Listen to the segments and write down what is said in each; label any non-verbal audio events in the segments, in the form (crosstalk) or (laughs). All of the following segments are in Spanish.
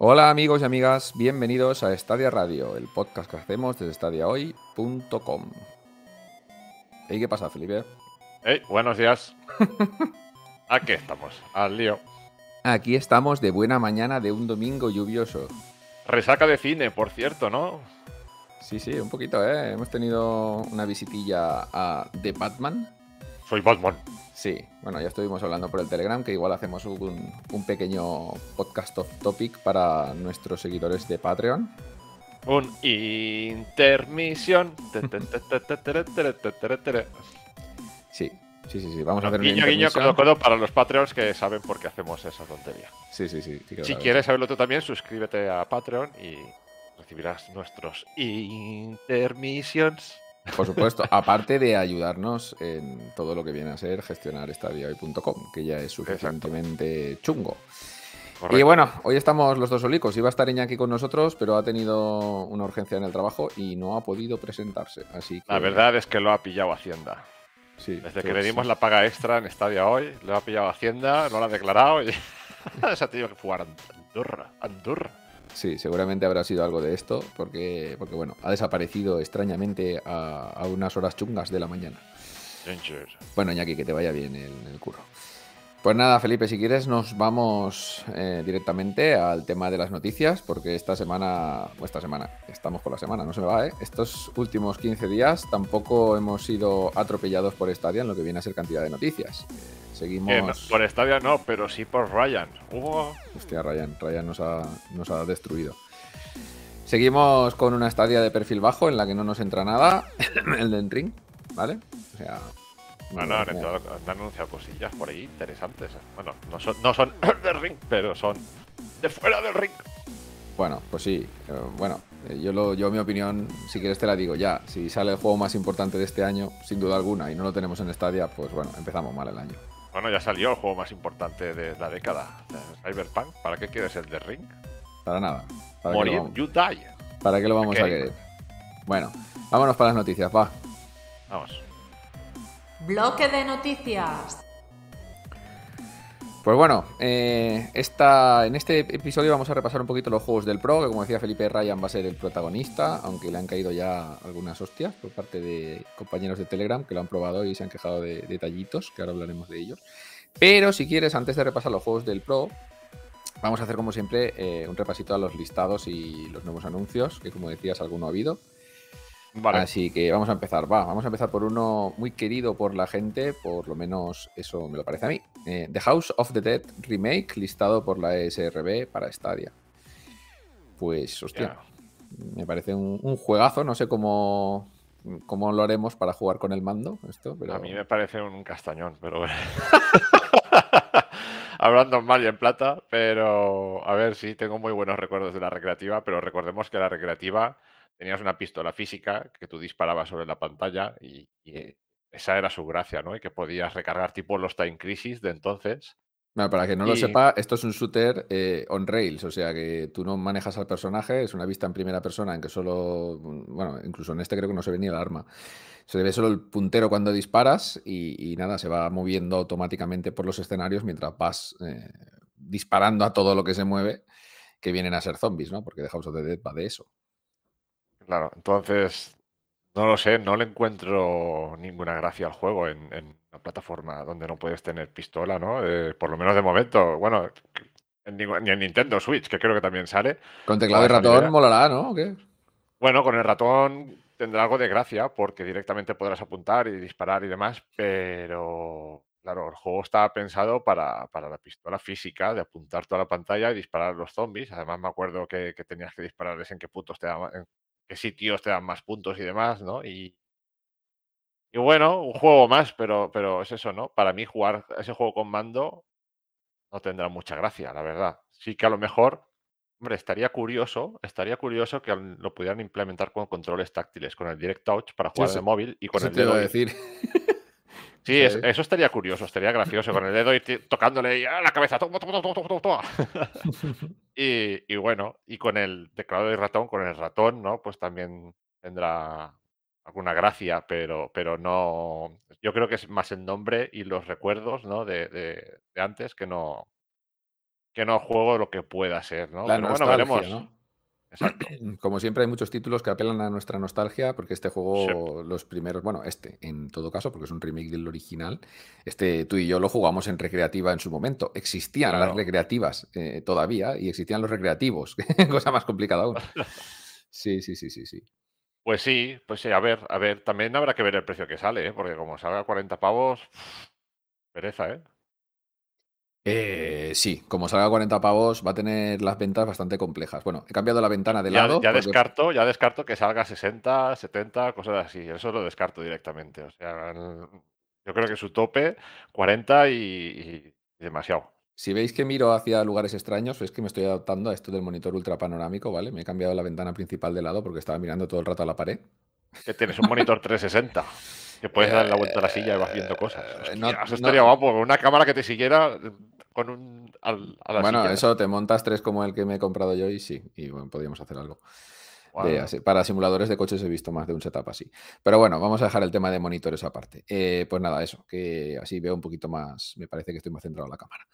Hola amigos y amigas, bienvenidos a Stadia Radio, el podcast que hacemos desde stadiahoy.com. ¿Y qué pasa, Felipe? Hey, buenos días. (laughs) Aquí estamos, al lío. Aquí estamos de buena mañana de un domingo lluvioso. Resaca de cine, por cierto, ¿no? Sí, sí, un poquito, ¿eh? Hemos tenido una visitilla a The Batman. Soy Batman. Sí, bueno, ya estuvimos hablando por el Telegram, que igual hacemos un, un pequeño podcast off topic para nuestros seguidores de Patreon. Un intermisión. Sí, sí, sí, sí. Vamos a hacer guiño, una guiño, codo, codo para los Patreons que saben por qué hacemos esa tontería. Sí, sí, sí. Si quieres saberlo tú también, suscríbete a Patreon y recibirás nuestros intermissions. Por supuesto, aparte de ayudarnos en todo lo que viene a ser gestionar estadiohoy.com, que ya es suficientemente chungo. Y bueno, hoy estamos los dos solicos. Iba a estar Iñaki con nosotros, pero ha tenido una urgencia en el trabajo y no ha podido presentarse. Así que. La verdad es que lo ha pillado Hacienda. sí, Desde que le dimos la paga extra en Stadia hoy, lo ha pillado Hacienda, no lo ha declarado y (laughs) se ha tenido que jugar Andorra. Andorra. Sí, seguramente habrá sido algo de esto, porque, porque bueno, ha desaparecido extrañamente a, a unas horas chungas de la mañana. Danger. Bueno, Iñaki, que te vaya bien el, el curro. Pues nada, Felipe, si quieres nos vamos eh, directamente al tema de las noticias, porque esta semana, o esta semana, estamos con la semana, no se me va, ¿eh? Estos últimos 15 días tampoco hemos sido atropellados por Stadia en lo que viene a ser cantidad de noticias. Eh, seguimos... Eh, no, por Stadia no, pero sí por Ryan. Hubo Hostia, Ryan, Ryan nos ha, nos ha destruido. Seguimos con una estadia de perfil bajo en la que no nos entra nada, (laughs) el del ring, ¿vale? O sea... Bueno, han, entrado- han anunciado cosillas por ahí interesantes. Bueno, no son, no son (coughs) del ring, pero son de fuera del ring. Bueno, pues sí. eh, bueno, eh, yo, lo, yo mi opinión, si quieres te la digo ya. Si sale el juego más importante de este año, sin duda alguna, y no lo tenemos en Stadia, pues bueno, empezamos mal el año. Bueno, ya salió el juego más importante de la década, de Cyberpunk. ¿Para qué quieres el de ring? Para nada. ¿Para Morir, you die. para qué lo vamos a querer? Bueno, vámonos para las noticias, va. Vamos. Bloque de noticias. Pues bueno, eh, esta, en este episodio vamos a repasar un poquito los juegos del Pro, que como decía Felipe Ryan va a ser el protagonista, aunque le han caído ya algunas hostias por parte de compañeros de Telegram que lo han probado y se han quejado de detallitos, que ahora hablaremos de ellos. Pero si quieres, antes de repasar los juegos del Pro, vamos a hacer como siempre eh, un repasito a los listados y los nuevos anuncios, que como decías, alguno ha habido. Vale. Así que vamos a empezar. Va, vamos a empezar por uno muy querido por la gente, por lo menos eso me lo parece a mí. Eh, the House of the Dead Remake, listado por la ESRB para Stadia. Pues, hostia, me parece un, un juegazo. No sé cómo, cómo lo haremos para jugar con el mando. Esto, pero... A mí me parece un castañón, pero. (laughs) Hablando mal y en plata, pero a ver, sí, tengo muy buenos recuerdos de la recreativa, pero recordemos que la recreativa tenías una pistola física que tú disparabas sobre la pantalla y, y esa era su gracia, ¿no? Y que podías recargar tipo los Time Crisis de entonces. Bueno, para que no lo sepa, esto es un shooter eh, on rails, o sea que tú no manejas al personaje, es una vista en primera persona en que solo, mm, bueno, incluso en este creo que no se ve ni el arma. Se ve solo el puntero cuando disparas y, y nada, se va moviendo automáticamente por los escenarios mientras vas eh, disparando a todo lo que se mueve, que vienen a ser zombies, ¿no? Porque The House of the Dead va de eso. Claro, entonces, no lo sé, no le encuentro ninguna gracia al juego en, en una plataforma donde no puedes tener pistola, ¿no? Eh, por lo menos de momento, bueno, ni en Nintendo Switch, que creo que también sale. Con teclado y ratón idea. molará, ¿no? ¿O qué? Bueno, con el ratón tendrá algo de gracia porque directamente podrás apuntar y disparar y demás, pero claro, el juego estaba pensado para, para la pistola física, de apuntar toda la pantalla y disparar a los zombies. Además, me acuerdo que, que tenías que dispararles en qué puntos te daban, en qué sitios te dan más puntos y demás, ¿no? Y, y bueno, un juego más, pero, pero es eso, ¿no? Para mí jugar ese juego con mando no tendrá mucha gracia, la verdad. Sí que a lo mejor, hombre, estaría curioso, estaría curioso que lo pudieran implementar con controles táctiles, con el Direct Touch para jugar en eso- el móvil y con Eso el te iba a dedo. ir- decir. Sí, es- Sí. eso estaría curioso, estaría gracioso, con el dedo ti- tocándole y, ¡ah, la cabeza, toma, toma, toma, toma, toma, toma". (laughs) y, y bueno, y con el teclado de ratón, con el ratón, ¿no? Pues también tendrá alguna gracia, pero, pero no. Yo creo que es más el nombre y los recuerdos, ¿no? De, de- de antes que no. que no juego lo que pueda ser, ¿no? La Pero bueno, veremos. ¿no? Exacto. (clears throat) Como siempre hay muchos títulos que apelan a nuestra nostalgia, porque este Sí. juego, los primeros, bueno, este en todo caso, porque es un remake del original, este tú y yo lo jugamos en recreativa en su momento. Existían las recreativas eh, todavía y existían los recreativos, (laughs) cosa más complicada aún. (laughs) Sí, sí, sí, sí, sí. Pues sí, pues sí, a ver, a ver, también habrá que ver el precio que sale, ¿eh? Porque como salga a 40 pavos, pereza, ¿eh? Eh, sí, como salga a 40 pavos, va a tener las ventas bastante complejas. Bueno, he cambiado la ventana de Ya, lado. ya porque- descarto, ya descarto que salga a 60, 70, cosas así. Eso lo descarto directamente. O sea, yo creo que su tope 40 y, y demasiado. Si veis que miro hacia lugares extraños, es que me estoy adaptando a esto del monitor ultra panorámico, ¿vale? Me he cambiado la ventana principal de lado porque estaba mirando todo el rato a la pared. Que tienes un monitor 360. Que puedes darle la vuelta a la silla y vas viendo cosas. (laughs) Eh, Hostia, no- eso no- estaría guapo. con Una cámara que te siguiera con un. al- a la Bueno, silla. eso te montas tres como el que me he comprado yo y sí, y bueno, podríamos hacer algo. de. Para simuladores de coches he visto más de un setup así. Pero bueno, vamos a dejar el tema de monitores aparte. Eh, pues nada, eso, que así veo un poquito más, me parece que estoy más centrado en la cámara.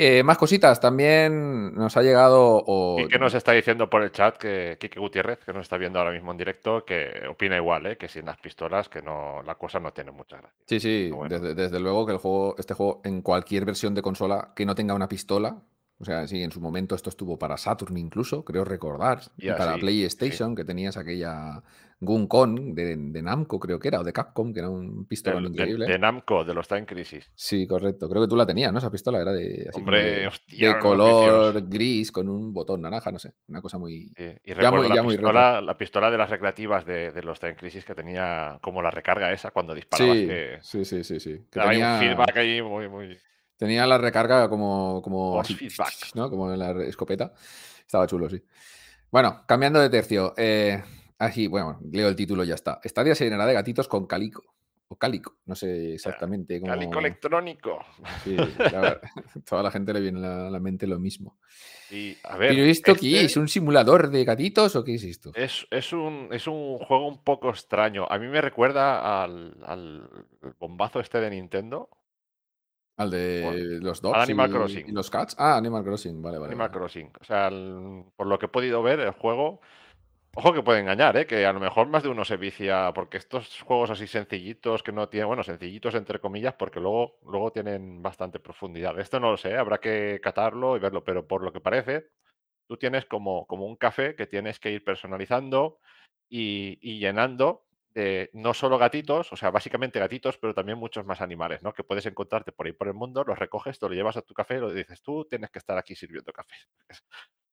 Eh, más cositas, también nos ha llegado... O, Y que nos está diciendo por el chat que Kike Gutiérrez, que nos está viendo ahora mismo en directo, que opina igual, ¿eh? que sin las pistolas, que no la cosa no tiene mucha gracia. Sí, sí, bueno. desde, desde luego que el juego, este juego en cualquier versión de consola que no tenga una pistola, o sea, sí, en su momento esto estuvo para Saturn incluso, creo recordar, y para sí, PlayStation, que tenías aquella Guncon de, de Namco, creo que era, o de Capcom, que era un pistolón de, increíble. de Namco, de los Time Crisis. Sí, correcto. Creo que tú la tenías, ¿no? Esa pistola era de, así Hombre, hostia, de color gris con un botón naranja, no sé. Una cosa muy. Sí, Y Ya recuerdo muy- la, ya muy pistola, la pistola de las recreativas de, los Time Crisis que tenía como la recarga esa cuando disparabas. Sí, que sí, sí, sí, sí. Que ahí un tenía, feedback ahí muy, muy. Tenía la recarga como, como así, feedback. ¿no? Como en la escopeta. Estaba chulo, sí. Bueno, cambiando de tercio. Eh, aquí, bueno, leo el título y ya está. Stadia se llenará de gatitos con calico. O cálico, no sé exactamente cómo. Calico electrónico. Sí, la- (laughs) (laughs) toda la gente le viene a la mente lo mismo. Y a ver. ¿Pero esto este qué es? ¿Un simulador de gatitos o qué es esto? Es, es un, es un juego un poco extraño. A mí me recuerda al, al bombazo este de Nintendo, Al de Bueno, los dogs Animal y, Crossing. y los cats. Ah, Animal Crossing, vale, vale. Animal vale. Crossing. O sea, el- por lo que he podido ver, el juego. Ojo que puede engañar, ¿eh? que a lo mejor más de uno se vicia, porque estos juegos así sencillitos que no tienen, bueno, sencillitos entre comillas, porque luego, luego tienen bastante profundidad. Esto no lo sé, habrá que catarlo y verlo, pero por lo que parece, tú tienes como, como un café que tienes que ir personalizando y, y llenando de no solo gatitos, o sea, básicamente gatitos, pero también muchos más animales, ¿no? Que puedes encontrarte por ahí por el mundo, los recoges, te lo llevas a tu café lo dices, tú tienes que estar aquí sirviendo café, (laughs)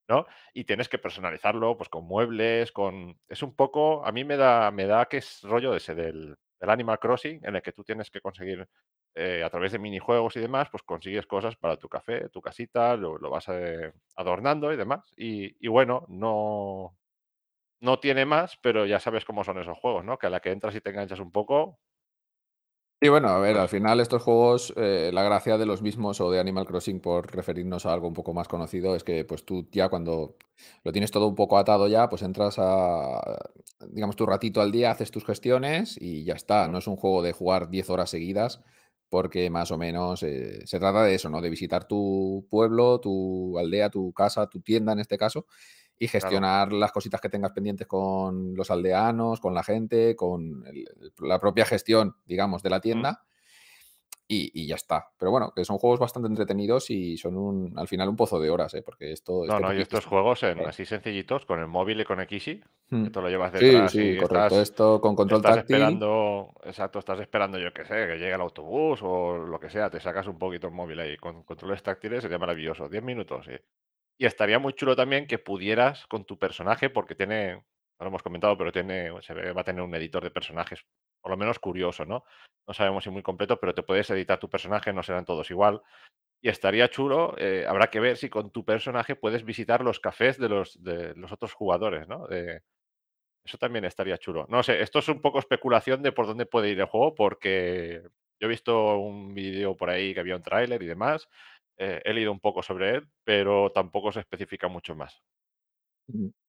¿no? Y tienes que personalizarlo, pues con muebles, con... Es un poco, a mí me da, me da que es rollo ese del, del Animal Crossing, en el que tú tienes que conseguir eh, a través de minijuegos y demás, pues consigues cosas para tu café, tu casita, lo, lo vas eh, adornando y demás. Y bueno, no, no tiene más, pero ya sabes cómo son esos juegos, ¿no? Que a la que entras y te enganchas un poco, Sí, bueno, a ver, Pues- al final estos juegos, eh, la gracia de los mismos o de Animal Crossing, por referirnos a algo un poco más conocido, es que pues tú ya cuando lo tienes todo un poco atado ya, pues entras a, digamos, tu ratito al día, haces tus gestiones y ya está. No es un juego de jugar 10 horas seguidas, porque más o menos eh, se trata de eso, ¿no? De visitar tu pueblo, tu aldea, tu casa, tu tienda en este caso, y gestionar las cositas que tengas pendientes con los aldeanos, con la gente, con el- el- la propia gestión, digamos, de la tienda. Y, y ya está. Pero bueno, que son juegos bastante entretenidos y son un, al final un pozo de horas, ¿eh? Porque esto. no, este no, y estos juegos en, claro. así sencillitos, con el móvil y con Xi, Hmm. que te lo llevas Sí, detrás sí, y correcto. estás, Esto con control estás táctil. esperando, exacto, estás esperando, yo qué sé, que llegue el autobús o lo que sea, te sacas un poquito el móvil ahí con controles táctiles, sería maravilloso. 10 minutos, sí. Y estaría muy chulo también que pudieras con tu personaje, porque tiene, no lo hemos comentado, pero tiene, se ve, va a tener un editor de personajes, por lo menos curioso, ¿no? No sabemos si muy completo, pero te puedes editar tu personaje, no serán todos igual. Y estaría chulo, eh, habrá que ver si con tu personaje puedes visitar los cafés de los, de los otros jugadores, ¿no? De- eso también estaría chulo. No sé, esto es un poco especulación de por dónde puede ir el juego, porque yo he visto un vídeo por ahí que había un tráiler y demás. Eh, he leído un poco sobre él, pero tampoco se especifica mucho más.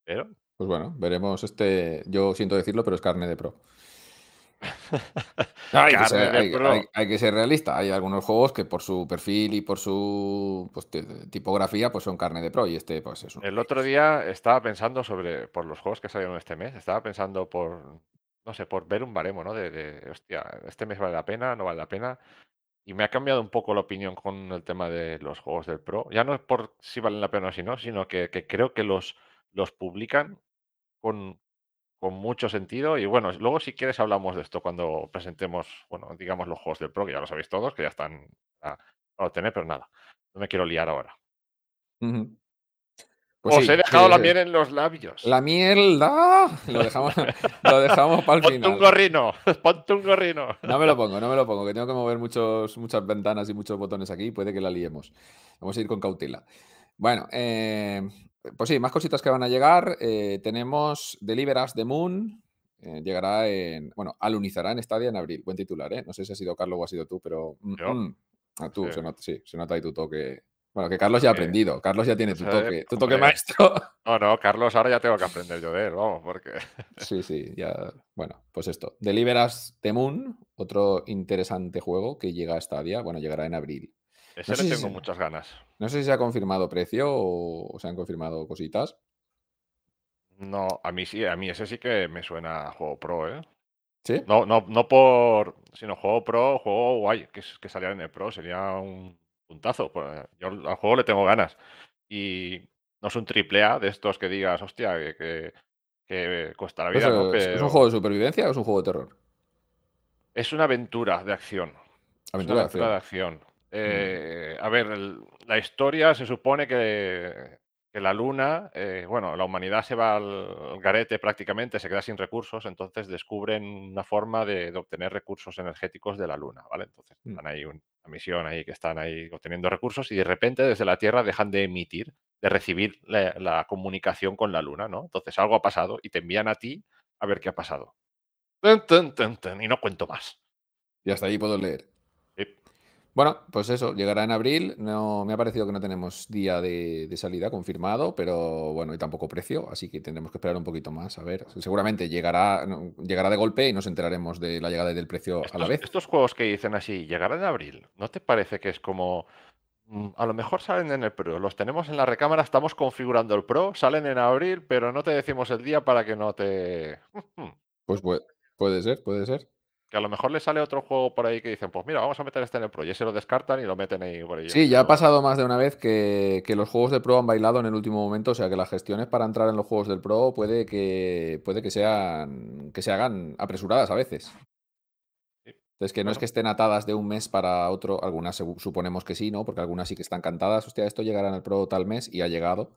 Pero Pues bueno, veremos este. Yo siento decirlo, pero es carne de pro. (laughs) hay, que ser, de hay- pro. hay- hay que ser realista. Hay algunos juegos que por su perfil y por su pues, tipografía pues son carne de pro y este pues es un... El otro día estaba pensando sobre, por los juegos que salieron este mes, estaba pensando por, no sé, por ver un baremo, ¿no? De, de, hostia, este mes vale la pena, no vale la pena. Y me ha cambiado un poco la opinión con el tema de los juegos del Pro. Ya no es por si valen la pena o si no, sino que, creo que los, los publican con, con mucho sentido. Y bueno, luego si quieres hablamos de esto cuando presentemos, bueno, digamos los juegos del Pro, que ya lo sabéis todos, que ya están a, obtener, pero nada, no me quiero liar ahora. Pues Os sí, he dejado la miel en los labios. La mierda. Lo dejamos, (laughs) lo dejamos para el Ponte un final. gorrino, (laughs) ponte un gorrino. No me lo pongo, no me lo pongo, que tengo que mover muchos, muchas ventanas y muchos botones aquí, puede que la liemos. Vamos a ir con cautela. Bueno, eh, pues sí, más cositas que van a llegar. Eh, tenemos Deliver Us the Moon, eh, llegará en, bueno, alunizará en Stadia en abril. Buen titular, ¿eh? No sé si ha sido Carlos o ha sido tú, pero... mm, mm. Ah, tú, Sí. se nota, sí, se nota ahí tu toque. Bueno, que Carlos ya ha aprendido, Carlos ya tiene tu toque, tu toque maestro. (laughs) No, no, Carlos, ahora ya tengo que aprender yo de él, vamos, porque. (laughs) Sí, sí, ya. Bueno, pues esto. Deliveras the Moon, otro interesante juego que llega a Stadia. Bueno, llegará en abril. Ese No le si tengo se- muchas ganas. No sé si se ha confirmado precio o, se han confirmado cositas. No, a mí sí, a mí ese sí que me suena a juego pro, ¿eh? ¿Sí? No, no, no por. sino juego pro, juego guay, que, que saliera en el pro, sería un puntazo. pues, Yo al juego le tengo ganas. Y no es un triple A de estos que digas, hostia, que, que, que cuesta la vida, ¿no? ¿es- ¿Es un juego de supervivencia o es un juego de terror? es una aventura de acción. Es una Aventura de acción. acción. Eh, a ver, el- la historia se supone que, que la luna, eh, bueno, la humanidad se va al garete prácticamente, se queda sin recursos, entonces descubren una forma de, de obtener recursos energéticos de la luna, ¿vale? Entonces Mm. están ahí un- misión ahí que están ahí obteniendo recursos y de repente desde la Tierra dejan de emitir, de recibir la, comunicación con la luna, ¿no? Entonces algo ha pasado y te envían a ti a ver qué ha pasado. Y no cuento más. Y hasta ahí puedo leer. Bueno, pues eso, llegará en abril. No, me ha parecido que no tenemos día de, de salida confirmado, pero bueno, y tampoco precio, así que tendremos que esperar un poquito más. A ver, seguramente llegará, no, llegará de golpe y nos enteraremos de la llegada y del precio a la vez. estos juegos que dicen así, llegarán en abril, ¿no te parece que es como... mm, A lo mejor salen en el Pro, los tenemos en la recámara, estamos configurando el Pro, salen en abril, pero no te decimos el día para que no te... (laughs) Pues puede, puede ser, puede ser. Que a lo mejor le sale otro juego por ahí que dicen, pues mira, vamos a meter este en el Pro, y ese lo descartan y lo meten ahí por ahí. Sí, ya ha pasado más de una vez que, que los juegos de Pro han bailado en el último momento, o sea que las gestiones para entrar en los juegos del Pro puede que, puede que sean que se hagan apresuradas a veces. Entonces, que no es que estén atadas de un mes para otro, algunas suponemos que sí, ¿no? Porque algunas sí que están cantadas, hostia, esto llegará en el Pro tal mes y ha llegado.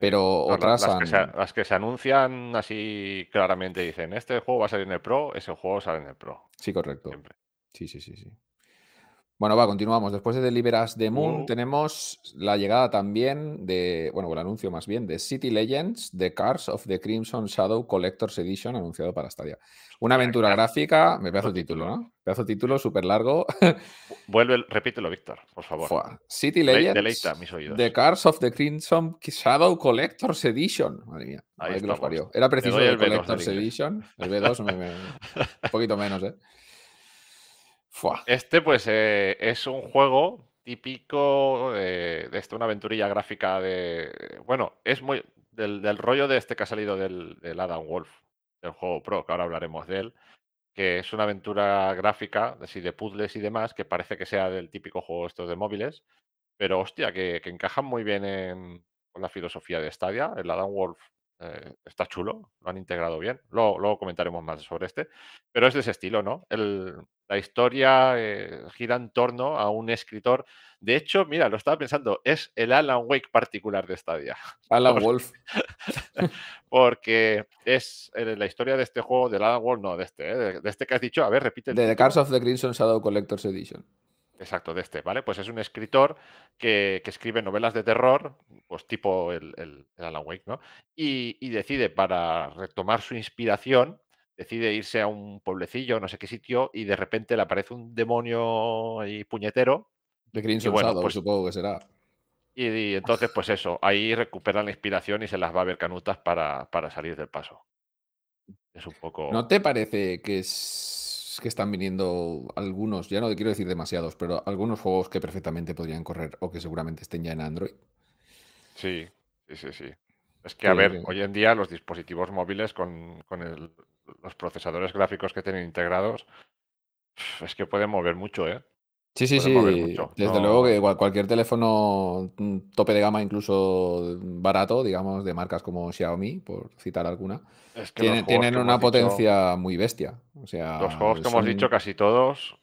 Pero No, otras las, que se, las que se anuncian así claramente dicen, este juego va a salir en el Pro, ese juego sale en el Pro. Sí, correcto. Siempre. Sí, sí, sí, sí. Bueno, va, continuamos. Después de Deliveras the Moon, tenemos la llegada también de, bueno, el anuncio más bien, de City Legends, The Cars of the Crimson Shadow Collector's Edition, anunciado para Stadia. Una aventura gráfica, me pedazo título. ¿no? Pedazo título súper largo. Vuelve, repítelo, Víctor, por favor. Fua. City Legends, deleita mis oídos. The Cars of the Crimson Shadow Collector's Edition. Madre mía, Ahí que los parió. Era preciso el el B2 del Collector's. Edition. El B2, me- me- un poquito menos, ¿eh? (laughs) Este, pues, eh, es un juego típico eh, de esto, una aventurilla gráfica de. Bueno, es muy. Del, rollo de este que ha salido del, Adam Wolf, del juego Pro, que ahora hablaremos de él, que es una aventura gráfica, así de puzzles y demás, que parece que sea del típico juego estos de móviles, pero hostia, que, que encajan muy bien en- la filosofía de Stadia. El Adam Wolf eh, está chulo, lo han integrado bien. Luego, luego comentaremos más sobre este, pero es de ese estilo, ¿no? El- la historia eh, gira en torno a un escritor. De hecho, mira, lo estaba pensando, es el Alan Wake particular de Stadia, (laughs) Alan Por- Wolf. (laughs) porque es eh, la historia de este juego, del Alan Wake, no, de este, eh, de, este que has dicho, a ver, repite De The. Cars of the Crimson Shadow Collector's Edition. Exacto, de este, ¿vale? Pues es un escritor que, que escribe novelas de terror, pues tipo el, el- el Alan Wake, ¿no? Y, y decide, para retomar su inspiración, decide irse a un pueblecillo, no sé qué sitio, y de repente le aparece un demonio ahí puñetero, The Crimson bueno, Shadow, pues- supongo que será. y, y entonces, pues eso, ahí recuperan la inspiración y se las va a ver canutas para, para salir del paso. Es un poco... ¿No te parece que es que están viniendo algunos, ya no quiero decir demasiados, pero algunos juegos que perfectamente podrían correr o que seguramente estén ya en Android. Sí, sí, sí, sí. Es que, a ver, hoy en día los dispositivos móviles con, los procesadores gráficos que tienen integrados, es que pueden mover mucho, ¿eh? Sí, sí, sí. Desde luego que cualquier teléfono mm, tope de gama, incluso barato, digamos, de marcas como Xiaomi, por citar alguna, tienen una potencia muy bestia. O sea, los juegos que hemos dicho, casi todos,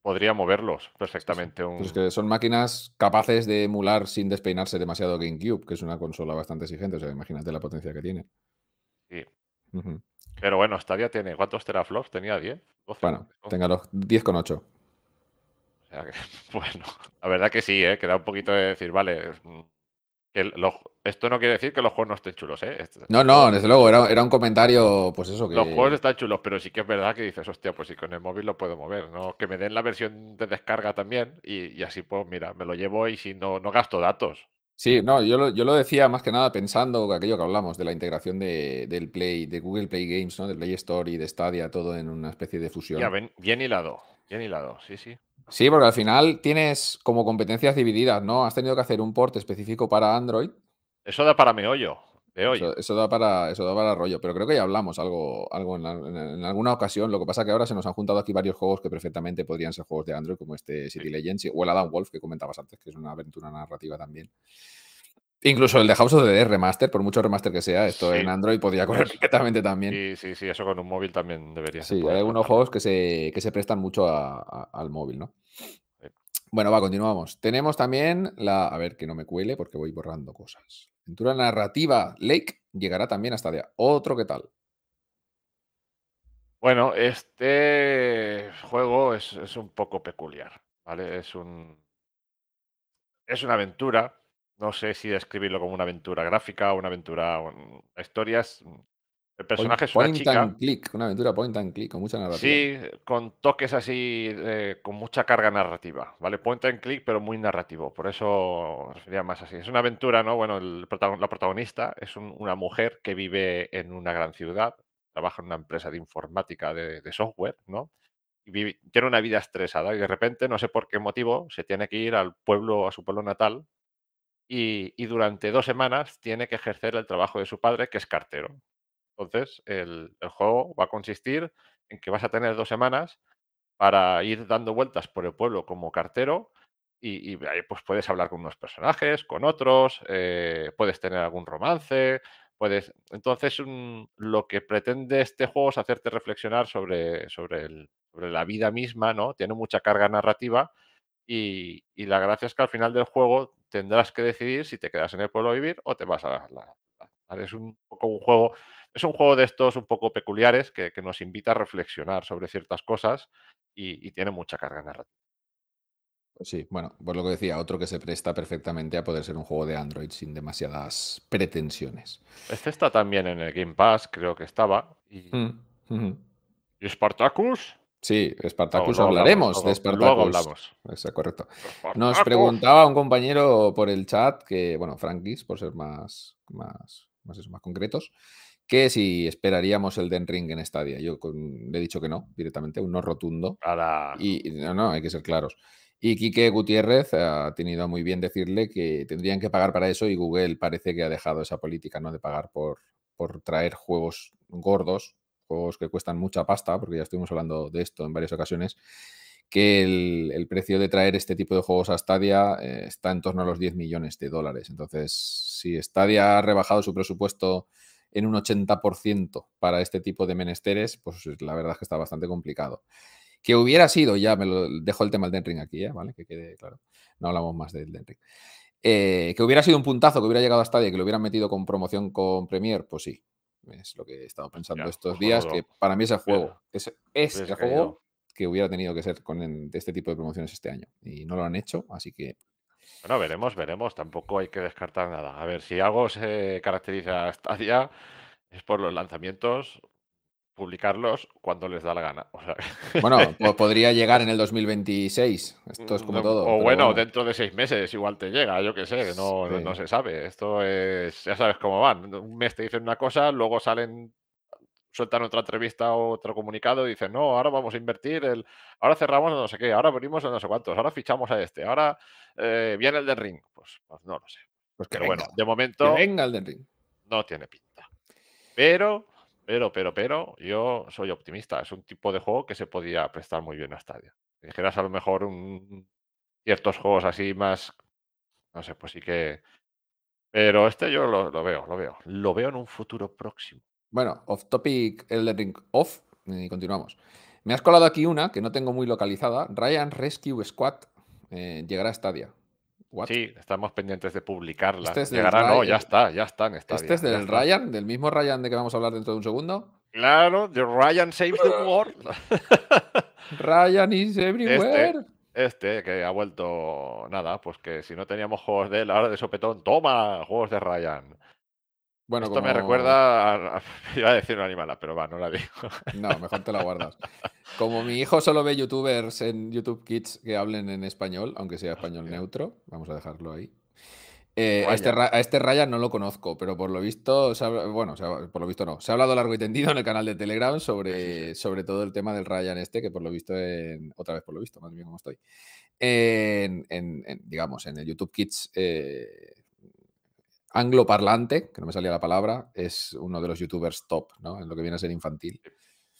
podría moverlos perfectamente. Que son máquinas capaces de emular sin despeinarse demasiado GameCube, que es una consola bastante exigente. O sea, imagínate la potencia que tiene. Sí. Pero bueno, Stadia tiene. ¿Cuántos teraflops? ¿Tenía 10? bueno, tenga los 10,8. (laughs) bueno, la verdad que sí, ¿eh? queda un poquito de decir, vale, mm, esto no quiere decir que los juegos no estén chulos, ¿eh? no, no, desde luego, era, un comentario, pues eso. Que... Los juegos están chulos, pero sí que es verdad que dices, hostia, pues sí, con el móvil lo puedo mover, ¿no? Que me den la versión de descarga también y, así, pues mira, me lo llevo y si no, no gasto datos. Sí, no, yo lo, yo lo decía más que nada pensando aquello que hablamos de la integración de, del Play, de Google Play Games, ¿no? De Play Store y de Stadia, todo en una especie de fusión. Ya, bien hilado, bien hilado, sí, sí. Sí, porque al final tienes como competencias divididas, ¿no? Has tenido que hacer un port específico para Android. Eso da para meollo. De hoy. Eso, da para, eso da para rollo, pero creo que ya hablamos algo, algo en, alguna ocasión. Lo que pasa es que ahora se nos han juntado aquí varios juegos que perfectamente podrían ser juegos de Android, como este City Legends o el Adam Wolf que comentabas antes, que es una aventura narrativa también. Incluso el de House of the Dead Remaster, por mucho remaster que sea, esto en Android podría correr (laughs) perfectamente también. Sí, sí, sí, eso con un móvil también debería ser. Sí, hay algunos juegos que se, que se prestan mucho al móvil, ¿no? Bueno, va, continuamos. Tenemos también la. A ver, que no me cuele porque voy borrando cosas. Aventura narrativa Lake llegará también hasta de otro que tal. Bueno, este juego es, es un poco peculiar, ¿vale? Es un. Es una aventura no sé si describirlo como una aventura gráfica o una aventura. Historias. El personaje es una chica. and click, una aventura point and click, con mucha narrativa. Sí, con toques así, eh, con mucha carga narrativa, ¿vale? Point and click, pero muy narrativo. Por eso sería más así. Es una aventura, ¿no? Bueno, el la protagonista es una mujer que vive en una gran ciudad, trabaja en una empresa de informática de, software, ¿no? Y tiene una vida estresada y de repente, no sé por qué motivo, se tiene que ir al pueblo, a su pueblo natal, y, durante dos semanas tiene que ejercer el trabajo de su padre, que es cartero. Entonces, el, juego va a consistir en que vas a tener dos semanas para ir dando vueltas por el pueblo como cartero y, pues puedes hablar con unos personajes, con otros, eh, puedes tener algún romance, puedes... Entonces, lo que pretende este juego es hacerte reflexionar sobre, sobre, la vida misma, ¿no? Tiene mucha carga narrativa y, la gracia es que al final del juego tendrás que decidir si te quedas en el pueblo a vivir o te vas a la. es un poco un juego. Es un juego de estos un poco peculiares que, nos invita a reflexionar sobre ciertas cosas y, tiene mucha carga narrativa. Pues sí, bueno, por lo que decía, otro que se presta perfectamente a poder ser un juego de Android sin demasiadas pretensiones. Este está también en el Game Pass, creo que estaba. Y, mm, ¿Y Spartacus? Sí, Spartacus, hablaremos de Spartacus. Luego hablamos. Está correcto. Nos preguntaba un compañero por el chat, que, bueno, Frankis, por ser más, más, más, más concretos, que si esperaríamos el Den Ring en Stadia. Yo le he dicho que no, directamente, un no rotundo. Y no, no, hay que ser claros. Y Quique Gutiérrez ha tenido muy bien decirle que tendrían que pagar para eso y Google parece que ha dejado esa política, ¿no? De pagar por, por traer juegos gordos juegos que cuestan mucha pasta, porque ya estuvimos hablando de esto en varias ocasiones, que el, precio de traer este tipo de juegos a Stadia eh, está en torno a los 10 millones de dólares. Entonces, si Stadia ha rebajado su presupuesto en un 80% para este tipo de menesteres, pues la verdad es que está bastante complicado. Que hubiera sido, ya me lo dejo el tema del Den aquí, ¿eh? ¿vale? Que quede claro. No hablamos más del Den eh, que hubiera sido un puntazo que hubiera llegado a Stadia y que lo hubieran metido con promoción con Premier, pues sí, es lo que he estado pensando estos días, que para mí es el juego. Es, el juego que hubiera tenido que ser con este tipo de promociones este año. Y no lo han hecho, así que. Bueno, veremos, veremos. Tampoco hay que descartar nada. A ver, si algo se caracteriza a Stadia es por los lanzamientos publicarlos cuando les da la gana. Bueno, (laughs) podría llegar en el 2026. Esto es como todo. O bueno, dentro de seis meses igual te llega, yo qué sé, no, no, se sabe. Esto es, ya sabes cómo van. Un mes te dicen una cosa, luego salen sueltan otra entrevista o otro comunicado y dicen, no, ahora vamos a invertir, el, ahora cerramos no sé qué, ahora venimos a no sé cuántos, ahora fichamos a este, ahora eh, viene el de ring. Pues, pues, no lo sé. Pues que Pero bueno, de que momento venga el Ring. no tiene pinta. Pero, pero, pero, pero, yo soy optimista. Es un tipo de juego que se podía prestar muy bien a Stadia. Si dijeras a lo mejor un, ciertos juegos así más, no sé, pues sí que... Pero este yo lo, lo veo, lo veo. Lo veo en un futuro próximo. Bueno, off topic Elden Ring off y continuamos. Me has colado aquí una que no tengo muy localizada. Ryan Rescue Squad eh, llegará a Stadia. What? Sí, estamos pendientes de publicarla. Este es Llegará, no, ya está, ya está en Stadia. ¿Este es del. Ryan? ¿Del mismo Ryan de que vamos a hablar dentro de un segundo? Claro, de Ryan Saves the (laughs) World. Ryan is everywhere. Este que ha vuelto, nada, pues que si no teníamos juegos de él, ahora de sopetón, toma, juegos de Ryan. Bueno, Esto me como- recuerda, a, a- (laughs) iba a decir una animala, pero va, no la digo. (laughs) No, mejor te la guardas. Como mi hijo solo ve youtubers en YouTube Kids que hablen en español, aunque sea español neutro, vamos a dejarlo ahí. Eh, a, este, a este Ryan no lo conozco, pero por lo visto, se ha habla- bueno, se ha- por lo visto no, se ha hablado largo y tendido en el canal de Telegram sobre, Sí, sobre todo el tema del Ryan este, que por lo visto, en, otra vez por lo visto, más bien como estoy, en, en- en, digamos, en el YouTube Kids eh, angloparlante, que no me salía la palabra, es uno de los youtubers top, ¿no? En lo que viene a ser infantil.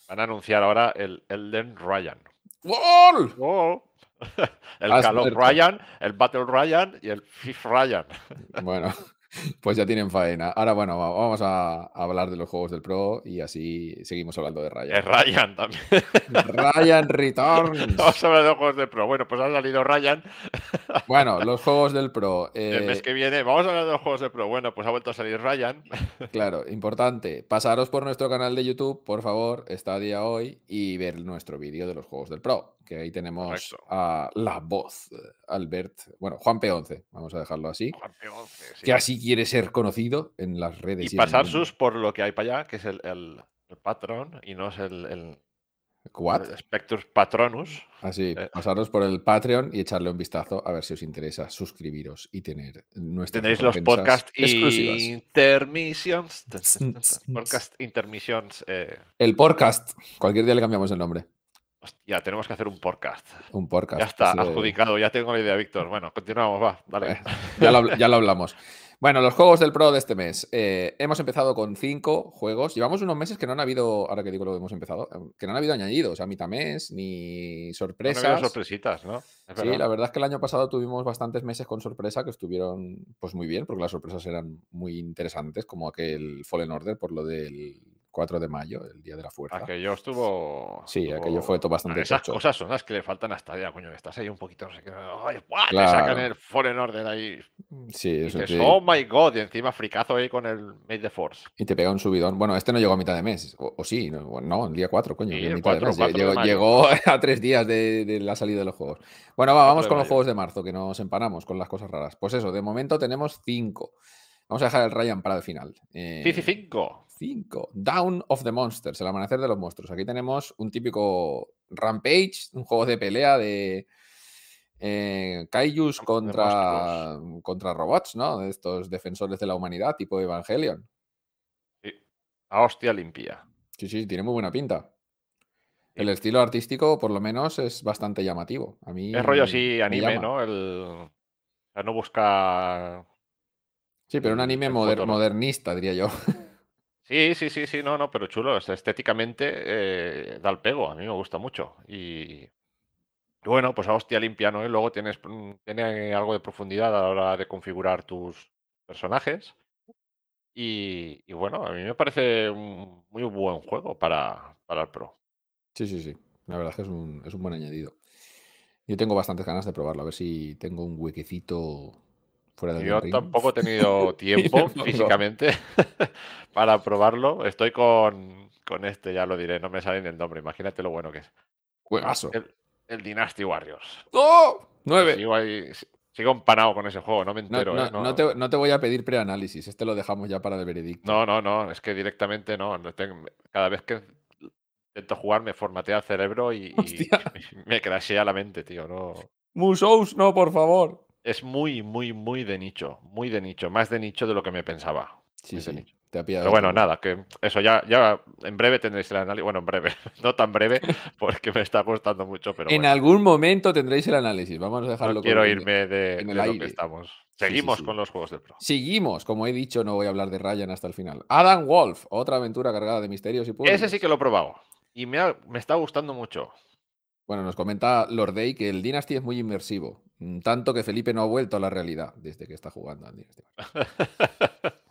Van a anunciar ahora el Elden Ryan. ¡Oh! (laughs) El muerto. Ryan, el Battle Ryan y el Fifth Ryan. Bueno, (laughs) (laughs) pues ya tienen faena. Ahora, bueno, va- vamos a, hablar de los juegos del Pro y así seguimos hablando de Es Ryan. Ryan también. Ryan (laughs) Returns. Vamos a hablar de juegos de Pro. Bueno, pues ha salido Ryan. (laughs) Bueno, los juegos del Pro. El mes eh, que viene vamos a hablar de los juegos de Pro. Bueno, pues ha vuelto a salir Ryan. (laughs) Claro, importante. Pasaros por nuestro canal de YouTube, por favor, está día hoy y ver nuestro vídeo de los juegos del Pro. Que ahí tenemos a la voz, eh, Albert, bueno, Juan P11, vamos a dejarlo así. Juan P11, sí. Que así quiere ser conocido en las redes. Y el pasar sus por lo que hay para allá, que es el, el, el Patron y no es el, el, ¿What? Patronus. Así, Eh. pasaros por el Patreon y echarle un vistazo a ver si os interesa suscribiros y tener nuestras Tenéis los recompensas podcast exclusivas. intermissions. (laughs) Podcast intermissions. eh, El podcast. Cualquier día le cambiamos el nombre. Hostia, tenemos que hacer un podcast. Un podcast. Ya está, así de- adjudicado. Ya tengo la idea, Víctor. Bueno, continuamos, va. Dale. Eh, ya, lo, ya lo hablamos. (laughs) Bueno, los juegos del Pro de este mes. Eh, hemos empezado con cinco juegos. Llevamos unos meses que no han habido, ahora que digo lo que hemos empezado, eh, que no han habido añadidos, a mitad mes, ni No sorpresas. habido sorpresitas, ¿no? Sí, la verdad es que el año pasado tuvimos bastantes meses con sorpresa que estuvieron pues muy bien, porque las sorpresas eran muy interesantes, como aquel Fallen Order por lo del 4 de mayo, el Día de la Fuerza. Aquello estuvo. Sí, estuvo- aquello fue todo bastante Esas tocho. cosas son las que le faltan hasta ya, coño. Estás ahí un poquito, no sé qué. Ay, ¡buah! Te Claro. sacan el Fallen Order ahí. Sí, Y eso dices, sí. oh my god. Y encima fricazo ahí con el Made the Force. Y te pega un subidón. Bueno, este no llegó a mitad de mes, o, o sí, no, no, el día 4, coño, Sí, el mitad de 4, mes, 4 de llegó, (laughs) a tres días de, de la salida de los juegos. Bueno, va, 4 vamos con los juegos de marzo, que nos empanamos con las cosas raras. Pues eso, de momento tenemos cinco. Vamos a dejar el Ryan para el final. Eh, Sí, sí, 5. 5. Down of the Monsters, el amanecer de los monstruos. Aquí tenemos un típico Rampage, un juego de pelea de eh, Kaijus contra, contra robots, ¿no? De estos defensores de la humanidad, tipo Evangelion. A hostia limpia. Sí, sí, tiene muy buena pinta. El estilo artístico, por lo menos, es bastante llamativo. A mí Es rollo así, me anime. ¿no? El. O sea, no busca. Sí, pero un anime modernista, diría yo. (laughs) Sí, sí, sí, sí, no, no, pero chulo. es- estéticamente eh, da el pego, a mí me gusta mucho. Y, bueno, pues a hostia limpia, ¿no? Y luego tienes, mm, tiene algo de profundidad a la hora de configurar tus personajes. Y, y bueno, a mí me parece un muy buen juego para, para el Pro. Sí, sí, sí. La verdad es que es un, es un buen añadido. Yo tengo bastantes ganas de probarlo, a ver si tengo un huequecito fuera Yo ring. tampoco he tenido (laughs) tiempo físicamente (laughs) para probarlo. Estoy con, con este, ya lo diré, no me sale ni el nombre. Imagínate lo bueno que es. Juegazo. El, el Dynasty Warriors. ¡Oh! ¡Nueve! Sigo, ahí- sigo empanado con ese juego, no me No, entero. no- ¿eh? No, no te, no te voy a pedir preanálisis, este lo dejamos ya para el veredicto. no, no, no, es que directamente no. no tengo- cada vez que intento jugar me formatea el cerebro y, y (laughs) me crashea la mente, tío. No. Musous, no, por favor. Es muy, muy, muy de nicho. Muy de nicho. Más de nicho de lo que me pensaba. Sí, sí. nicho. Te ha Pero bueno, nada, que eso ya, ya en breve tendréis el análisis. Bueno, en breve, (laughs) no tan breve, (laughs) porque me está costando mucho, pero en bueno, algún momento tendréis el análisis. Vamos a dejarlo no quiero irme de, en de el lo aire. que estamos. sí, Seguimos sí. con los juegos del Pro. Seguimos, como he dicho, no voy a hablar de Ryan hasta el final. Adam Wolf, otra aventura cargada de misterios y puzzles. Ese sí que lo he probado. Y me, ha- me está gustando mucho. Bueno, nos comenta Lord Day que el Dynasty es muy inmersivo, mm, tanto que Felipe no ha vuelto a la realidad desde que está jugando al Dynasty. (laughs)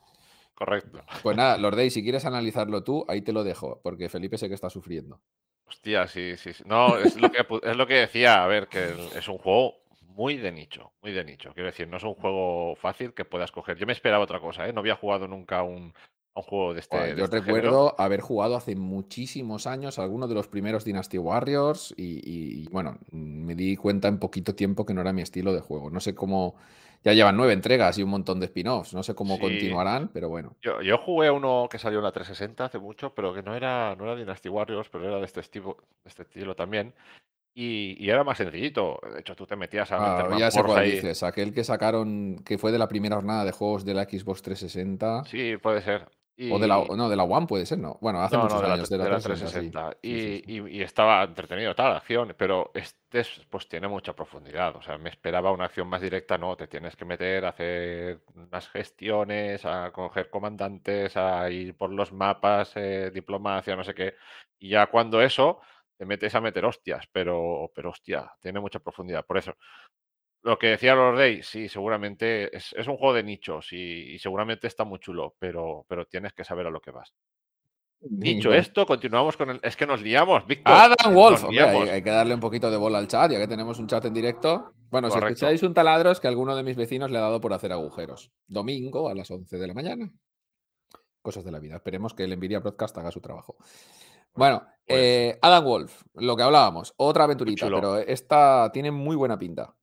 Correcto. Pues nada, Lord Day, si quieres analizarlo tú, ahí te lo dejo, porque Felipe sé que está sufriendo. Hostia, sí, sí. sí. No, es lo, que, es lo que decía. A ver, que es un juego muy de nicho. Muy de nicho. Quiero decir, no es un juego fácil que puedas coger. Yo me esperaba otra cosa, ¿eh? No había jugado nunca un, un juego de este. De yo este recuerdo género. haber jugado hace muchísimos años algunos de los primeros Dynasty Warriors y, y, bueno, me di cuenta en poquito tiempo que no era mi estilo de juego. No sé cómo... Ya llevan nueve entregas y un montón de spin-offs. No sé cómo Sí. continuarán, pero bueno. Yo, yo jugué uno que salió en la 360 hace mucho, pero que no era, no era Dynasty Warriors, pero era de este estilo, de este estilo también. Y, y era más sencillito. De hecho, tú te metías a Ah, meter ya sé cuál ahí. dices. Aquel que sacaron, que fue de la primera jornada de juegos de la Xbox 360. Sí, puede ser. O de la, no, de la One puede ser, ¿no? Bueno, hace no, muchos no, de la, años. de la, 360, sí. 360. Sí, sí, sí. Y, estaba entretenido, tal, acción, pero este es- pues tiene mucha profundidad. O sea, me esperaba una acción más directa, no, te tienes que meter a hacer unas gestiones, a coger comandantes, a ir por los mapas, eh, diplomacia, no sé qué. Y ya cuando eso, te metes a meter hostias, pero, pero hostia, tiene mucha profundidad. Por eso, lo que decía Lord Day, sí, seguramente es, es un juego de nichos y, y seguramente está muy chulo, pero, pero tienes que saber a lo que vas. Dicho esto, continuamos con el. Es que nos liamos, Víctor. Adam Wolf, hombre, hay, que darle un poquito de bola al chat, ya que tenemos un chat en directo. Bueno, si escucháis un taladro es que alguno de mis vecinos le ha dado por hacer agujeros. Domingo a las 11 de la mañana. Cosas de la vida. Esperemos que el Nvidia Broadcast haga su trabajo. Bueno, pues- eh, Adam Wolf, lo que hablábamos, otra aventurita, pero esta tiene muy buena pinta.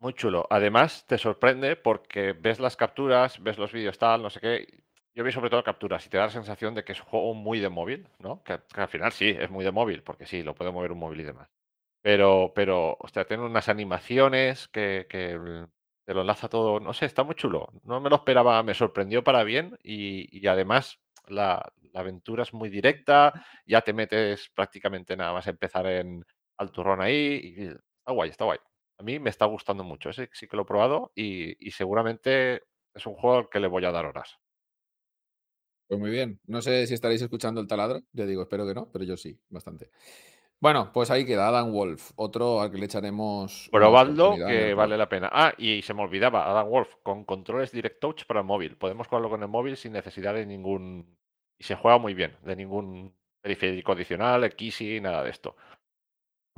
Muy chulo. Además, te sorprende porque ves las capturas, ves los vídeos tal, no sé qué. Yo vi sobre todo capturas y te da la sensación de que es un juego muy de móvil, ¿no? Que, al final sí, es muy de móvil, porque sí, lo puede mover un móvil y demás. Pero, pero, hostia, tiene unas animaciones que, te lo enlaza todo. No sé, está muy chulo. No me lo esperaba, me sorprendió para bien y, y además la, la aventura es muy directa. Ya te metes prácticamente nada más empezar en al turrón ahí y está guay, está guay. A mí me está gustando mucho. Ese sí que lo he probado y, y seguramente es un juego al que le voy a dar horas. Pues muy bien. No sé si estaréis escuchando el taladro. Ya digo, espero que no, pero yo sí, bastante. Bueno, pues ahí queda Adam Wolf, otro al que le echaremos. Probadlo, que vale la pena. Ah, y se me olvidaba, Adam Wolf, con controles Direct Touch para el móvil. Podemos jugarlo con el móvil sin necesidad de ningún. Y se juega muy bien, de ningún periférico adicional, Xi, nada de esto.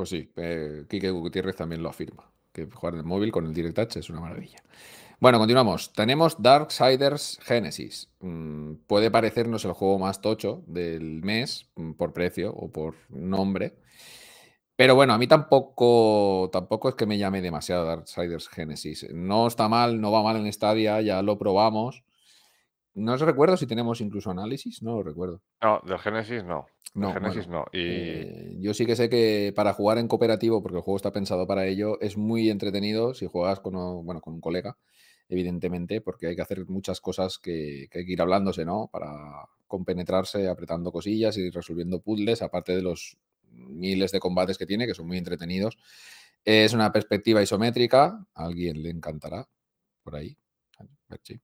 Pues sí, eh, Gutiérrez también lo afirma, que jugar en el móvil con el Direct Touch es una maravilla. Bueno, continuamos. Tenemos Darksiders Genesis. Mm, puede parecernos el juego más tocho del mes mm, por precio o por nombre. Pero bueno, a mí tampoco, tampoco es que me llame demasiado Darksiders Genesis. No está mal, no va mal en Stadia, ya lo probamos. No os recuerdo si tenemos incluso análisis, no lo recuerdo. No, del Genesis no. Del No, Genesis bueno, no. Y Eh, yo sí que sé que para jugar en cooperativo, porque el juego está pensado para ello, es muy entretenido si juegas con, bueno, con un colega, evidentemente, porque hay que hacer muchas cosas que, que hay que ir hablándose, ¿no? Para compenetrarse, apretando cosillas y resolviendo puzzles, aparte de los miles de combates que tiene, que son muy entretenidos. Es una perspectiva isométrica, a alguien le encantará por ahí. A ver, sí.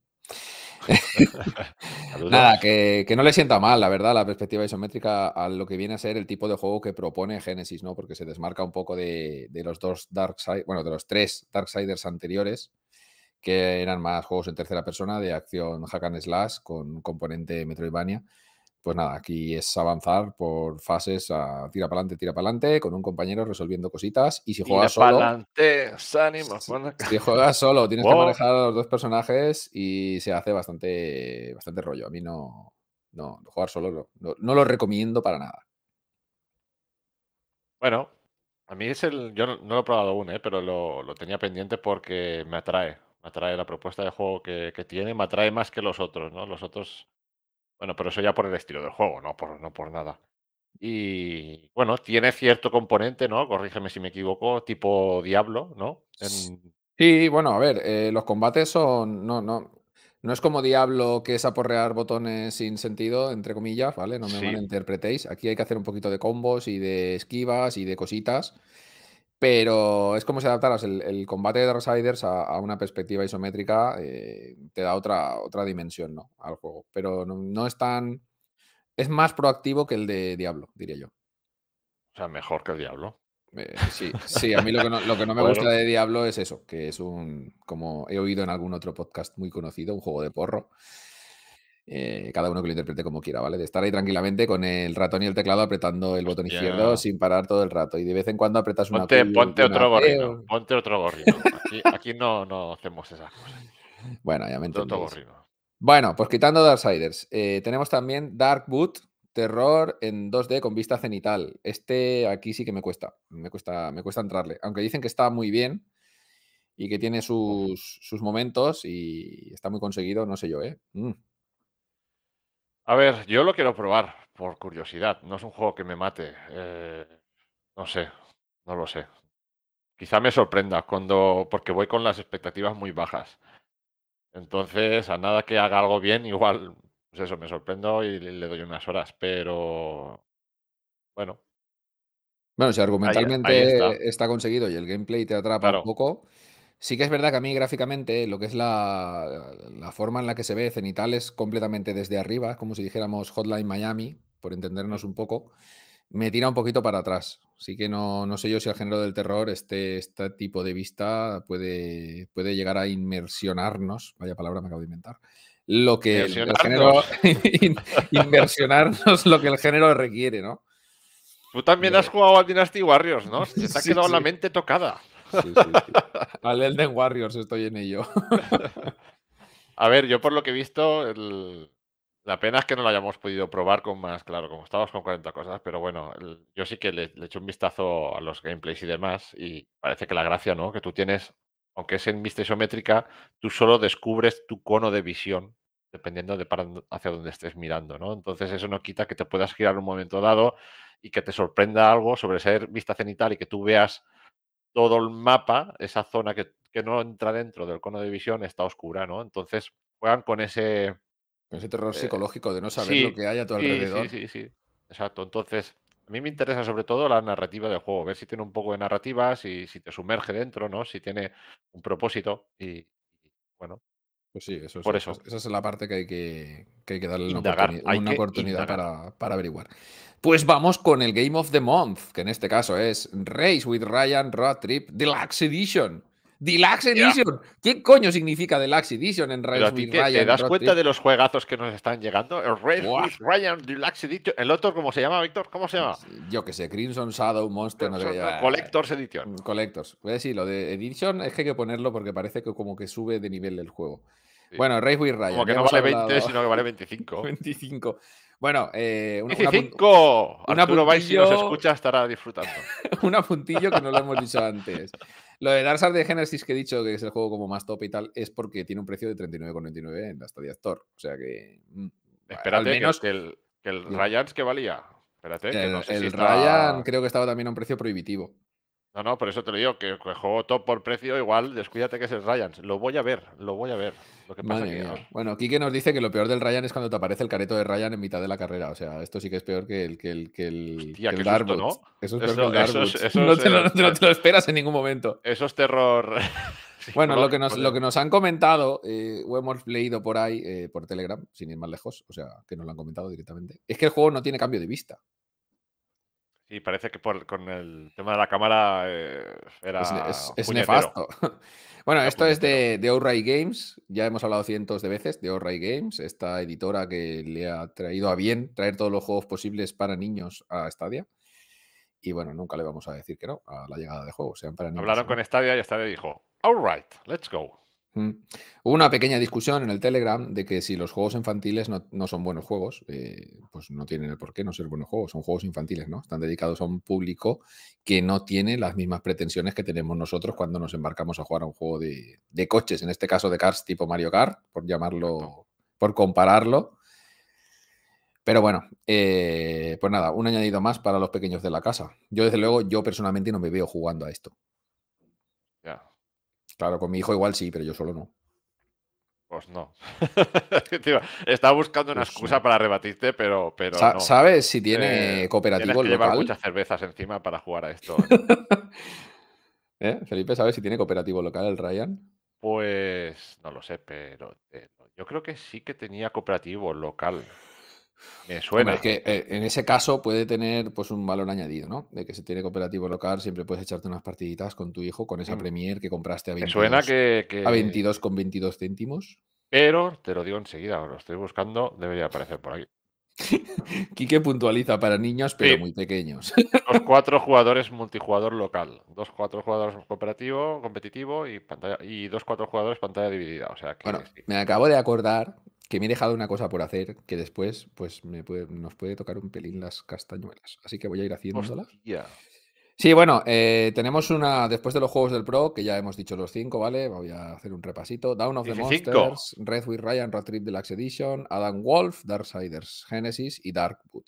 (laughs) Nada, que, que no le sienta mal, la verdad, la perspectiva isométrica a lo que viene a ser el tipo de juego que propone Genesis, ¿no? Porque se desmarca un poco de, de los dos Darksiders, bueno, de los tres Darksiders anteriores, que eran más juegos en tercera persona de acción hack and slash con componente Metroidvania. Pues nada, aquí es avanzar por fases a tira para adelante, tira para adelante, con un compañero resolviendo cositas. Y si Tira juegas solo, ánimo, si, juegas solo, tienes que (laughs) manejar a los dos personajes y se hace bastante, bastante rollo. A mí no, no, jugar solo no, no, no lo recomiendo para nada. Bueno, a mí es el. Yo no, no lo he probado aún, ¿eh? pero lo, lo tenía pendiente porque me atrae. Me atrae la propuesta de juego que, que tiene, me atrae más que los otros, ¿no? Los otros. Bueno, pero eso ya por el estilo del juego, no por, no por nada. Y bueno, tiene cierto componente, ¿no? Corrígeme si me equivoco, tipo Diablo, ¿no? En- Sí, bueno, a ver, eh, los combates son. No, no. No es como Diablo, que es aporrear botones sin sentido, entre comillas, ¿vale? No me Sí. malinterpretéis. Aquí hay que hacer un poquito de combos y de esquivas y de cositas. Pero es como si adaptaras el, el combate de Darksiders a, a una perspectiva isométrica, eh, te da otra, otra dimensión, ¿no? Al juego. Pero no, no es tan. Es más proactivo que el de Diablo, diría yo. O sea, mejor que el Diablo. Eh, sí, sí, a mí lo que no, lo que no (laughs) me Bueno. gusta de Diablo es eso, que es un, como he oído en algún otro podcast muy conocido, un juego de porro. Eh, cada uno que lo interprete como quiera, ¿vale? De estar ahí tranquilamente con el ratón y el teclado apretando el botón Hostia. izquierdo sin parar todo el rato. Y de vez en cuando apretas una Ponte, Q ponte una otro gorrino. o- Ponte otro gorrino. Aquí, aquí no, no hacemos esas cosas. Bueno, ya me gorrino. Bueno, pues quitando Darksiders, eh, tenemos también Dark Boot, terror en 2D con vista cenital. Este aquí sí que me cuesta, me cuesta, me cuesta entrarle. Aunque dicen que está muy bien y que tiene sus, sus momentos y está muy conseguido, no sé yo, ¿eh? Mm. A ver, yo lo quiero probar por curiosidad. No es un juego que me mate. eh, no sé, no lo sé. Quizá me sorprenda cuando, porque voy con las expectativas muy bajas. Entonces, a nada que haga algo bien, (laughs) igual, pues eso, me sorprendo y le doy unas horas. Pero, bueno, Bueno, si ahí argumentalmente está. está conseguido y el gameplay te atrapa un poco, sí que es verdad que a mí gráficamente lo que es la, la forma en la que se ve cenital es completamente desde arriba, como si dijéramos Hotline Miami, por entendernos un poco, me tira un poquito para atrás. Así que no, no sé yo si el género del terror, este, este tipo de vista puede, puede llegar a inmersionarnos, vaya palabra me acabo de inventar, lo que el, el género, (laughs) in- inversionarnos lo que el género requiere, ¿no? Tú también has jugado al Dynasty Warriors, ¿no? (laughs) Se te ha Sí, quedado la sí. mente tocada. Sí, sí, sí. (laughs) Al Elden Warriors estoy en ello. (laughs) A ver, yo por lo que he visto, el- la pena es que no lo hayamos podido probar con más, claro, como estábamos con 40 cosas, pero bueno, el- yo sí que le, le eché un vistazo a los gameplays y demás, y parece que la gracia, ¿no? Que tú tienes, aunque es en vista isométrica, tú solo descubres tu cono de visión, dependiendo de para hacia dónde estés mirando, ¿no? Entonces eso no quita que te puedas girar un momento dado y que te sorprenda algo sobre ser vista cenital y que tú veas todo el mapa, esa zona que, que no entra dentro del cono de visión está oscura, ¿no? Entonces juegan con ese... Con ese terror Eh, psicológico de no saber sí, lo que hay a tu alrededor. sí, sí, sí. Exacto. Entonces, a mí me interesa sobre todo la narrativa del juego, ver si tiene un poco de narrativa, si, si te sumerge dentro, ¿no? Si tiene un propósito y, y, bueno, Pues sí, eso, Por eso-. Esa es la parte que hay que, que hay que darle una oportuni- oportunidad para, para averiguar. Pues vamos con el Game of the Month, que en este caso es Race with Ryan Road Trip Deluxe Edition. Deluxe. Edition. ¿Qué coño significa Deluxe Edition en Race a with te, te Ryan das Road cuenta Trip? de los juegazos que nos están llegando. El Race with Ryan Deluxe Edition. El otro, ¿cómo se llama, Víctor? ¿Cómo se llama? Yo que sé, Crimson Shadow Monster, no sé ya- Collectors Edition. Mm, Collectors. Pues sí, lo de Edition es que hay que ponerlo porque parece que como que sube de nivel el juego. Sí. Bueno, Race with Ryan. Como que no vale 20, hablado- sino que vale 25. 25. (laughs) Bueno, eh, una- una pun- 25. un Arturo Valls, si nos escucha, estará disfrutando. (laughs) un apuntillo que no lo hemos dicho antes. Lo de Dark Souls de Genesis que he dicho que es el juego como más top y tal, es porque tiene un precio de 39,99 en la Stadia Store. O sea que. mm, Espérate, al menos que, el, que el. Ryans que valía. Espérate, que el, no sé el si está- Ryan creo que estaba también a un precio prohibitivo. No, no, por eso te lo digo, que, que juego top por precio, igual descuídate que es el Ryans. Lo voy a ver, lo voy a ver. Lo que pasa Madre que. mía. Bueno, Kike nos dice que lo peor del Ryan es cuando te aparece el careto de Ryan en mitad de la carrera. O sea, esto sí que es peor que el que el, que el, Hostia, que el qué susto, Dark ¿no? Eso es peor Eso- que el Dark eso es- Boots. eso (laughs) no, te lo, no te esperas en ningún momento. Eso es terror. (laughs) Bueno, lo que, nos, lo que nos han comentado, eh, o hemos leído por ahí, eh, por Telegram, sin ir más lejos, o sea, que nos lo han comentado directamente, es que el juego no tiene cambio de vista. Sí, parece que por, con el tema de la cámara eh, era. Es, es- es puñetero. nefasto. (laughs) bueno, Era esto es de, de Outright Games, ya hemos hablado cientos de veces de Outright Games, esta editora que le ha traído a bien traer todos los juegos posibles para niños a Stadia. Y bueno, nunca le vamos a decir que no a la llegada de juegos, sean para niños. Hablaron con Stadia y Stadia dijo: Alright, let's go. Mm. Hubo una pequeña discusión en el Telegram de que si los juegos infantiles no, son buenos juegos, eh, pues no tienen el por qué no ser buenos juegos. Son juegos infantiles, ¿no? Están dedicados a un público que no tiene las mismas pretensiones que tenemos nosotros cuando nos embarcamos a jugar a un juego de, coches, en este caso de cars tipo Mario Kart, por llamarlo, por compararlo. Pero bueno, eh, pues nada, un añadido más para los pequeños de la casa. Yo, desde luego, yo personalmente no me veo jugando a esto. Claro, con mi hijo igual sí, pero yo solo no. Pues no. (laughs) estaba buscando una Pues excusa no. para rebatirte, pero, pero Sa- no. ¿Sabes si Eh, tiene tienes cooperativo que llevar local? muchas cervezas encima para jugar a esto. (laughs) ¿Eh? Felipe, ¿sabes si tiene cooperativo local el Ryan? Pues no lo sé, pero te- yo creo que sí que tenía cooperativo local. Me Hombre, suena. es que eh, en ese caso puede tener pues un valor añadido, ¿no? De que si tiene cooperativo local siempre puedes echarte unas partiditas con tu hijo con esa Mm. Premier que compraste a Me 22, suena que, a que- 22 con 22 céntimos. Pero te lo digo enseguida, lo estoy buscando, debería aparecer por aquí. (laughs) Quique puntualiza para niños, pero Sí. muy pequeños. Dos (laughs) cuatro jugadores multijugador local. Dos cuatro jugadores cooperativo, competitivo y pantalla y dos cuatro jugadores pantalla dividida. O sea que Bueno, sí. me acabo de acordar que me he dejado una cosa por hacer que después pues me puede- nos puede tocar un pelín las castañuelas. Así que voy a ir haciéndola. Hostia. Sí, bueno, eh, tenemos una, después de los juegos del Pro, que ya hemos dicho los cinco, ¿vale? Voy a hacer un repasito. Down of the. Monsters, Red with Ryan, Road Trip Deluxe Edition, Adam Wolf, Darksiders Genesis y Darkwood.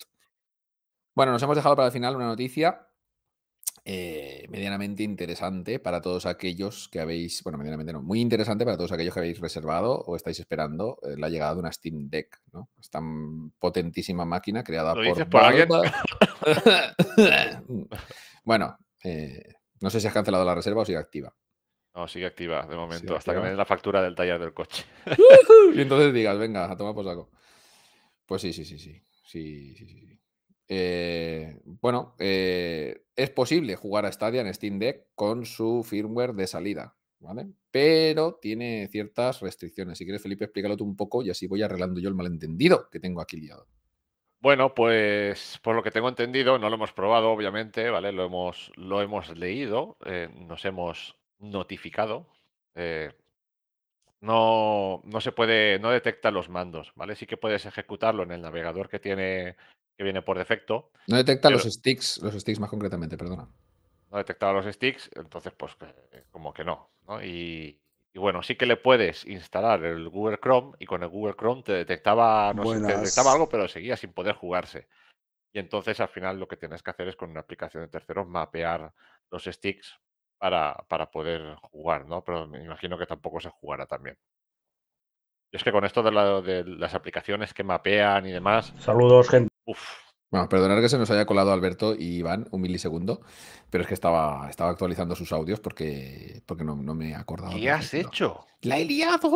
Bueno, nos hemos dejado para el final una noticia eh, medianamente interesante para todos aquellos que habéis, bueno, medianamente no, muy interesante para todos aquellos que habéis reservado o estáis esperando eh, la llegada de una Steam Deck, ¿no? Esta potentísima máquina creada ¿Lo por dices por alguien? (laughs) (laughs) Bueno, eh, no sé si has cancelado la reserva o sigue activa. No, sigue activa de momento, Sigue hasta que me den la factura del taller del coche. (laughs) Y entonces digas, venga, a tomar por saco. Pues sí, sí, sí. Sí, sí, sí, sí. Eh, bueno, eh, es posible jugar a Stadia en Steam Deck con su firmware de salida, ¿vale? Pero tiene ciertas restricciones. Si quieres, Felipe, explícalo tú un poco y así voy arreglando yo el malentendido que tengo aquí liado. Bueno, pues por lo que tengo entendido, no lo hemos probado, obviamente, ¿vale? Lo hemos, lo hemos leído, eh, nos hemos notificado. no, no se puede, no detecta los mandos, ¿vale? Sí que puedes ejecutarlo en el navegador que tiene, que viene por defecto. No detecta los sticks, los sticks más concretamente, perdona. no detectaba los sticks, entonces pues como que no, ¿no? Y, y bueno, sí que le puedes instalar el Google Chrome y con el Google Chrome te detectaba, no sé, te detectaba algo, pero seguía sin poder jugarse. Y entonces al final lo que tienes que hacer es con una aplicación de terceros mapear los sticks para, para poder jugar, ¿no? Pero me imagino que tampoco se jugará también. Y es que con esto de, la- de las aplicaciones que mapean y demás, Saludos, gente. Uff, Bueno, perdonar que se nos haya colado Alberto y Iván un milisegundo, pero es que estaba, estaba actualizando sus audios porque, porque no, no me acordaba. ¿qué has hecho? ¡La he liado!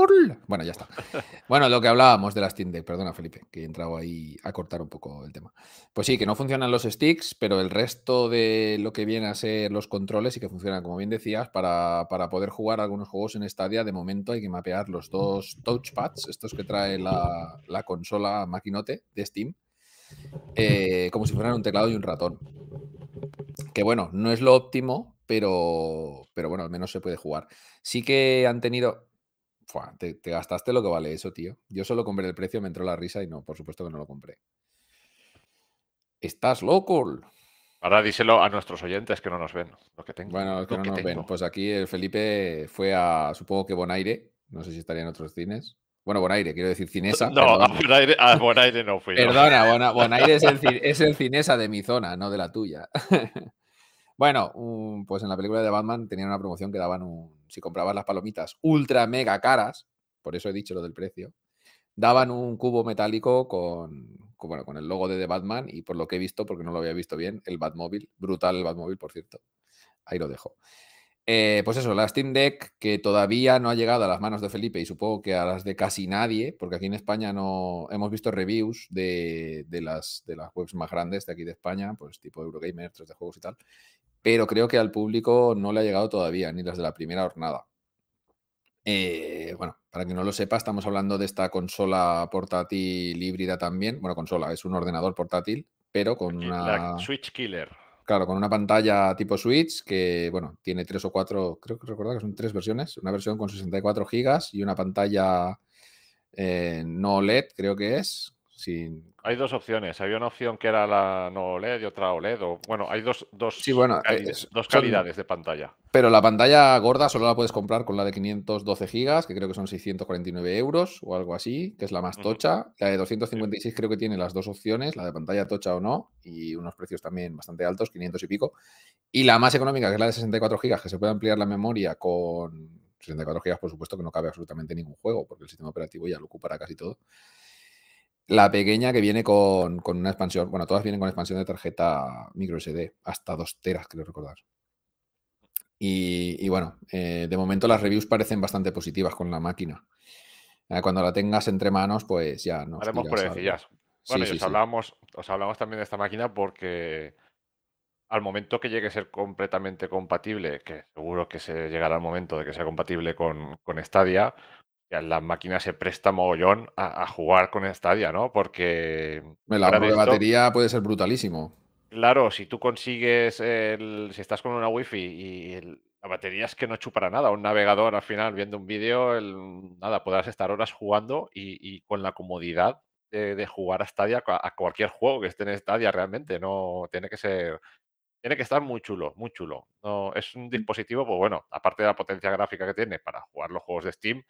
Bueno, ya está. (laughs) Bueno, lo que hablábamos de la Steam Deck, perdona Felipe, que he entrado ahí a cortar un poco el tema. Pues sí, que no funcionan los sticks, pero el resto de lo que viene a ser los controles sí que funcionan, como bien decías, para, para poder jugar algunos juegos en Stadia. De momento hay que mapear los dos touchpads, estos que trae la, la consola maquinote de Steam, eh, como si fueran un teclado y un ratón. Que bueno, no es lo óptimo, pero, pero bueno, al menos se puede jugar. Sí que han tenido. Fua, te, te gastaste lo que vale eso, tío. Yo solo compré el precio, me entró la risa y no, por supuesto que no lo compré. Estás loco. Ahora díselo a nuestros oyentes que no nos ven. Lo que tengo. Bueno, es que no nos ven. Pues aquí el Felipe fue a, supongo que Bonaire. No sé si estaría en otros cines. Bueno, Bonaire, quiero decir Cinesa. No, a perdón. buen aire, a buen aire no fui. Perdona, Bona- (laughs) Bonaire es el, es el cinesa de mi zona, no de la tuya. (laughs) bueno, un- pues en la película de Batman tenían una promoción que daban un. Si comprabas las palomitas ultra mega caras, por eso he dicho lo del precio, daban un cubo metálico con, con, bueno, con el logo de The Batman y por lo que he visto, porque no lo había visto bien, el Batmóvil. Brutal el Batmóvil, por cierto. Ahí lo dejo. Eh, pues eso, la Steam Deck que todavía no ha llegado a las manos de Felipe y supongo que a las de casi nadie, porque aquí en España no hemos visto reviews de, de las, de las webs más grandes de aquí de España, pues tipo Eurogamer, 3 de juegos y tal, pero creo que al público no le ha llegado todavía, ni las de la primera jornada. Eh, bueno, para que no lo sepa, estamos hablando de esta consola portátil híbrida también. Bueno, consola, es un ordenador portátil, pero con una. La Switch Killer. Claro, con una pantalla tipo Switch que, bueno, tiene tres o cuatro, creo que recordar que son tres versiones. Una versión con 64 gigas y una pantalla eh, no OLED, creo que es. Sin... Hay dos opciones. Había una opción que era la no OLED y otra OLED. O, bueno, hay dos, dos, Sí, bueno, cali- es- dos son- calidades de pantalla. Pero la pantalla gorda solo la puedes comprar con la de 512 gigas, que creo que son 649 euros o algo así, que es la más tocha. La de 256 creo que tiene las dos opciones, la de pantalla tocha o no, y unos precios también bastante altos, 500 y pico. Y la más económica, que es la de 64 gigas, que se puede ampliar la memoria con 64 GB, por supuesto que no cabe absolutamente ningún juego, porque el sistema operativo ya lo ocupará casi todo. La pequeña que viene con, una expansión, bueno, todas vienen con expansión de tarjeta micro SD, hasta 2 teras, creo recordar. Y, bueno, eh, de momento las reviews parecen bastante positivas con la máquina. Eh, cuando la tengas entre manos, pues ya no. Haremos. Bueno, y os, Hablamos, os hablamos también de esta máquina porque al momento que llegue a ser completamente compatible, que seguro que se llegará al momento de que sea compatible con, con Stadia, la máquina se presta mogollón a, jugar con Stadia, ¿no? Porque. La de batería puede ser brutalísimo. Claro, si tú consigues el, si estás con una wifi y la batería es que no chupará nada, un navegador al final viendo un vídeo, nada, podrás estar horas jugando y, con la comodidad de, jugar a Stadia a cualquier juego que esté en Stadia realmente, no tiene que ser tiene que estar muy chulo, muy chulo. No, es un dispositivo, pues bueno, aparte de la potencia gráfica que tiene para jugar los juegos de Steam,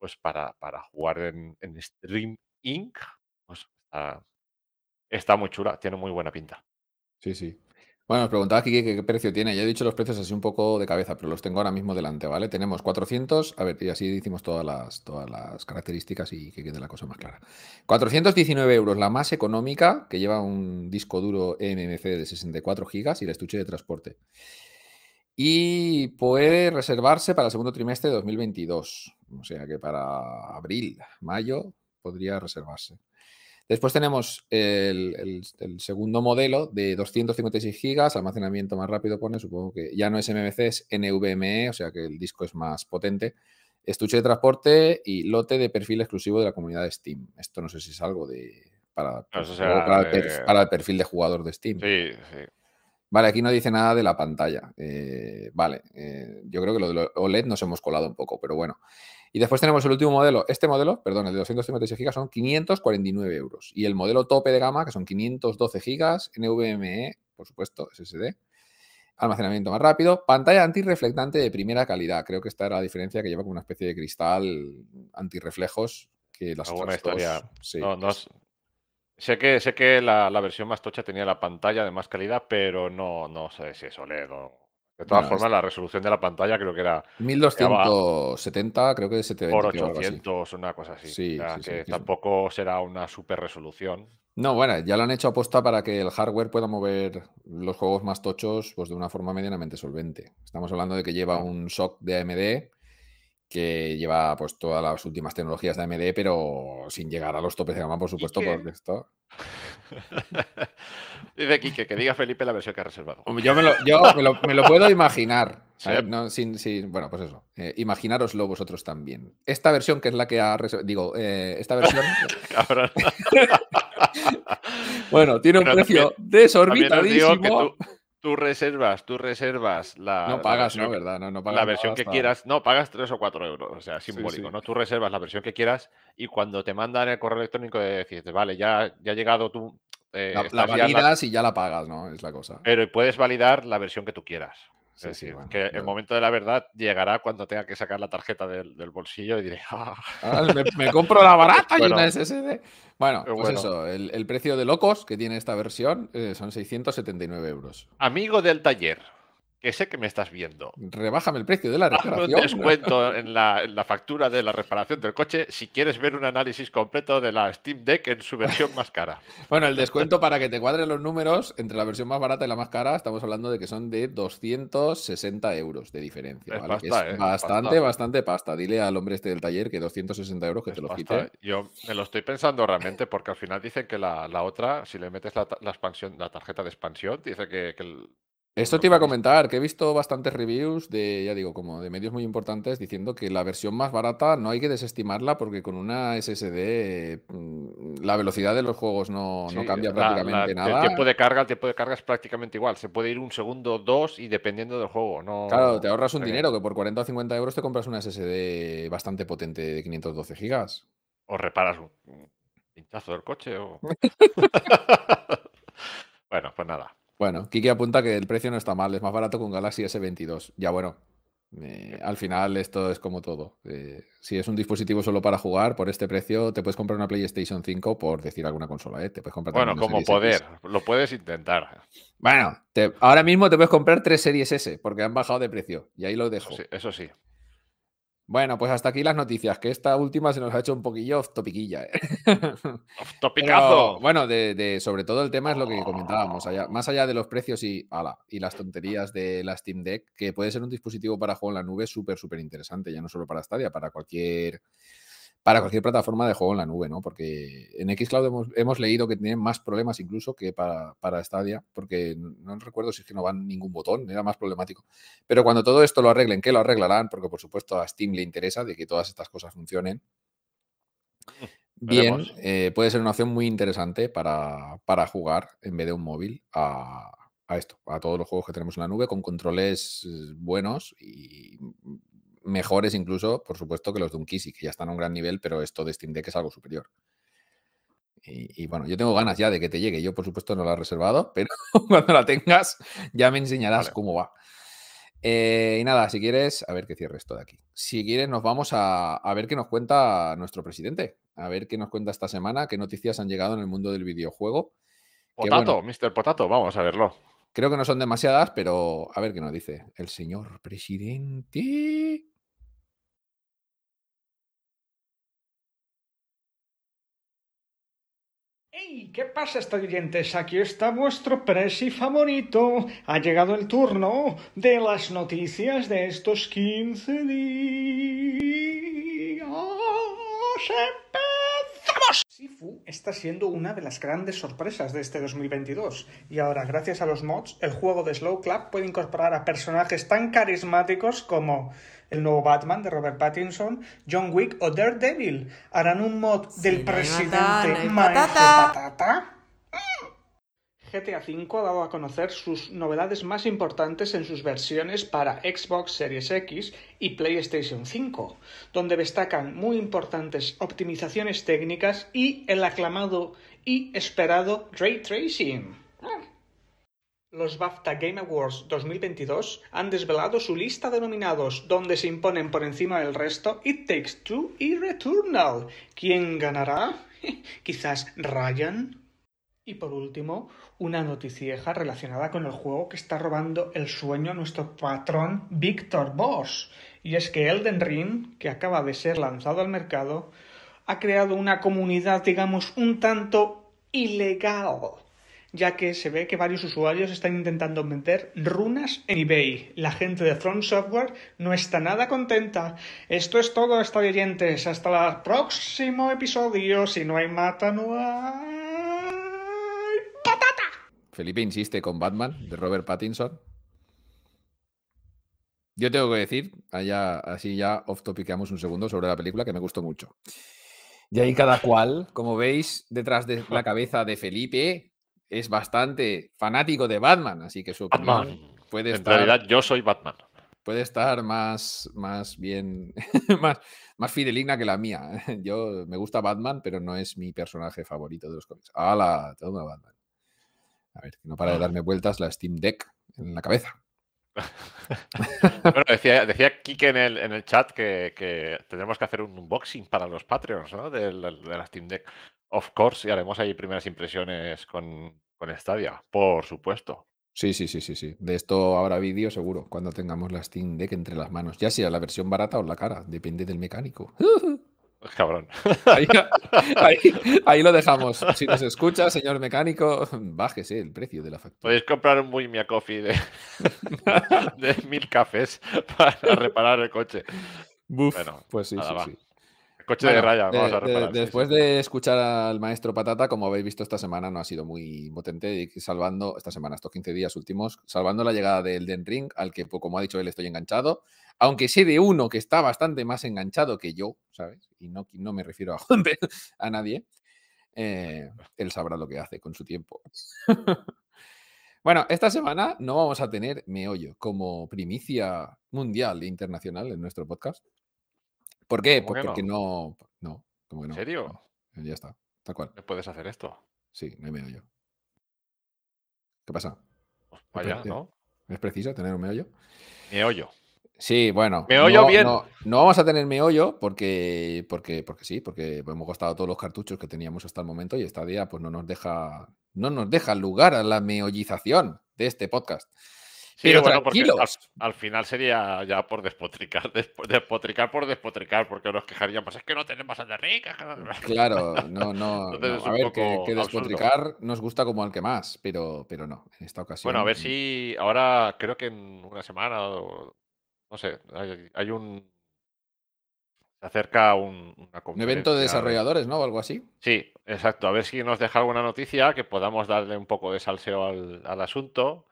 pues para, para jugar en, Stream Inc., pues está, muy chula, tiene muy buena pinta. Sí, sí. Bueno, os preguntaba aquí qué, precio tiene. Ya he dicho los precios así un poco de cabeza, pero los tengo ahora mismo delante, ¿vale? Tenemos 400, a ver, y así decimos todas las, todas las características y que quede la cosa más clara. 419 euros, la más económica, que lleva un disco duro MMC de 64 gigas y el estuche de transporte. Y puede reservarse para el segundo trimestre de 2022. O sea que para abril, mayo podría reservarse. Después tenemos el, segundo modelo de 256 GB, almacenamiento más rápido pone, supongo que ya no es MMC, es NVMe, o sea que el disco es más potente. Estuche de transporte y lote de perfil exclusivo de la comunidad de Steam. Esto no sé si es algo de para, para el perfil de jugador de Steam. Sí, sí. Vale, aquí no dice nada de la pantalla. Eh, vale, eh, yo creo que lo de OLED nos hemos colado un poco, pero bueno. Y después tenemos el último modelo. Este modelo, perdón, el de 256 GB son 549 euros. Y el modelo tope de gama, que son 512 GB, NVMe, por supuesto, SSD. Almacenamiento más rápido. Pantalla antirreflectante de primera calidad. Creo que esta era la diferencia que lleva como una especie de cristal antirreflejos que las otras historia. sí, no, Sé que, sé que la, versión más tocha tenía la pantalla de más calidad, pero no, no sé si es OLED o... De todas formas, la resolución de la pantalla creo que era... 1270, creo que es 720. Por 800, una cosa así. Sí, que tampoco será una super resolución. No, bueno, ya lo han hecho aposta para que el hardware pueda mover los juegos más tochos pues, de una forma medianamente solvente. Estamos hablando de que lleva un SOC de AMD que lleva pues todas las últimas tecnologías de AMD, pero sin llegar a los topes de gama, por supuesto, porque esto. (laughs) Dice Kike, que diga Felipe la versión que ha reservado. Yo me lo, yo me lo, puedo imaginar. (laughs) No, sin, sin, bueno, pues eso. Eh, imaginaroslo vosotros también. Esta versión, que es la que ha reservado. Digo, eh, esta versión. (laughs) bueno, tiene un precio desorbitadísimo. Tú reservas, tú reservas la. No pagas, ¿no? ¿Verdad? No, no pagas la versión que quieras. No, pagas 3 o 4 euros, o sea, simbólico, ¿no? Tú reservas la versión que quieras y cuando te mandan el correo electrónico de decirte, vale, ya, ya ha llegado tu. Eh, la, validas y ya la pagas, ¿no? Es la cosa. Pero puedes validar la versión que tú quieras. Sí, sí, que el momento de la verdad llegará cuando tenga que sacar la tarjeta del, bolsillo y diré, (laughs) ah, ah me, compro la barata y una SSD. Bueno, pues eso, el, precio de locos que tiene esta versión eh, son 679 euros. Amigo del taller que sé que me estás viendo. Rebájame el precio de la (laughs) reparación. un descuento (laughs) en la, en la, factura de la reparación del coche si quieres ver un análisis completo de la Steam Deck en su versión más cara. (laughs) bueno, el descuento para que te cuadren los números entre la versión más barata y la más cara, estamos hablando de que son de 260 euros de diferencia. Es, ¿vale? ¿eh? bastante, bastante pasta. Dile al hombre este del taller que 260 euros que te lo quite. Yo me lo estoy pensando realmente porque al final dicen que la, otra, si le metes la, expansión, la tarjeta de expansión, dice que, que el, esto te iba a comentar, que he visto bastantes reviews de, ya digo, como de medios muy importantes diciendo que la versión más barata no hay que desestimarla porque con una SSD mm, la velocidad de los juegos no, cambia prácticamente nada. El tiempo de carga, el tiempo de carga es prácticamente igual. Se puede ir un segundo, dos y dependiendo del juego. No, claro, te ahorras un dinero que por 40 o 50 euros te compras una SSD bastante potente de 512 gigas. O reparas un pinchazo del coche o... (laughs) (laughs) bueno, pues nada. Bueno, Kiki apunta que el precio no está mal, es más barato que un Galaxy S22. Ya bueno, eh, al final esto es como todo. Eh, si es un dispositivo solo para jugar, por este precio te puedes comprar una PlayStation 5 por decir alguna consola. ¿eh? Te puedes comprar bueno, como poder, lo puedes intentar. Bueno, ahora mismo te puedes comprar tres series S porque han bajado de precio y ahí lo dejo. Eso sí. Bueno, pues hasta aquí las noticias, que esta última se nos ha hecho un poquillo off topiquilla. ¿eh? Off (laughs) topicazo. bueno, de, sobre todo el tema es lo que comentábamos, más allá de los precios y, y las tonterías de la Steam Deck, que puede ser un dispositivo para juego en la nube súper, súper interesante, ya no solo para Stadia, para cualquier para cualquier plataforma de juego en la nube, ¿no? Porque en Xcloud hemos, hemos leído que tienen más problemas incluso que para, para Stadia, porque no recuerdo si es que no van ningún botón, era más problemático. Pero cuando todo esto lo arreglen, que lo arreglarán, porque por supuesto a Steam le interesa de que todas estas cosas funcionen. (laughs) Bien, eh, puede ser una opción muy interesante para, para jugar en vez de un móvil a, a esto, a todos los juegos que tenemos en la nube con controles eh, buenos y mejores incluso, por supuesto, que los de un Kisi, que ya están a un gran nivel, pero esto de Steam Deck es algo superior. Y, bueno, yo tengo ganas ya de que te llegue. Yo, por supuesto, no la he reservado, pero (laughs) cuando la tengas ya me enseñarás cómo va. Eh, y nada, si quieres, a ver qué cierre esto de aquí. Si quieres, nos vamos a, ver qué nos cuenta nuestro presidente. A ver qué nos cuenta esta semana, qué noticias han llegado en el mundo del videojuego. Potato, Mr. Potato, vamos a verlo. Creo que no son demasiadas, pero a ver qué nos dice el señor presidente. ¿Qué pasa, estudiantes? Aquí está vuestro presi favorito. Ha llegado el turno de las noticias de estos 15 días. ¡Empezamos! Sifu está siendo una de las grandes sorpresas de este 2022. Y ahora, gracias a los mods, el juego de Slow Clap puede incorporar a personajes tan carismáticos como el nuevo Batman de Robert Pattinson, John Wick o Daredevil. ¿Harán un mod del presidente Maestro Patata? GTA V ha dado a conocer sus novedades más importantes en sus versiones para Xbox Series X y PlayStation 5, donde destacan muy importantes optimizaciones técnicas y el aclamado y esperado ray tracing. Los BAFTA Game Awards 2022 han desvelado su lista de nominados, donde se imponen por encima del resto It Takes Two y Returnal. ¿Quién ganará? (laughs) Quizás Ryan. Y por último, una noticieja relacionada con el juego que está robando el sueño a nuestro patrón Victor Boss. Y es que Elden Ring, que acaba de ser lanzado al mercado, ha creado una comunidad, digamos, un tanto ilegal ya que se ve que varios usuarios están intentando vender runas en eBay. La gente de Front Software no está nada contenta. Esto es todo, hasta oyentes. Hasta el próximo episodio. Si no hay mata, no hay patata. Felipe insiste con Batman de Robert Pattinson. Yo tengo que decir, allá, así ya off topicamos un segundo sobre la película que me gustó mucho. Y ahí cada cual, como veis, detrás de la cabeza de Felipe, es bastante fanático de Batman, así que su opinión puede estar. En realidad, yo soy Batman. Puede estar más, más bien, (laughs) más, más fideligna que la mía. (laughs) Yo me gusta Batman, pero no es mi personaje favorito de los cómics. ¡Hala! Todo Batman. A ver, no para de ah. darme vueltas la Steam Deck en la cabeza. (laughs) bueno, decía, decía Kike en el, en el chat que, que, tenemos que hacer un unboxing para los Patreons ¿no? de, la Steam Deck. Of course, y haremos ahí primeras impresiones con, con Stadia, por supuesto. Sí, sí, sí, sí, sí. De esto habrá vídeo seguro cuando tengamos la Steam Deck entre las manos. Ya sea la versión barata o la cara, depende del mecánico. (laughs) Cabrón. (laughs) Ahí, lo dejamos. Si nos escucha, señor mecánico, bájese el precio de la factura. Podéis comprar un muy Mia Coffee de, (laughs) de mil cafés para reparar el coche. bueno, pues sí, sí, sí. Coche de raya, vamos a reparar. después de escuchar al maestro Patata, como habéis visto esta semana, no ha sido muy potente, salvando, esta semana, estos 15 días últimos, salvando la llegada del Den Ring, al que, como ha dicho él, estoy enganchado. Aunque sé de uno que está bastante más enganchado que yo, ¿sabes? Y no, no me refiero a, (laughs) a nadie. Eh, él sabrá lo que hace con su tiempo. (laughs) bueno, esta semana no vamos a tener meollo como primicia mundial e internacional en nuestro podcast. ¿Por qué? Pues porque no? no, como que no. ¿En serio? ya está, tal cual. puedes hacer esto? Sí, no hay meollo. ¿Qué pasa? Pues vaya, ¿no? ¿Es preciso tener un meollo? Meollo. Sí, bueno. Meollo bien. No, vamos a tener meollo porque, porque, porque sí, porque hemos gastado todos los cartuchos que teníamos hasta el momento y esta día pues no nos deja, no nos deja lugar a la meollización de este podcast. Sí, Pero bueno, porque al, final sería ya por despotricar, (laughs) despo- despotricar por despotricar, porque nos quejaríamos, es que no tenemos a Enrique. es (laughs) que no-". Claro, no, no, Entonces no. A ver, que, absurdo. despotricar nos gusta como al que más, pero, pero no, en esta ocasión. Bueno, a ver si ahora creo que en una semana o no sé, hay, hay un se acerca un, una Un evento de desarrolladores, ¿no? O algo así. Sí, exacto. A ver si nos deja alguna noticia que podamos darle un poco de salseo al, al asunto.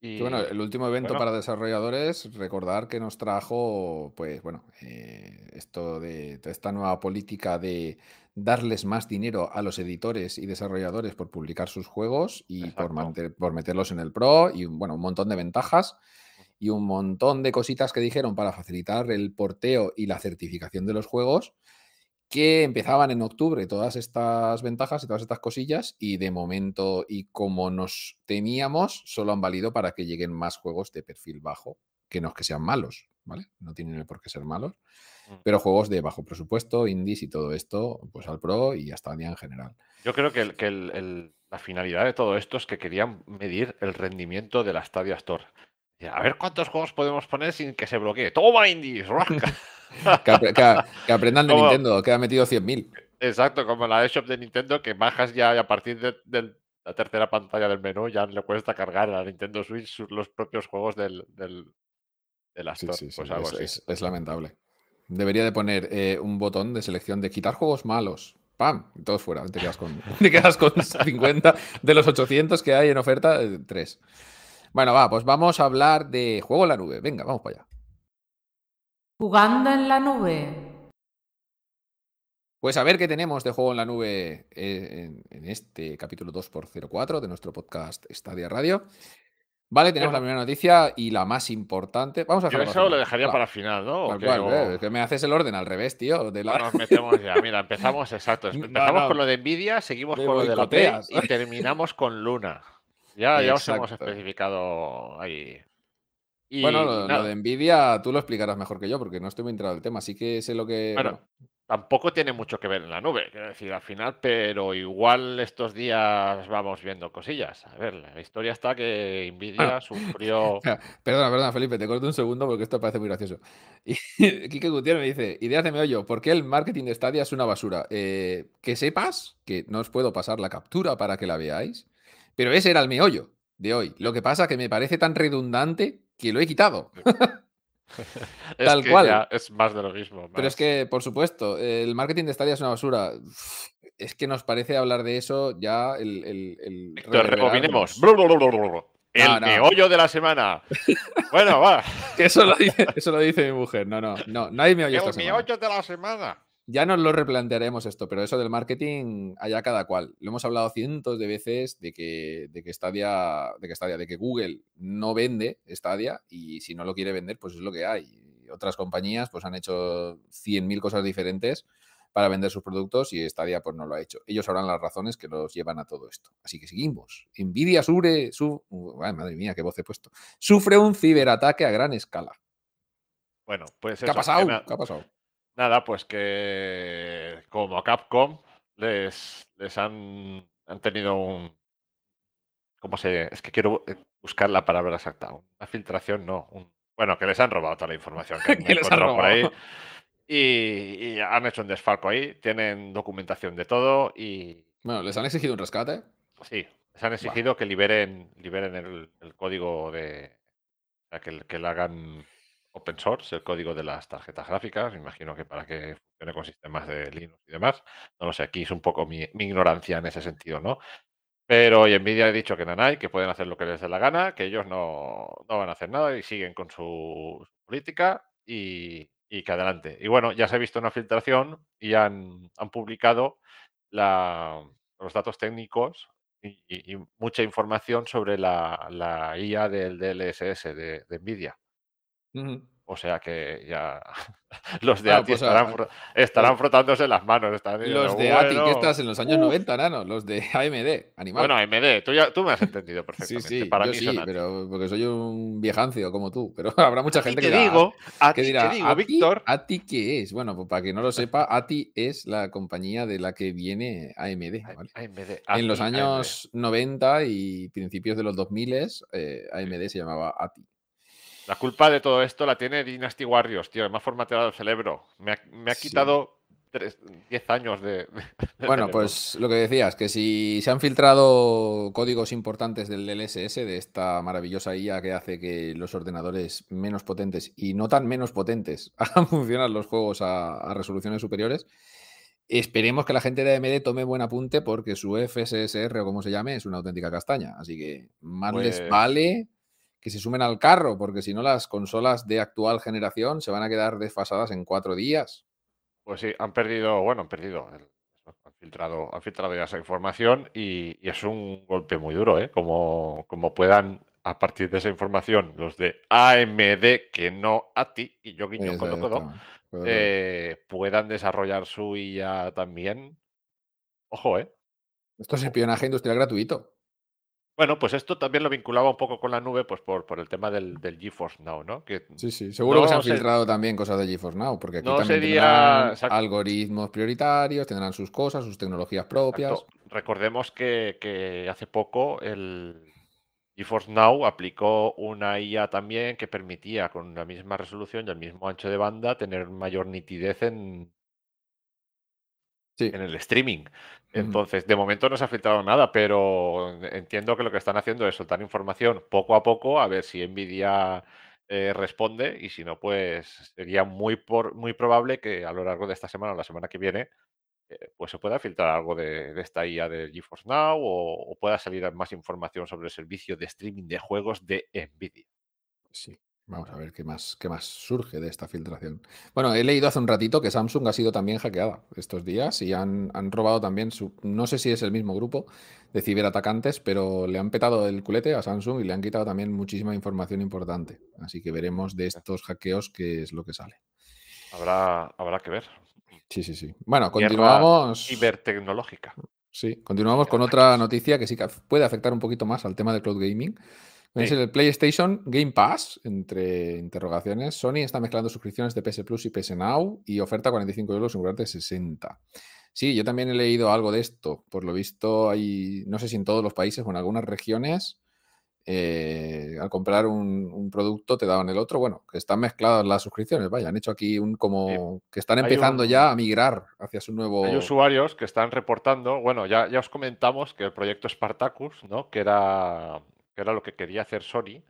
Y bueno, el último evento bueno, para desarrolladores, recordar que nos trajo, pues bueno, eh, esto de, de esta nueva política de darles más dinero a los editores y desarrolladores por publicar sus juegos y por, manter- por meterlos en el Pro y bueno, un montón de ventajas y un montón de cositas que dijeron para facilitar el porteo y la certificación de los juegos que empezaban en octubre todas estas ventajas y todas estas cosillas y de momento y como nos temíamos solo han valido para que lleguen más juegos de perfil bajo que no es que sean malos, ¿vale? No tienen por qué ser malos, Mm. pero juegos de bajo presupuesto, indies y todo esto, pues al Pro y hasta día en general. yo creo que, el- que el- el- la finalidad de todo esto es que querían medir el rendimiento de la Stadia Store. A ver cuántos juegos podemos poner sin que se bloquee. ¡Toma, indies! ¡Rasca! (laughs) Que, aprendan de Como- Nintendo, que ha metido 100.000. Exacto, como la eShop de Nintendo, que bajas ya y a partir de, del- la tercera pantalla del menú ya le cuesta cargar a la Nintendo Switch los propios juegos del, del, de la Sí, sí, sí, pues algo es, así. es- es lamentable. Debería de poner eh, un botón de selección de quitar juegos malos. ¡Pam! Todos fuera. Te quedas con, (laughs) te quedas con (laughs) 50 de los 800 que hay en oferta, 3. Bueno, va, pues vamos a hablar de juego en la nube. Venga, vamos para allá. Jugando en la nube. Pues a ver qué tenemos de juego en la nube eh, en, en este capítulo 2x04 de nuestro podcast Stadia Radio. Vale, tenemos la primera noticia y la más importante. Vamos a Yo eso lo dejaría para el final, ¿no? ¿O Tal qué? cual, O- eh, que me haces el orden al revés, tío. de la- nos metemos ya. (laughs) Mira, empezamos, exacto. No, Empezamos no. con lo de Nvidia, seguimos con lo de la boicoteas. y terminamos con Luna. Ya, ya os hemos especificado ahí. Y Bueno, lo, de Nvidia tú lo explicarás mejor que yo porque no estoy muy enterado del tema. Así que sé lo que. Bueno, bueno, tampoco tiene mucho que ver en la nube, quiero decir, al final, pero igual estos días vamos viendo cosillas. A ver, la historia está que Nvidia sufrió. (laughs) Perdona, perdona, Felipe, te corto un segundo porque esto parece muy gracioso. (laughs) Y Quique Gutiérrez me dice, ideas de meollo, ¿por qué el marketing de Stadia es una basura? Eh, que sepas que no os puedo pasar la captura para que la veáis, pero ese era el meollo de hoy. Lo que pasa que me parece tan redundante que lo he quitado. (laughs) (laughs) Es Tal que cual. ya es más de lo mismo. Pero es que, por supuesto, el marketing de Stadia es una basura. Es que nos parece hablar de eso ya el... el, el Víctor, rebobinemos. El No, no. meollo de la semana. (laughs) Bueno, va. Eso lo, dice, eso lo dice mi mujer. No, no, no, no hay meollo esta El semana. meollo de la semana. Ya nos lo replantearemos esto, pero eso del marketing, allá cada cual. Lo hemos hablado cientos de veces de que, de que Stadia, de que Stadia, de que Google no vende Stadia y si no lo quiere vender, pues es lo que hay. Y otras compañías pues han hecho 100.000 cosas diferentes para vender sus productos y Stadia pues no lo ha hecho. Ellos sabrán las razones que los llevan a todo esto. Así que seguimos. Nvidia sufre, su, uh, ay, madre mía, qué voz he puesto. Sufre un ciberataque a gran escala. Bueno, pues ¿Qué ha eso, pasado? ¿Qué ha pasado? Nada, pues que como Capcom les, les han, han tenido un... ¿Cómo se...? Es que quiero buscar la palabra exacta. Una filtración, no. un- bueno, que les han robado toda la información que, (laughs) Que les han encontrado por ahí. robado. Y, y han hecho un desfalco ahí. Tienen documentación de todo y Bueno, les han exigido un rescate. sí, les han exigido que liberen, liberen el, el código de... o sea, que, que le hagan open source, el código de las tarjetas gráficas. Me imagino que para que funcione con sistemas de Linux y demás. No lo sé, aquí es un poco mi, mi ignorancia en ese sentido, ¿no? Pero hoy Nvidia ha dicho que Nanai, que pueden hacer lo que les dé la gana, que ellos no, no van a hacer nada y siguen con su, política y, y que adelante. Y bueno, ya se ha visto una filtración y han, han publicado los datos técnicos y, y- y mucha información sobre la, la IA del DLSS de, de Nvidia. O sea que ya (laughs) los de ATI pues, estarán, ah, estarán frotándose las manos. estarán diciendo, Los de ATI, que estás en los años uf. 90, nano. Los de (laughs) AMD, animal. Bueno, AMD, tú, ya, tú me has entendido sí, perfectamente. sí, Para yo mí sí, pero porque soy un viejancio como tú. Pero (laughs) habrá mucha gente te que dirá, digo, a que dirá, te digo, ¿ATI? Víctor, ¿ATI qué es? Bueno, pues para quien no lo sepa, ATI es la compañía de la que viene AMD. ¿vale? AMD, En los ATI, AMD. años 90 y principios de los 2000 eh, AMD se llamaba ATI. La culpa de todo esto la tiene Dynasty Warriors, tío. Me ha formateado el cerebro. Me ha, me ha Sí. quitado tres- 10 años de. Bueno, pues lo que decías, que si se han filtrado códigos importantes del LSS, de esta maravillosa IA que hace que los ordenadores menos potentes y no tan menos potentes (laughs) hagan funcionar los juegos a, a resoluciones superiores, esperemos que la gente de AMD tome buen apunte porque su FSSR o como se llame es una auténtica castaña. Así que más les Pues- vale que se sumen al carro, porque si no las consolas de actual generación se van a quedar desfasadas en cuatro días. Pues sí, han perdido, bueno, han perdido, han filtrado, han filtrado ya esa información y, y es un golpe muy duro, ¿eh? Como, como puedan, a partir de esa información, los de AMD, que no a ti, y yo guiño con todo, eh, puedan desarrollar su IA también. Ojo, ¿eh? Esto es espionaje industrial gratuito. Bueno, pues esto también lo vinculaba un poco con la nube, pues por, por el tema del, del GeForce Now, ¿no? Que Sí, sí. Seguro que se han se- filtrado también cosas de GeForce Now, porque aquí No también sería- algoritmos prioritarios, tendrán sus cosas, sus tecnologías propias. Exacto. Recordemos que, que hace poco el GeForce Now aplicó una IA también que permitía con la misma resolución y el mismo ancho de banda tener mayor nitidez en, Sí. en el streaming. Entonces, de momento no se ha filtrado nada, pero entiendo que lo que están haciendo es soltar información poco a poco, a ver si Nvidia eh, responde y si no, pues sería muy, por, muy probable que a lo largo de esta semana o la semana que viene, eh, pues se pueda filtrar algo de, de esta IA de GeForce Now o, o pueda salir más información sobre el servicio de streaming de juegos de Nvidia. Sí. Vamos a ver qué más, qué más surge de esta filtración. Bueno, he leído hace un ratito que Samsung ha sido también hackeada estos días y han, han robado también su. No sé si es el mismo grupo de ciberatacantes, pero le han petado el culete a Samsung y le han quitado también muchísima información importante. Así que veremos de estos hackeos qué es lo que sale. Habrá, habrá que ver. Sí, sí, sí. Bueno, continuamos. Cibertecnológica. Sí, continuamos con otra noticia que sí que puede afectar un poquito más al tema del cloud gaming. Es Sí. el PlayStation Game Pass, entre interrogaciones. Sony está mezclando suscripciones de PS Plus y PS Now y oferta 45 euros en lugar de 60. Sí, yo también he leído algo de esto. Por lo visto, hay, no sé si en todos los países o en algunas regiones, eh, al comprar un, un producto te daban el otro. Bueno, que están mezcladas las suscripciones. Vaya, han hecho aquí un como que están empezando un- ya a migrar hacia su nuevo. Hay usuarios que están reportando, bueno, ya, ya os comentamos que el proyecto Spartacus, ¿no? Que era, que era lo que quería hacer Sony.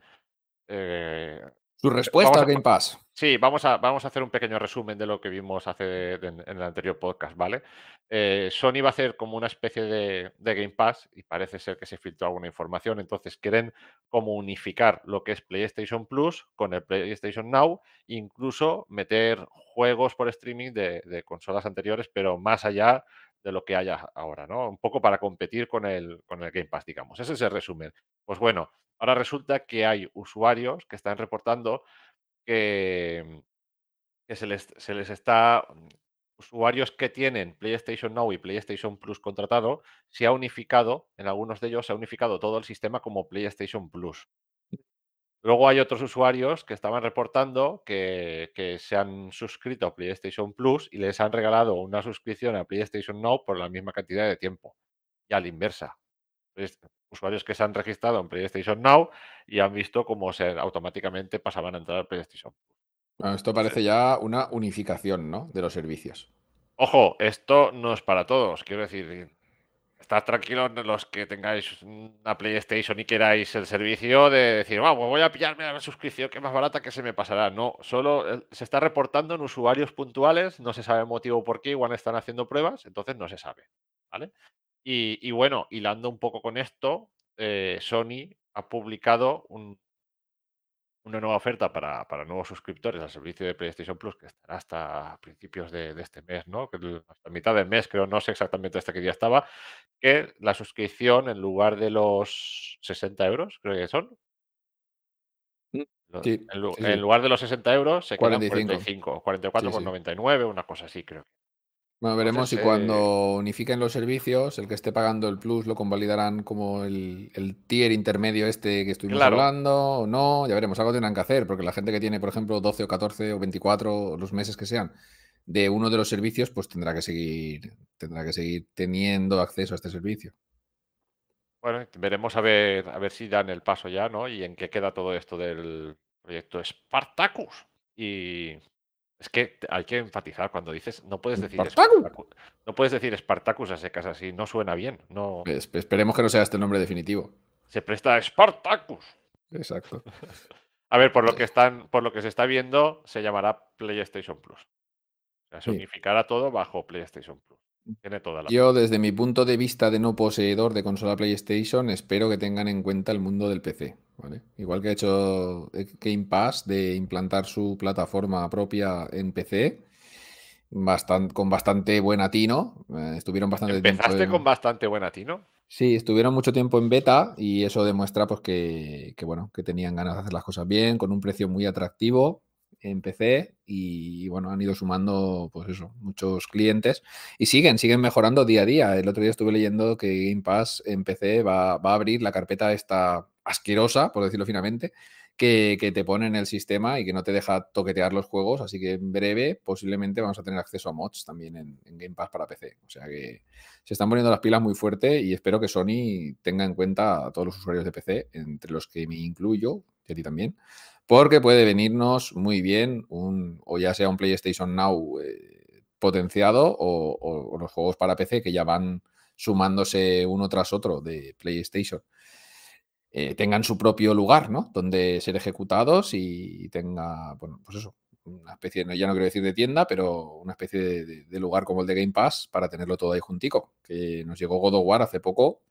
eh, Su respuesta vamos al a- Game Pass. Sí, vamos a, vamos a hacer un pequeño resumen de lo que vimos hace en, en el anterior podcast, ¿vale? Eh, Sony va a hacer como una especie de, de Game Pass y parece ser que se filtró alguna información, entonces quieren como unificar lo que es PlayStation Plus con el PlayStation Now, incluso meter juegos por streaming de, de consolas anteriores, pero más allá de lo que haya ahora, ¿no? Un poco para competir con el, con el Game Pass, digamos. Ese es el resumen. Pues bueno, ahora resulta que hay usuarios que están reportando que, que se, les, se les está, usuarios que tienen PlayStation Now y PlayStation Plus contratado, se ha unificado, en algunos de ellos se ha unificado todo el sistema como PlayStation Plus. Luego hay otros usuarios que estaban reportando que, que se han suscrito a PlayStation Plus y les han regalado una suscripción a PlayStation Now por la misma cantidad de tiempo. Y a la inversa. Usuarios que se han registrado en PlayStation Now y han visto cómo se automáticamente pasaban a entrar a PlayStation Plus. Bueno, esto parece ya una unificación, ¿no? De los servicios. Ojo, esto no es para todos. Quiero decir, estad tranquilos los que tengáis una PlayStation y queráis el servicio de decir, vamos, voy a pillarme la suscripción que más barata que se me pasará. No, solo eh, se está reportando en usuarios puntuales, no se sabe el motivo por qué, igual están haciendo pruebas, entonces no se sabe. ¿Vale? Y, y bueno, hilando un poco con esto, eh, Sony ha publicado un- una nueva oferta para, para nuevos suscriptores al servicio de PlayStation Plus, que estará hasta principios de, de este mes, ¿no? Hasta mitad del mes, creo, no sé exactamente hasta qué día estaba, que la suscripción, en lugar de los 60 euros, creo que son, Mm, sí, en, sí, lugar de los 60 euros se quedan 45. 45, Sí. 44,99, una cosa así, creo. Bueno, veremos Entonces, si cuando unifiquen los servicios, el que esté pagando el plus lo convalidarán como el, el tier intermedio este que estuvimos Claro. hablando o no. Ya veremos, algo tendrán que hacer, porque la gente que tiene, por ejemplo, 12 o 14 o 24 o los meses que sean de uno de los servicios, pues tendrá que seguir, tendrá que seguir teniendo acceso a este servicio. Bueno, veremos a ver, a ver si dan el paso ya, ¿no? Y en qué queda todo esto del proyecto Spartacus. Y es que hay que enfatizar cuando dices, no puedes decir Spartacus. Spartacus, no puedes decir Spartacus a secas así, no suena bien, no Es- esperemos que no sea este el nombre definitivo. se presta a Spartacus. Exacto. (laughs) A ver, por lo que están, por lo que se está viendo, se llamará PlayStation Plus. O sea, se Sí. unificará todo bajo PlayStation Plus. Tiene toda la Yo, desde mi punto de vista de no poseedor de consola PlayStation, espero que tengan en cuenta el mundo del PC. ¿vale? Igual que ha hecho eh, Game Pass de implantar su plataforma propia en PC, bastan- con bastante buen atino. eh, estuvieron bastante tiempo Empezaste en- con bastante buena tino. Sí, estuvieron mucho tiempo en beta y eso demuestra pues que, que, bueno, que tenían ganas de hacer las cosas bien, con un precio muy atractivo en PC y bueno, han ido sumando pues eso, muchos clientes y siguen, siguen mejorando día a día. El otro día estuve leyendo que Game Pass en PC va, va a abrir la carpeta esta asquerosa, por decirlo finamente, que, que te pone en el sistema y que no te deja toquetear los juegos, así que en breve posiblemente vamos a tener acceso a mods también en, en Game Pass para PC. O sea que se están poniendo las pilas muy fuerte y espero que Sony tenga en cuenta a todos los usuarios de PC, entre los que me incluyo, y a ti también, porque puede venirnos muy bien un, o ya sea un PlayStation Now eh, potenciado o, los juegos para PC que ya van sumándose uno tras otro de PlayStation. eh, tengan su propio lugar, ¿no? Donde ser ejecutados y tenga, bueno, pues eso, una especie, ya no quiero decir de tienda, pero una especie de- de lugar como el de Game Pass para tenerlo todo ahí juntico. Que nos llegó God of War hace poco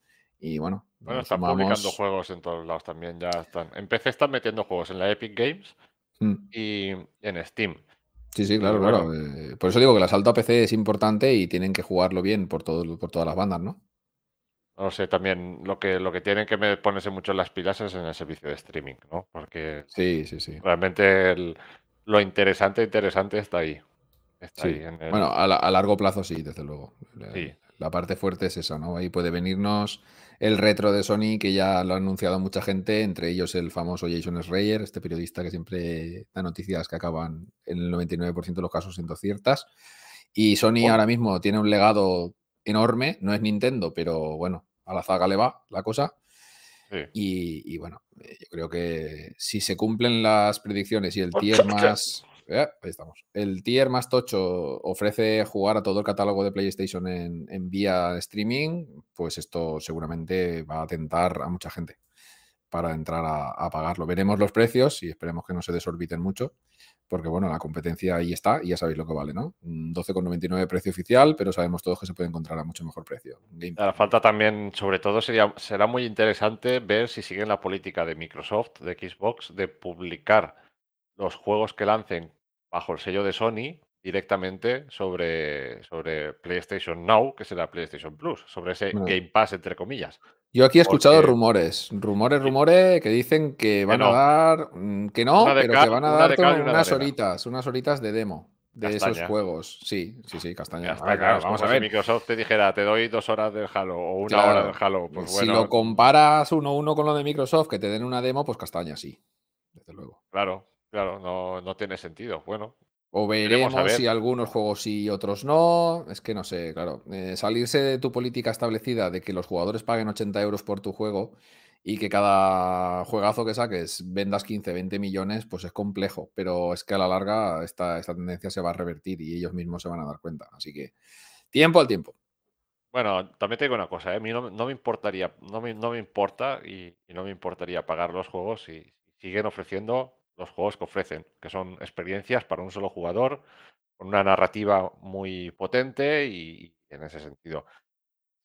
y bueno, Bueno, están sumamos- publicando juegos en todos lados también. Ya están. En PC están metiendo juegos en la Epic Games Mm, y en Steam. Sí, sí, claro, claro. eh, por eso digo que el asalto a PC es importante y tienen que jugarlo bien por, todo, por todas las bandas, ¿no? No sé, también lo que, lo que tienen que me- ponerse mucho en las pilas es en el servicio de streaming, ¿no? Porque Sí, sí, sí. realmente el- lo interesante, interesante está ahí. Está Sí. ahí en el- Bueno, a, la- a largo plazo sí, desde luego. La, Sí. la parte fuerte es esa, ¿no? Ahí puede venirnos el retro de Sony, que ya lo ha anunciado mucha gente, entre ellos el famoso Jason Schreier, este periodista que siempre da noticias que acaban en el 99% de los casos siendo ciertas. Y Sony Bueno. ahora mismo tiene un legado enorme, no es Nintendo, pero bueno, a la zaga le va la cosa. sí. Y, y bueno, eh, yo creo que si se cumplen las predicciones y el tier más. Ahí estamos. El tier más tocho ofrece jugar a todo el catálogo de PlayStation en, en vía streaming, pues esto seguramente va a tentar a mucha gente para entrar a, a pagarlo. Veremos los precios y esperemos que no se desorbiten mucho, porque bueno, la competencia ahí está y ya sabéis lo que vale, ¿no? Un 12,99 precio oficial, pero sabemos todos que se puede encontrar a mucho mejor precio. Game Hará falta también, sobre todo, sería, será muy interesante ver si siguen la política de Microsoft, de Xbox, de publicar los juegos que lancen bajo el sello de Sony directamente sobre, sobre PlayStation Now, que será PlayStation Plus, sobre ese Bueno. Game Pass, entre comillas. Yo aquí he escuchado Porque- rumores, rumores, rumores que dicen que van no. a dar, mm, que no, pero cal- que van a una una de unas horitas, unas horitas de demo de esos juegos. Sí, sí, sí, castaña. Ver, claro, vamos a si ver. Microsoft te dijera, te doy dos horas del Halo o una Claro, hora del Halo. Pues si bueno, lo comparas uno a uno con lo de Microsoft, que te den una demo, pues castaña, sí, desde luego. claro, claro, no, no tiene sentido. Bueno, O Veremos si algunos juegos sí y otros no. Es que no sé, claro. eh, salirse de tu política establecida de que los jugadores paguen 80 euros por tu juego y que cada juegazo que saques vendas 15, 20 millones, pues es complejo. Pero es que a la larga esta, esta tendencia se va a revertir y ellos mismos se van a dar cuenta. Así que tiempo al tiempo. Bueno, también te digo una cosa, ¿eh? a mí no, no me importaría, no me, no me importa y, y no me importaría pagar los juegos si siguen ofreciendo los juegos que ofrecen, que son experiencias para un solo jugador, con una narrativa muy potente y, y en ese sentido.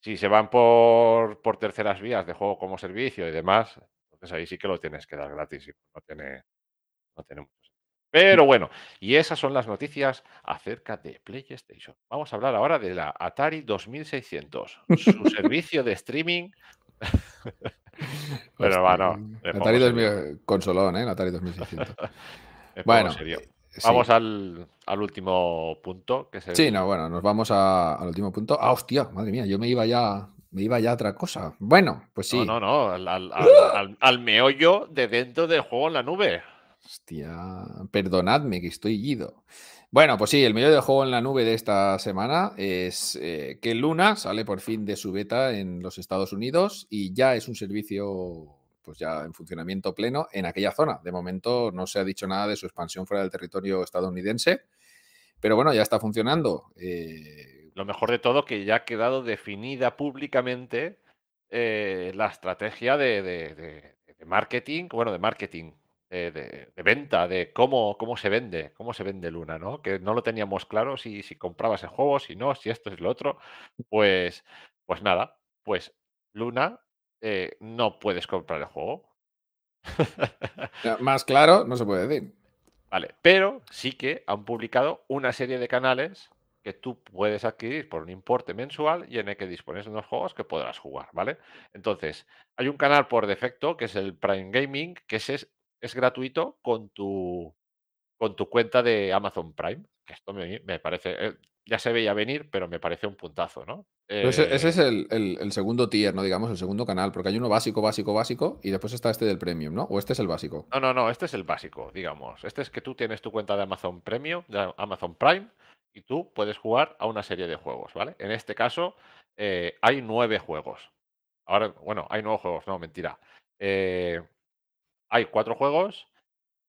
Si se van por, por terceras vías de juego como servicio y demás, entonces ahí sí que lo tienes que dar gratis y no tiene, no tiene mucho sentido. Pero bueno, y esas son las noticias acerca de PlayStation. Vamos a hablar ahora de la Atari 2600, su (laughs) servicio de streaming (laughs) (laughs) Pero bueno, Atari pongo 2000 serio. consolón, ¿eh? Atari 2600. Me pongo Bueno, serio. sí. Vamos al, al último punto, que es el, Sí, no, bueno, nos vamos a- al último punto. Ah, hostia, madre mía, yo me iba ya, me iba ya a otra cosa. Bueno, pues sí. No, no, no, al, al- al- al- al meollo de dentro del juego en la nube. Hostia, perdonadme que estoy ido. Bueno, pues sí, el medio del juego en la nube de esta semana es eh, que Luna sale por fin de su beta en los Estados Unidos y ya es un servicio pues ya en funcionamiento pleno en aquella zona. De momento no se ha dicho nada de su expansión fuera del territorio estadounidense, pero bueno, ya está funcionando. Eh, Lo mejor de todo que ya ha quedado definida públicamente eh, la estrategia de, de- de- de marketing, bueno, de marketing, de, de- de venta, de cómo, cómo se vende, cómo se vende Luna, ¿no? Que no lo teníamos claro si, si comprabas el juego, si no, si esto, si lo otro. Pues, pues nada, pues Luna eh, no puedes comprar el juego. (laughs) más claro, no se puede decir. Vale, pero sí que han publicado una serie de canales que tú puedes adquirir por un importe mensual y en el que dispones de unos juegos que podrás jugar, ¿vale? Entonces, hay un canal por defecto que es el Prime Gaming, que ese es, es gratuito con tu, con tu cuenta de Amazon Prime. Que esto me, me parece, eh, ya se veía venir, pero me parece un puntazo, ¿no? Ese, ese Eh, es el, el- el segundo tier, ¿no? Digamos, el segundo canal, porque hay uno básico, básico, básico, y después está este del premium, ¿no? O este es el básico. No, no, no, este es el básico, digamos. Este es que tú tienes tu cuenta de Amazon Premium, de Amazon Prime, y tú puedes jugar a una serie de juegos, ¿vale? En este caso, eh, hay nueve juegos. Ahora, bueno, hay nueve juegos, no, mentira. Eh, hay cuatro juegos,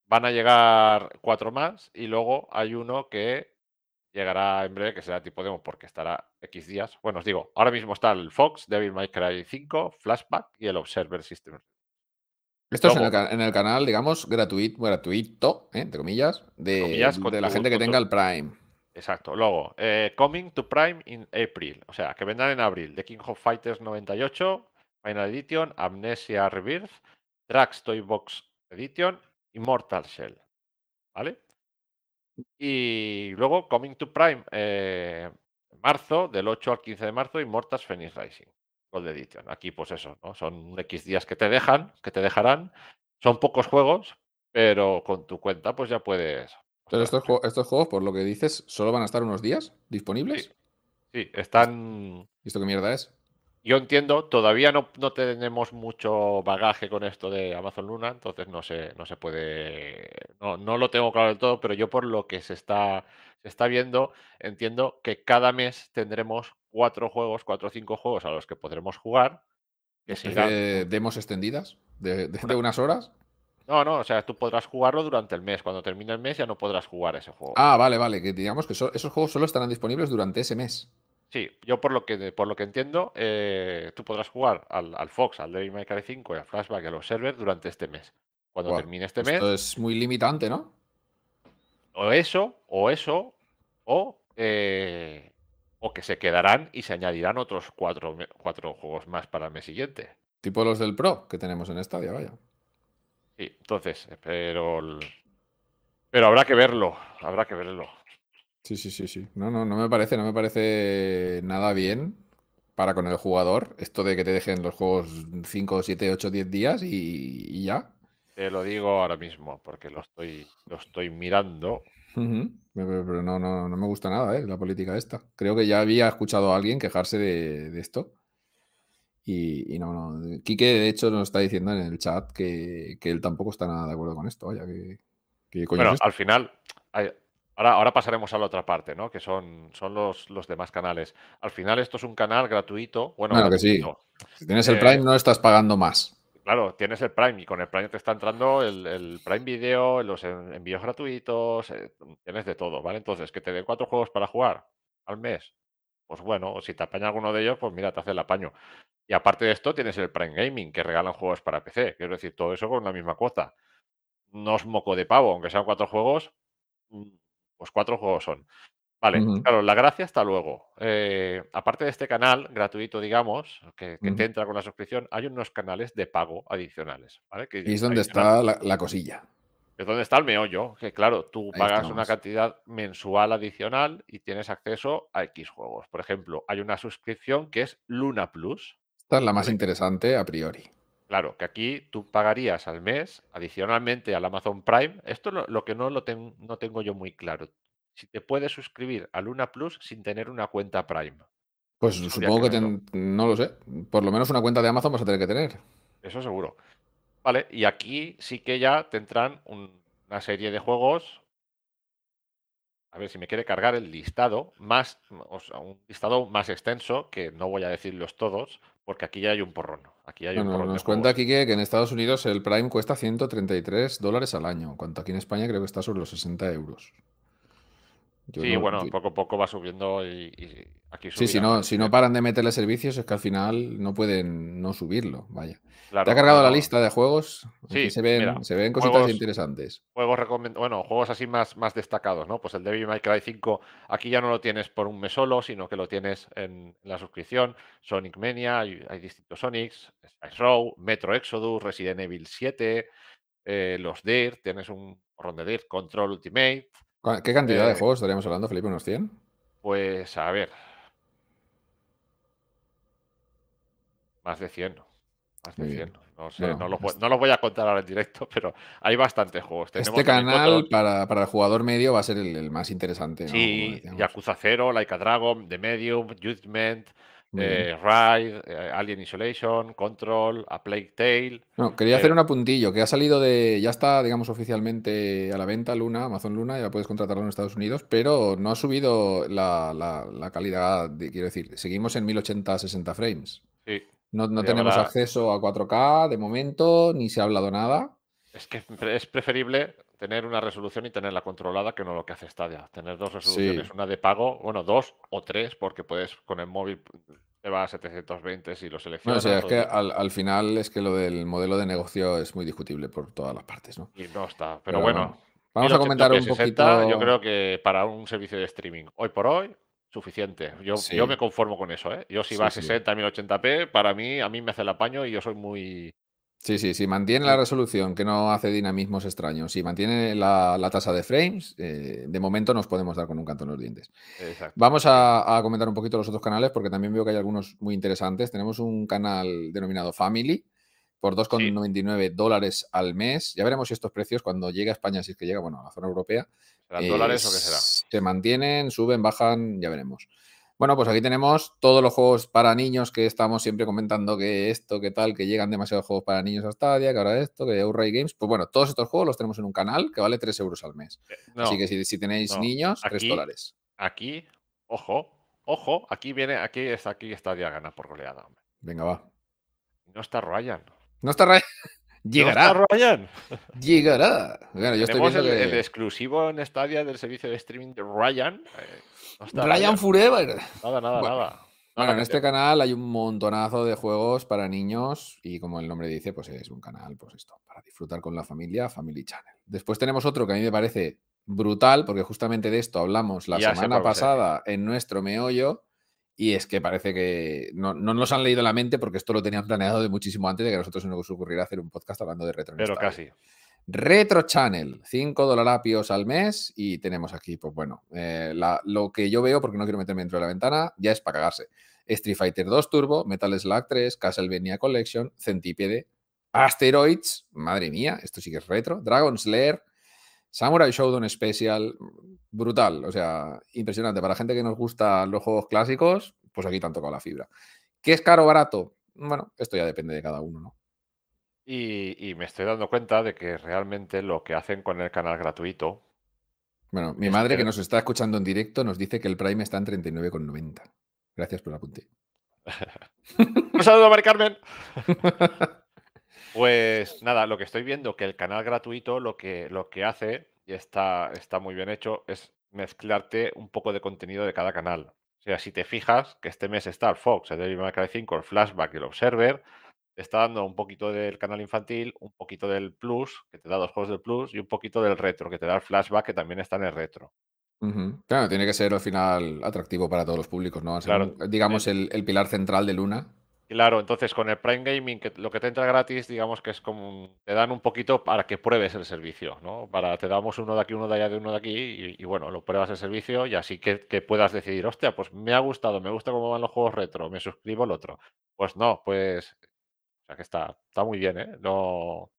van a llegar cuatro más, y luego hay uno que llegará en breve, que será tipo demo, porque estará X días. Bueno, os digo, ahora mismo está el Fox, Devil May Cry 5, Flashback y el Observer System. Esto es en el, en canal, digamos, gratuito, gratuito, ¿eh? entre comillas, de, comillas, con de la gente que tenga el Prime. Exacto. Luego, eh, Coming to Prime in April. O sea, que vendrán en abril. The King of Fighters 98, Final Edition, Amnesia Rebirth, Drax Toy Box Edition, Immortal Shell. ¿Vale? Y luego, Coming to Prime, eh, marzo, del 8 al 15 de marzo, Immortals Phoenix Rising. Gold Edition. Aquí, pues eso, ¿no? Son X días que te dejan, que te dejarán. Son pocos juegos, pero con tu cuenta, pues ya puedes. Pero estos juegos, por lo que dices, solo van a estar unos días disponibles. Sí. Sí, están. ¿Y esto qué mierda es? Yo entiendo, todavía no, no tenemos mucho bagaje con esto de Amazon Luna, entonces no se, no se puede. No, no lo tengo claro del todo, pero yo por lo que se está, se está viendo, entiendo que cada mes tendremos cuatro juegos, cuatro o cinco juegos a los que podremos jugar. Que Eh, ¿Demos extendidas? ¿De, de- de unas horas? No, no, o sea, tú podrás jugarlo durante el mes. Cuando termine el mes ya no podrás jugar ese juego. Ah, vale, vale. Que digamos que so- esos juegos solo estarán disponibles durante ese mes. Sí, yo por lo que, por lo que entiendo, eh, tú podrás jugar al, al Fox, al Devil May Cry 5 y al Flashback y a los servers durante este mes. Cuando termine este mes, Esto es muy limitante, ¿no? o eso, o eso, o, eh, o que se quedarán y se añadirán otros cuatro, cuatro juegos más para el mes siguiente. Tipo los del Pro que tenemos en Stadia, vaya. Sí, entonces, pero, pero habrá que verlo, habrá que verlo. Sí, sí, sí, sí. No, no, no me parece, no me parece nada bien para con el jugador esto de que te dejen los juegos 5, 7, 8, 10 días y, y ya. Te lo digo ahora mismo porque lo estoy, lo estoy mirando. Pero, pero no, no, no me gusta nada, ¿eh? La política esta. Creo que ya había escuchado a alguien quejarse de, de esto. Y, y no, no. Quique, de hecho, nos está diciendo en el chat que, que él tampoco está nada de acuerdo con esto. Vaya, que, que coño Bueno, es esto? al final, hay- ahora, ahora pasaremos a la otra parte, ¿no? Que son, son los, los demás canales. Al final, esto es un canal gratuito. Bueno, Bueno, que sí. Si tienes el eh, Prime, no estás pagando más. Claro, tienes el Prime y con el Prime te está entrando el, el Prime Video, los en- envíos gratuitos, eh, tienes de todo, ¿vale? Entonces, que te den cuatro juegos para jugar al mes, pues bueno, si te apaña alguno de ellos, pues mira, te hace el apaño. Y aparte de esto, tienes el Prime Gaming, que regalan juegos para PC. Quiero decir, todo eso con la misma cuota. No es moco de pavo, aunque sean cuatro juegos, pues cuatro juegos son. Vale, claro, la gracia está luego. Eh, aparte de este canal gratuito, digamos, que, te entra con la suscripción, hay unos canales de pago adicionales, ¿vale? Que Y es donde está la, la cosilla. Es donde está el meollo, que claro, tú Ahí pagas estamos. una cantidad mensual adicional y tienes acceso a X juegos. Por ejemplo, hay una suscripción que es Luna Plus. Esta es la más interesante a priori. Claro, que aquí tú pagarías al mes, adicionalmente al Amazon Prime. Esto lo, lo que no lo ten- no tengo yo muy claro. Si te puedes suscribir a Luna Plus sin tener una cuenta Prime. Pues Eso supongo que ten- no lo sé. Por lo menos una cuenta de Amazon vas a tener que tener. Eso seguro. Vale, y aquí sí que ya tendrán un- una serie de juegos. A ver si me quiere cargar el listado más, o sea, un listado más extenso, que no voy a decirlos todos, porque aquí ya hay un porrón. Aquí hay un porrón nos cuenta aquí que, que en Estados Unidos el Prime cuesta 133 dólares al año, cuanto aquí en España creo que está sobre los 60 euros. Yo Sí, no- bueno, yo- poco a poco va subiendo y, y aquí sí, si subirá, no, si no paran de meterle servicios es que al final no pueden no subirlo, vaya. claro, ¿Te ha cargado la lista de juegos? Aquí Sí, se ven, mira, se ven cositas juegos- interesantes. Juegos bueno, juegos así más, más destacados, ¿no? Pues el Devil May Cry 5, aquí ya no lo tienes por un mes solo, sino que lo tienes en la suscripción. Sonic Mania, hay, hay distintos Sonics, Spice Row, Metro Exodus, Resident Evil 7, eh, los Dirt, tienes un porrón de Dirt, Control Ultimate. ¿Cu- ¿Qué cantidad de Eh, juegos estaríamos hablando, Felipe? ¿Unos 100? Pues a ver. Más de 100. Más de Muy bien. 100. No sé, Bueno, no, los, voy- este- no los voy a contar ahora en directo, (laughs) pero hay bastantes juegos. Tenemos Este canal para, para el jugador medio va a ser el, el más interesante. ¿no? Sí, decíamos. Yakuza 0, Like a Dragon, The Medium, Judgment. Eh, Ride, eh, Alien Isolation, Control, A Plague Tale. No, quería eh, hacer un apuntillo, que ha salido de, ya está, digamos, oficialmente a la venta Luna, Amazon Luna, ya puedes contratarlo en Estados Unidos, pero no ha subido la, la- la calidad, de- quiero decir, seguimos en 1080 60 frames. Sí, No, no tenemos habrá- acceso a 4K de momento, ni se ha hablado nada. es que es preferible tener una resolución y tenerla controlada que no lo que hace Stadia. Tener dos resoluciones, Sí. una de pago, bueno, dos o tres, porque puedes con el móvil te va a 720 si lo No, o seleccionas. sea, es que al, al final es que lo del modelo de negocio es muy discutible por todas las partes, ¿no? Y no está. Pero, Pero bueno, Vamos a comentar un 1080p, 60, poquito. Yo creo que para un servicio de streaming, hoy por hoy, suficiente. Yo, Sí. yo me conformo con eso, ¿eh? Yo si Sí, va a sí. 60, 1080p, para mí, a mí me hace el apaño y yo soy muy... Sí, sí, sí, mantiene la Sí. resolución, que no hace dinamismos extraños, si mantiene la, la tasa de frames, eh, de momento nos podemos dar con un canto en los dientes. Exacto. Vamos a, a comentar un poquito los otros canales porque también veo que hay algunos muy interesantes. Tenemos un canal denominado Family por 2,99 dólares al mes. Ya veremos si estos precios cuando llegue a España, si es que llega, bueno, a la zona europea, ¿Serán eh, dólares o qué será? se mantienen, suben, bajan, ya veremos. Bueno, pues aquí tenemos todos los juegos para niños que estamos siempre comentando que esto, que tal, que llegan demasiados juegos para niños a Stadia, que ahora esto, que Outright Games. Pues bueno, todos estos juegos los tenemos en un canal que vale 3 euros al mes. Eh, No, Así que si, si tenéis no. niños, 3 Aquí- dólares. aquí, ojo, ojo, aquí viene, aquí está, aquí ya gana por goleada, hombre. Venga, va. No está Ryan. No está Ryan. (laughs) ¿No Llegará. está Ryan? Llegará. Bueno, yo estoy Tenemos viendo el, el que. exclusivo en Stadia del servicio de streaming de Ryan. eh, no está Ryan Forever. Nada, nada, Bueno. nada. Bueno, Nada en este te- canal hay un montonazo de juegos para niños y como el nombre dice, pues es un canal, pues esto, para disfrutar con la familia, Family Channel. Después tenemos otro que a mí me parece brutal, porque justamente de esto hablamos la Ya semana ser. pasada en nuestro meollo y es que parece que no, no nos han leído la mente porque esto lo tenían planeado de muchísimo antes de que a nosotros se nos ocurriera hacer un podcast hablando de retro. Pero casi. Retro Channel, 5 dolarapios al mes y tenemos aquí, pues bueno, eh, lo que yo veo, porque no quiero meterme dentro de la ventana, ya es para cagarse. Street Fighter 2 Turbo, Metal Slug 3, Castlevania Collection, Centipede, Asteroids, madre mía, esto sí que es retro, Dragon Slayer, Samurai Showdown Special, brutal, o sea, impresionante. Para gente que nos gusta los juegos clásicos, pues aquí te han tocado la fibra. ¿Qué es caro o barato? Bueno, esto ya depende de cada uno, ¿no? Y, y me estoy dando cuenta de que realmente lo que hacen con el canal gratuito. Bueno, mi madre que- que nos está escuchando en directo nos dice que el Prime está en 39,90. Gracias por el apunte. (laughs) Un saludo, Mari Carmen. (laughs) Pues nada, lo que estoy viendo que el canal gratuito lo que, lo que hace, y está, está muy bien hecho, es mezclarte un poco de contenido de cada canal. O sea, si te fijas que este mes está el Fox, el Devil May Cry 5, el Flashback y el Observer, está dando un poquito del canal infantil, un poquito del Plus, que te da dos juegos del Plus, y un poquito del retro, que te da el Flashback, que también está en el retro. Claro, tiene que ser al final atractivo para todos los públicos, ¿no? Claro, un- digamos, el, el pilar central de Luna. Claro, entonces con el Prime Gaming, que lo que te entra gratis, digamos que es como un- te dan un poquito para que pruebes el servicio, ¿no? Para te damos uno de aquí, uno de allá, de uno de aquí, y, y bueno, lo pruebas el servicio y así que, que puedas decidir, hostia, pues me ha gustado, me gusta cómo van los juegos retro, me suscribo al otro. Pues no, pues O sea que está, está muy bien, ¿eh? No...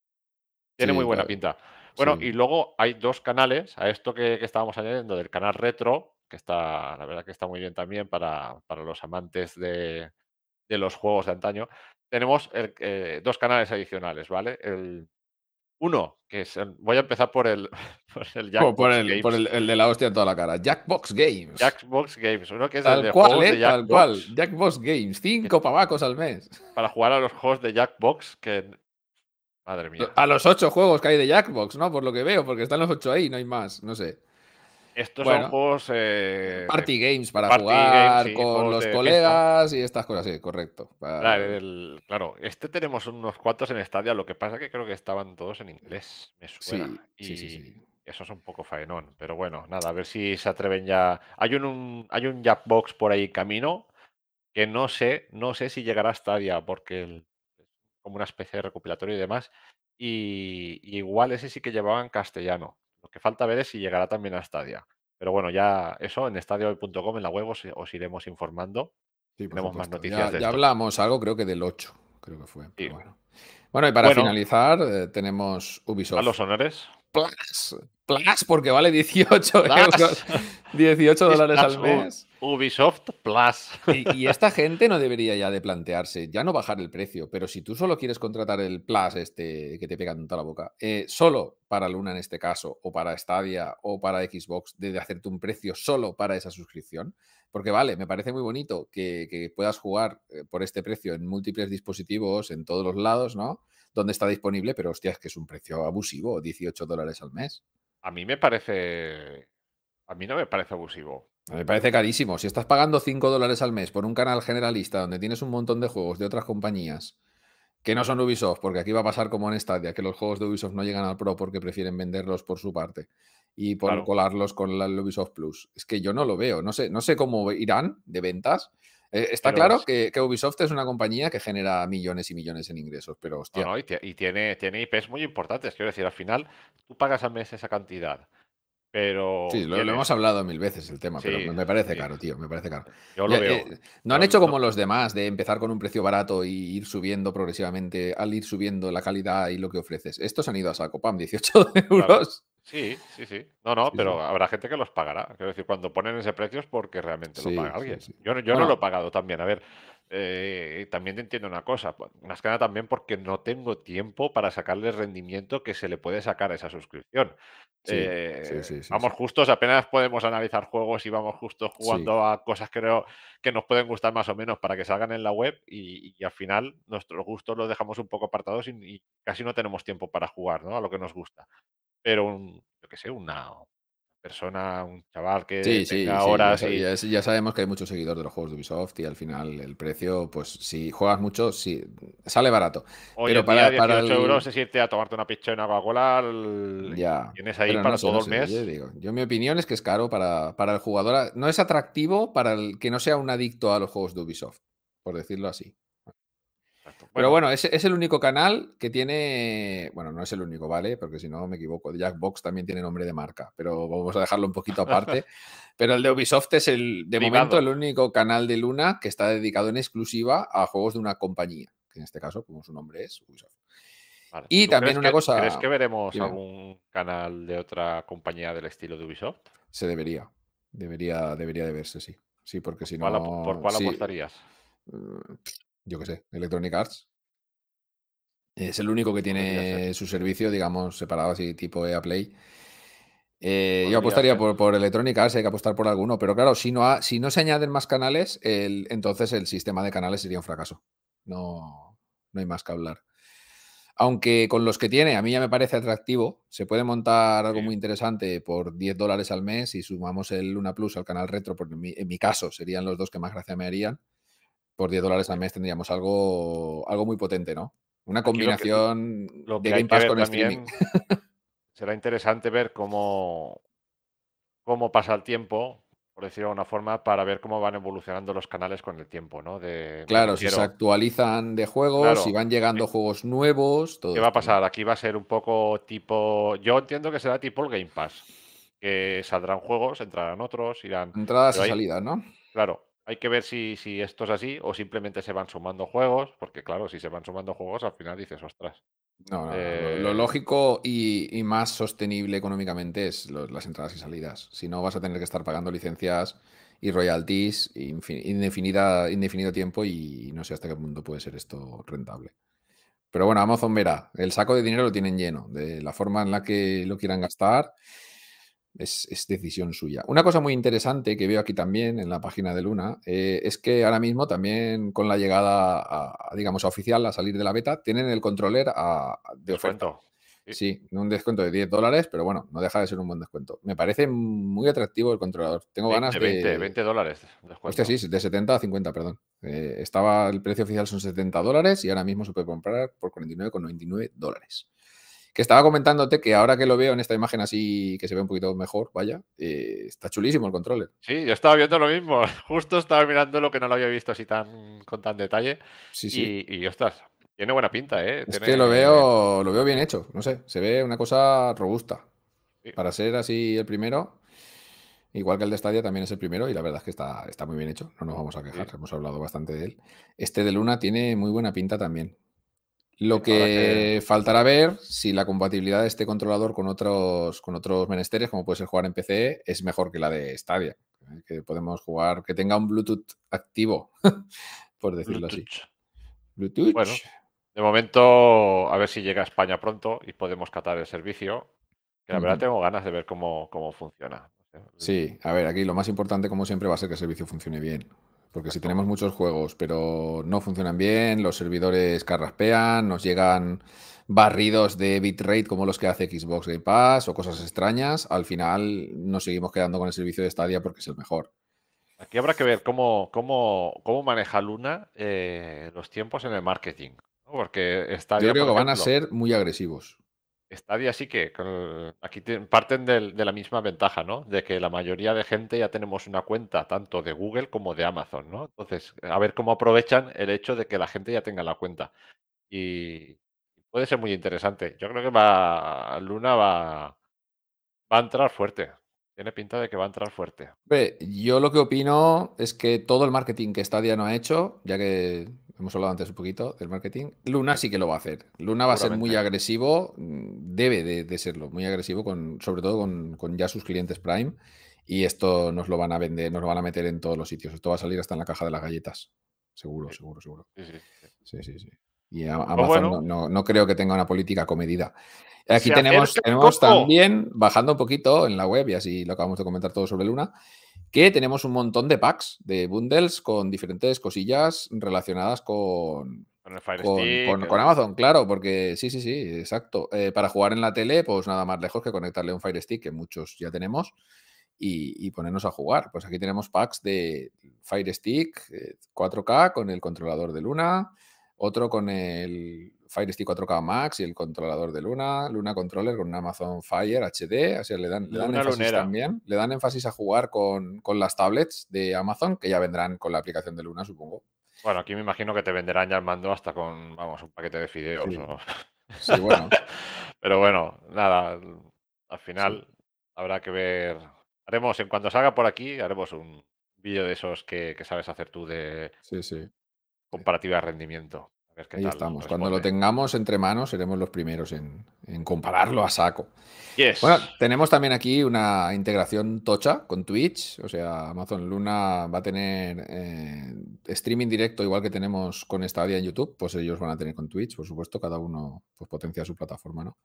Tiene Sí, muy buena claro, pinta. Bueno, sí. y luego hay dos canales a esto que, que estábamos añadiendo del canal retro, que está, la verdad que está muy bien también para, para los amantes de, de los juegos de antaño. Tenemos el- eh, dos canales adicionales, ¿vale? El, uno, que es el- voy a empezar por el, (laughs) por el Por, por Jackbox el, por Games. el, el de la hostia en toda la cara. Jackbox Games. Jackbox Games, uno que es el tal de cual, juegos ¿eh? de Tal cual. Jackbox, Jackbox Games. Cinco pavacos al mes. para jugar a los juegos de Jackbox, que madre mía. A los ocho juegos que hay de Jackbox, ¿no? Por lo que veo, porque están los ocho ahí, no hay más. No sé. Estos bueno, son juegos eh, Party games para party jugar games, sí, con los colegas y estas cosas, sí, correcto. Claro, Para- el- claro, este tenemos unos cuantos en Stadia, lo que pasa que creo que estaban todos en inglés, me suena. Sí, sí, sí, y sí. eso es un poco faenón, pero bueno, nada, a ver si se atreven ya. Hay un, un- hay un Jackbox por ahí camino que no sé, no sé si llegará a Stadia, porque el- es como una especie de recopilatorio y demás. Y, y igual ese sí que llevaba en castellano. Lo que falta ver es si llegará también a Stadia. Pero bueno, ya eso en stadiahoy.com, en la web, os, os iremos informando. Sí, Tenemos más noticias Ya, de ya hablamos algo, creo que del 8, creo que fue. Sí. Bueno. Bueno, y para Bueno. finalizar, eh, tenemos Ubisoft. A los honores. Plus, Plus, porque vale 18 Plus. euros, 18 (laughs) dólares al mes. Ubisoft Plus. (laughs) Y, y esta gente no debería ya de plantearse, ya no bajar el precio, pero si tú solo quieres contratar el Plus este que te pega en toda la boca, eh, solo para Luna en este caso, o para Stadia, o para Xbox, de, de hacerte un precio solo para esa suscripción, porque vale, me parece muy bonito que, que puedas jugar eh, por este precio en múltiples dispositivos, en todos los lados, ¿no? Donde está disponible, pero hostia, es que es un precio abusivo, 18 dólares al mes. A mí me parece. A mí no me parece abusivo. Me parece carísimo. Si estás pagando 5 dólares al mes por un canal generalista donde tienes un montón de juegos de otras compañías que no son Ubisoft, porque aquí va a pasar como en Stadia, que los juegos de Ubisoft no llegan al Pro porque prefieren venderlos por su parte y por Claro. colarlos con la- Ubisoft Plus. Es que yo no lo veo. No sé, no sé cómo irán de ventas. Eh, está Pero claro es- que, que Ubisoft es una compañía que genera millones y millones en ingresos, pero No, hostia. no, y, tie- y tiene, tiene IPs muy importantes. Quiero decir, al final tú pagas al mes esa cantidad. Pero. Sí, lo, hemos hablado mil veces el tema, pero Sí, me, me parece sí. caro, tío, me parece caro. Yo lo Ya, veo. eh, no han hecho como los demás, de empezar con un precio barato y ir subiendo progresivamente, al ir subiendo la calidad y lo que ofreces. Estos han ido a saco, pam, 18 (laughs) euros. Sí, sí, sí. No, no, Sí, pero sí. habrá gente que los pagará. Quiero decir, cuando ponen ese precio es porque realmente Sí, lo paga alguien. Yo, no- yo Bueno. no lo he pagado también. A ver, eh, también te entiendo una cosa. pues, Más que nada también porque no tengo tiempo para sacarle el rendimiento que se le puede sacar a esa suscripción. Sí, sí, Eh, vamos justos, apenas podemos analizar juegos y vamos justos jugando a cosas que, no- que nos pueden gustar más o menos para que salgan en la web y, y al final nuestros gustos los dejamos un poco apartados y, y casi no tenemos tiempo para jugar ¿no? a lo que nos gusta. Pero un, yo qué sé, una persona, un chaval que Sí, sí, tenga sí, ya, horas y ya- sabemos que hay muchos seguidores de los juegos de Ubisoft y al final el precio, pues si juegas mucho, sí, sale barato. hoy pero para- día para 18 el- euros es irte a tomarte una pizza y una Coca-Cola el- y Ya. tienes ahí para no todo no el mes. Yo, digo, yo mi opinión es que es caro para, para el jugador. No es atractivo para el que no sea un adicto a los juegos de Ubisoft, por decirlo así. Pero bueno, es, es el único canal que tiene. Bueno, no es el único, ¿vale? Porque si no me equivoco. Jackbox también tiene nombre de marca, pero vamos a dejarlo un poquito aparte. (laughs) pero el de Ubisoft es el, de Privado. momento, el único canal de Luna que está dedicado en exclusiva a juegos de una compañía, que en este caso, como su nombre es, Ubisoft. Vale. y ¿Tú también una que- cosa- ¿Crees que veremos Dime. algún canal de otra compañía del estilo de Ubisoft? Se debería. Debería, debería de verse, sí. Sí, porque si ¿Cuál no. ¿Por cuál apostarías? mm, Yo qué sé, Electronic Arts. Es el único que Podría tiene su servicio, digamos, separado así, tipo EA Play. Eh, yo apostaría por, por Electronic Arts, hay que apostar por alguno, pero claro, si no, ha- si no se añaden más canales, el- entonces el sistema de canales sería un fracaso. No, no hay más que hablar. Aunque con los que tiene, a mí ya me parece atractivo, se puede montar algo Sí. muy interesante por 10 dólares al mes y sumamos el Luna Plus al canal retro, porque en mi, en mi caso serían los dos que más gracia me harían. Por 10 dólares al mes tendríamos algo, algo muy potente, ¿no? Una Aquí lo que- combinación Lo de que Game Pass con streaming. (laughs) será interesante ver cómo, cómo pasa el tiempo, por decirlo de alguna forma, para ver cómo van evolucionando los canales con el tiempo, ¿no? De, Claro, si se actualizan de juegos, Claro, si van llegando juegos nuevos, todo ¿Qué va a pasar? Aquí va a ser un poco tipo. Yo entiendo que será tipo el Game Pass. Que saldrán juegos, entrarán otros, irán. Entradas y salidas, ¿no? Claro, hay que ver si, si esto es así o simplemente se van sumando juegos, porque claro, si se van sumando juegos, al final dices, ostras. No, no, Lo, Eh, lo lógico y, y más sostenible económicamente es las entradas y salidas. Si no, vas a tener que estar pagando licencias y royalties indefinida, indefinido tiempo y no sé hasta qué punto puede ser esto rentable. Pero bueno, Amazon verá. El saco de dinero lo tienen lleno. De la forma en la que lo quieran gastar es, es decisión suya. Una cosa muy interesante que veo aquí también en la página de Luna eh, es que ahora mismo también con la llegada, a, a, digamos, a oficial, a salir de la beta, tienen el controller a- de oferta. descuento. Sí. Un descuento de 10 dólares, pero bueno, no deja de ser un buen descuento. Me parece muy atractivo el controlador. Tengo ganas 20, 20, de... 20 dólares. de descuento. Hostia, sí, de 70 a 50, perdón. Eh, estaba el precio oficial son 70 dólares y ahora mismo se puede comprar por 49,99 dólares. Que estaba comentándote que ahora que lo veo en esta imagen así, que se ve un poquito mejor, vaya, eh, está chulísimo el controller. Sí, yo estaba viendo lo mismo. (laughs) Justo estaba mirando lo que no lo había visto así tan con tan detalle. Sí, sí. Y, y, ostras, tiene buena pinta, ¿eh? Es Tiene- que lo veo, lo veo bien hecho, no sé, se ve una cosa robusta. Sí. Para ser así el primero, igual que el de Stadia también es el primero y la verdad es que está, está muy bien hecho, no nos vamos a quejar, Sí. hemos hablado bastante de él. Este de Luna tiene muy buena pinta también. Lo que faltará ver si la compatibilidad de este controlador con otros, con otros menesteres, como puede ser jugar en PC, es mejor que la de Stadia. ¿eh? Que podemos jugar, que tenga un Bluetooth activo, (laughs) por decirlo así. Bluetooth. Bueno, De momento, a ver si llega a España pronto y podemos catar el servicio. Que la verdad tengo ganas de ver cómo, cómo funciona. Sí, a ver, aquí lo más importante, como siempre, va a ser que el servicio funcione bien. Porque si tenemos muchos juegos, pero no funcionan bien, los servidores carraspean, nos llegan barridos de bitrate como los que hace Xbox Game Pass o cosas extrañas, al final nos seguimos quedando con el servicio de Stadia porque es el mejor. Aquí habrá que ver cómo, cómo, cómo maneja Luna eh, los tiempos en el marketing. ¿no? Porque Stadia, Yo creo por que van a ser muy agresivos. Stadia sí que aquí te- parten del- de la misma ventaja, ¿no? De que la mayoría de gente ya tenemos una cuenta tanto de Google como de Amazon, ¿no? Entonces, a ver cómo aprovechan el hecho de que la gente ya tenga la cuenta. Y puede ser muy interesante. Yo creo que va Luna va, va a entrar fuerte. Tiene pinta de que va a entrar fuerte. Yo lo que opino es que todo el marketing que Stadia no ha hecho, ya que hemos hablado antes un poquito del marketing, Luna sí que lo va a hacer. Luna va a ser muy agresivo, mm, debe de, de serlo, muy agresivo, con, sobre todo con, con ya sus clientes Prime. Y esto nos lo van a vender, nos lo van a meter en todos los sitios. Esto va a salir hasta en la caja de las galletas. Seguro, Sí. seguro, seguro. Sí, sí, sí. Sí, sí, sí. Y a- Amazon Pues bueno. no, no- no creo que tenga una política comedida. Aquí Se tenemos, también, bajando un poquito en la web, y así lo acabamos de comentar todo sobre Luna, que tenemos un montón de packs, de bundles con diferentes cosillas relacionadas con, Con el Fire con, Stick, con- el- con Amazon, claro, porque sí, sí, sí, exacto. Eh, para jugar en la tele, pues nada más lejos que conectarle un Fire Stick, que muchos ya tenemos, y, y ponernos a jugar. Pues aquí tenemos packs de Fire Stick eh, 4K con el controlador de Luna, otro con el Fire Stick 4K Max y el controlador de Luna, Luna Controller con un Amazon Fire HD, así le dan, le dan énfasis lunera. también, le dan énfasis a jugar con, con las tablets de Amazon, que ya vendrán con la aplicación de Luna, supongo. Bueno, aquí me imagino que te venderán ya el mando hasta con, vamos, un paquete de fideos. Sí. ¿no? Sí, bueno. (laughs) Pero bueno, nada, al final habrá que ver. Haremos, en cuanto salga por aquí, haremos un vídeo de esos que, que sabes hacer tú de Sí, sí. Comparativa de rendimiento. A ver qué Ahí tal estamos. Cuando lo tengamos entre manos, seremos los primeros en, en compararlo a saco. Yes. Bueno, tenemos también aquí una integración tocha con Twitch. O sea, Amazon Luna va a tener eh, streaming directo, igual que tenemos con Stadia en YouTube. Pues ellos van a tener con Twitch, por supuesto. Cada uno pues, potencia su plataforma, ¿no?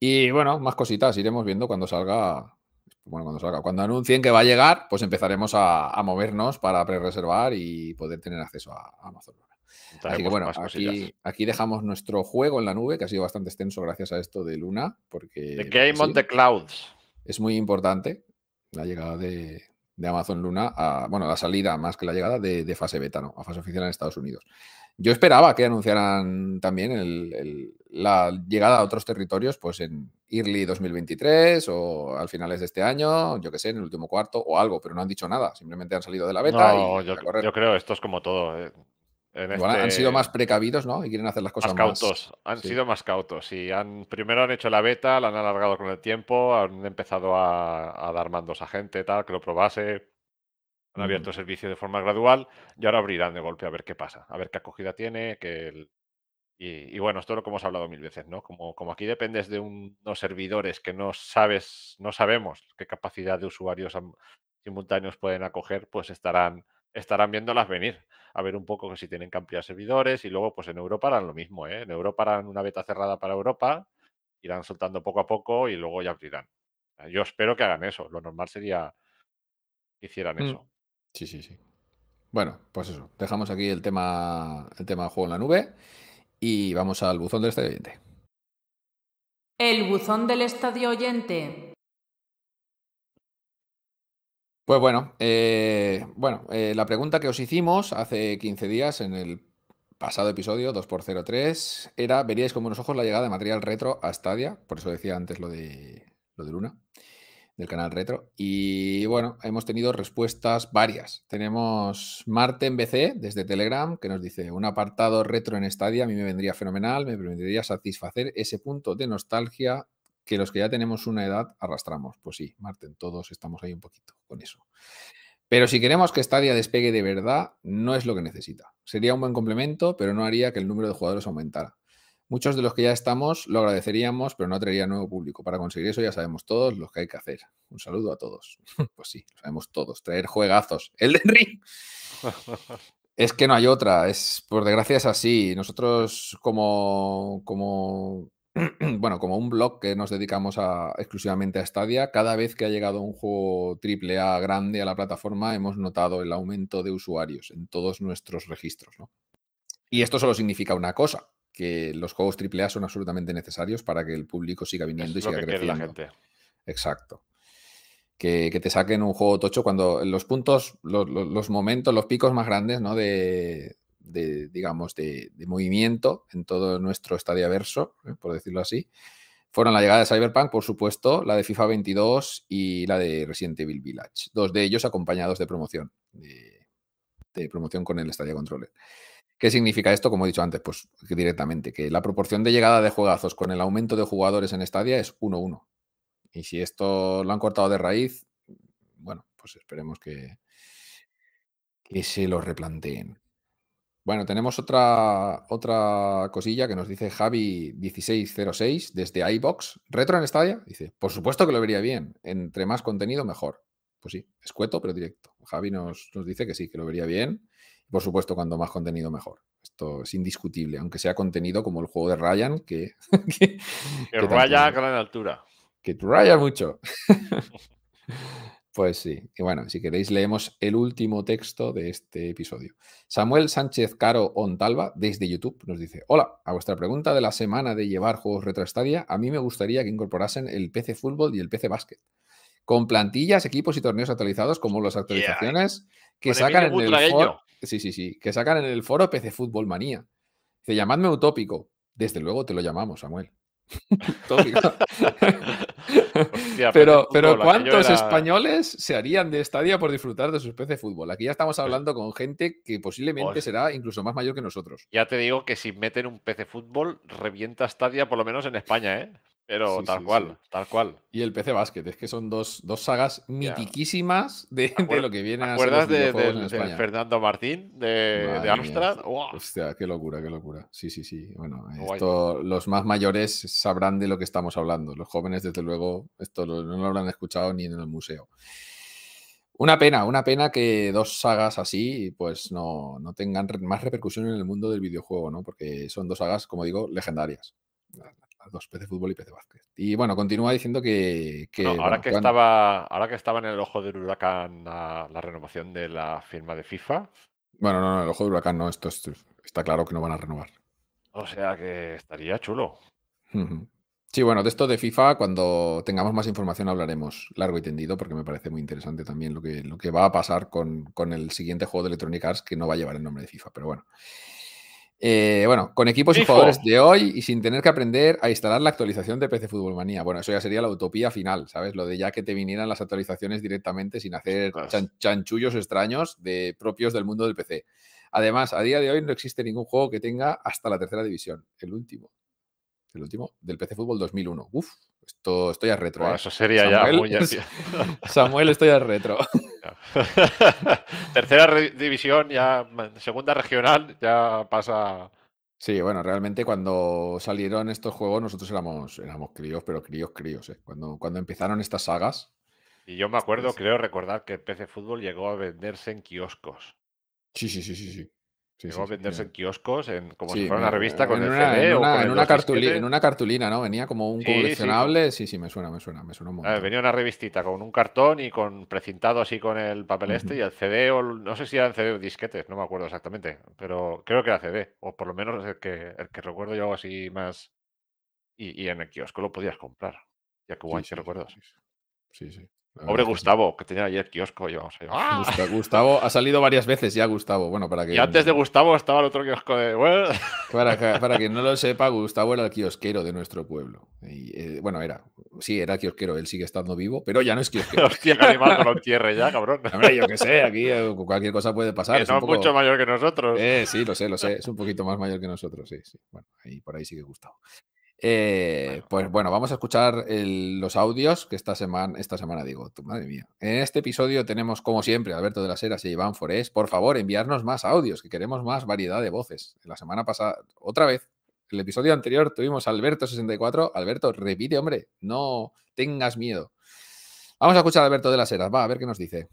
Y bueno, más cositas iremos viendo cuando salga. Bueno, cuando salga. Cuando anuncien que va a llegar, pues empezaremos a, a movernos para pre-reservar y poder tener acceso a Amazon Luna. Así que bueno, aquí, aquí dejamos nuestro juego en la nube, que ha sido bastante extenso gracias a esto de Luna, porque The Game sí, on the Clouds. es muy importante la llegada de, de Amazon Luna, a, bueno, la salida más que la llegada de, de fase beta, ¿no? A fase oficial en Estados Unidos. Yo esperaba que anunciaran también el- el- la llegada a otros territorios, pues en Early 2023 o al finales de este año, yo que sé, en el último cuarto o algo, pero no han dicho nada, simplemente han salido de la beta No, y yo, yo creo esto es como todo. eh. Han este- sido más precavidos, ¿no? Y quieren hacer las cosas más más cautos, han sí. sido más cautos. Y han, primero han hecho la beta, la han alargado con el tiempo, han empezado a, a dar mandos a gente, tal, que lo probase. Han abierto el servicio de forma gradual y ahora abrirán de golpe a ver qué pasa, a ver qué acogida tiene, que el, y, bueno, esto es lo que hemos hablado mil veces, ¿no? Como, como aquí dependes de unos servidores que no sabes, no sabemos qué capacidad de usuarios simultáneos pueden acoger, pues estarán, estarán viéndolas venir, a ver un poco que si tienen que ampliar servidores y luego pues en Europa harán lo mismo, ¿eh? En Europa harán una beta cerrada para Europa, irán soltando poco a poco y luego ya abrirán. Yo espero que hagan eso, lo normal sería que hicieran Mm. eso. Sí, sí, sí. Bueno, pues eso. Dejamos aquí el tema, el tema juego en la nube y vamos al buzón del estadio oyente. El buzón del estadio oyente. Pues bueno, eh, bueno eh, la pregunta que os hicimos hace 15 días en el pasado episodio 2x03 era, ¿veríais con buenos ojos la llegada de material retro a Stadia? Por eso decía antes lo de, lo de Luna, del canal retro. Y bueno, hemos tenido respuestas varias. Tenemos Marten BC desde Telegram que nos dice, un apartado retro en Stadia a mí me vendría fenomenal, me permitiría satisfacer ese punto de nostalgia que los que ya tenemos una edad arrastramos. Pues sí, Marten, todos estamos ahí un poquito con eso. Pero si queremos que Stadia despegue de verdad, no es lo que necesita. Sería un buen complemento, pero no haría que el número de jugadores aumentara. Muchos de los que ya estamos lo agradeceríamos, pero no traería nuevo público. Para conseguir eso ya sabemos todos lo que hay que hacer. Un saludo a todos. (laughs) Pues sí, lo sabemos todos. Traer juegazos. (laughs) El de Ring. (laughs) Es que no hay otra. Es, por desgracia es así. Nosotros como, como (clears throat) bueno, como un blog que nos dedicamos a, exclusivamente a Stadia, cada vez que ha llegado un juego AAA grande a la plataforma, hemos notado el aumento de usuarios en todos nuestros registros. ¿no? Y esto solo significa una cosa, que los juegos AAA son absolutamente necesarios para que el público siga viniendo Es y siga que quiere la creciendo. gente. Exacto. Que, que te saquen un juego tocho cuando los puntos, los, los- los momentos, los picos más grandes, ¿no? De, de, digamos, de, de movimiento en todo nuestro estadiaverso, ¿eh? por decirlo así, fueron la llegada de Cyberpunk, por supuesto, la de FIFA 22 y la de Resident Evil Village. Dos de ellos acompañados de promoción, de, de promoción con el Stadia Controller. ¿Qué significa esto? Como he dicho antes, pues directamente, que la proporción de llegada de juegazos con el aumento de jugadores en Stadia es 1-1. Y si esto lo han cortado de raíz, bueno, pues esperemos que, que se lo replanteen. Bueno, tenemos otra, otra cosilla que nos dice Javi1606 desde iBox. ¿Retro en Stadia? Dice, por supuesto que lo vería bien. Entre más contenido, mejor. Pues sí, escueto, pero directo. Javi nos, nos dice que sí, que lo vería bien. Por supuesto, cuando más contenido, mejor. Esto es indiscutible, aunque sea contenido como el juego de Ryan, que, (laughs) que, Que que raya a gran altura. que raya mucho. (laughs) Pues sí. Y bueno, si queréis leemos el último texto de este episodio. Samuel Sánchez Caro Ontalva, desde YouTube, nos dice, hola, a vuestra pregunta de la semana de llevar juegos retro Stadia, a mí me gustaría que incorporasen el PC Fútbol y el PC Básquet. Con plantillas, equipos y torneos actualizados como las actualizaciones que Con sacan en el Butragueño. Sí, sí, sí. Que sacan en el foro PC Fútbol Manía. Dice, llamadme utópico. Desde luego te lo llamamos, Samuel. (laughs) Utópico. Hostia, Pero, pero Fútbol, ¿cuántos era- españoles se harían de Stadia por disfrutar de sus PC fútbol? Aquí ya estamos hablando con gente que posiblemente Pues- será incluso más mayor que nosotros. Ya te digo que si meten un PC fútbol, revienta Stadia por lo menos en España, ¿eh? Pero Sí, tal sí, cual, sí. tal cual. Y el PC Basket, es que son dos, dos sagas mitiquísimas de, de lo que viene ¿Te a ser los acuerdas de, en España. Fernando Martín de, de. Amstrad? ¡Guau! Hostia, qué locura, qué locura. Sí, sí, sí. Bueno, Guay. esto los más mayores sabrán de lo que estamos hablando. Los jóvenes, desde luego, esto no lo habrán escuchado ni en el museo. Una pena, una pena que dos sagas así pues no, no tengan más repercusión en el mundo del videojuego, ¿no? Porque son dos sagas, como digo, legendarias. Las dos, PC Fútbol y PC Básquet. Y bueno, continúa diciendo que... ahora, bueno, que estaba, ahora que estaba en el ojo del huracán la, la renovación de la firma de FIFA, Bueno, no, no, el ojo de huracán no, esto es- está claro que no van a renovar. o sea que estaría chulo. Sí, bueno, de esto de FIFA, cuando tengamos más información hablaremos largo y tendido, porque me parece muy interesante también lo que, lo que va a pasar con, con el siguiente juego de Electronic Arts, que no va a llevar el nombre de FIFA, pero bueno. Eh, bueno, con equipos y jugadores de hoy y sin tener que aprender a instalar la actualización de PC Fútbol Manía. Bueno, eso ya sería la utopía final, ¿sabes? Lo de ya que te vinieran las actualizaciones directamente sin hacer chan- chanchullos extraños de propios del mundo del PC. Además, a día de hoy no existe ningún juego que tenga hasta la tercera división, el último. El último del PC Fútbol 2001. Uf, Esto, estoy a retro. ¿eh? eso sería Samuel, ya muy... (laughs) (laughs) Samuel, estoy a retro. (laughs) Tercera re- división, ya segunda regional, ya pasa. Sí, bueno, realmente cuando salieron estos juegos nosotros éramos, éramos críos, pero críos, críos. ¿eh? Cuando, cuando empezaron estas sagas, Y yo me acuerdo, Sí, sí. creo recordar que el PC Fútbol llegó a venderse en kioscos. sí, sí, sí, sí, sí. Sí, Llegó a venderse en kioscos, en, como si fuera una revista con en el una, CD en o una- con en el una 2 cartuli- disquete. en una cartulina, ¿no? Venía como un coleccionable. Sí, sí, me suena, me suena, me suena un montón. venía una revistita con un cartón y con precintado así con el papel este y el CD, o no sé si eran CD o disquetes, no me acuerdo exactamente, pero creo que era CD, o por lo menos el que, el que recuerdo yo así más. Y, y en el kiosco lo podías comprar, ya que guay, sí, sí, sí, sí, Pobre que sí. Gustavo, que tenía el kiosco, yo, vamos a ¡Ah! Gusta- Gustavo ha salido varias veces ya, Gustavo. Bueno, para que, Y antes de Gustavo estaba el otro kiosco de. Bueno, (laughs) para, que- para quien no lo sepa, Gustavo era el kiosquero de nuestro pueblo. Y, eh, bueno, era. Sí, era kiosquero, él sigue estando vivo, pero ya no es kiosquero. (laughs) hostia, que animal no lo (laughs) entierre ya, cabrón. Hombre, yo qué sé, aquí eh, cualquier cosa puede pasar. Que es no un poco- mucho mayor que nosotros. Eh, sí, lo sé, lo sé. Es un poquito más mayor que nosotros, sí, sí. Bueno, ahí por ahí sigue Gustavo. Eh, pues bueno, vamos a escuchar el- los audios que esta semana, esta semana digo, tu madre mía. En este episodio tenemos, como siempre, Alberto de las Heras y Iván Forés. Por favor, enviarnos más audios, que queremos más variedad de voces. La semana pasada, otra vez, el episodio anterior tuvimos a Alberto64. Alberto, repite, hombre, no tengas miedo. Vamos a escuchar a Alberto de las Heras, va, a ver qué nos dice.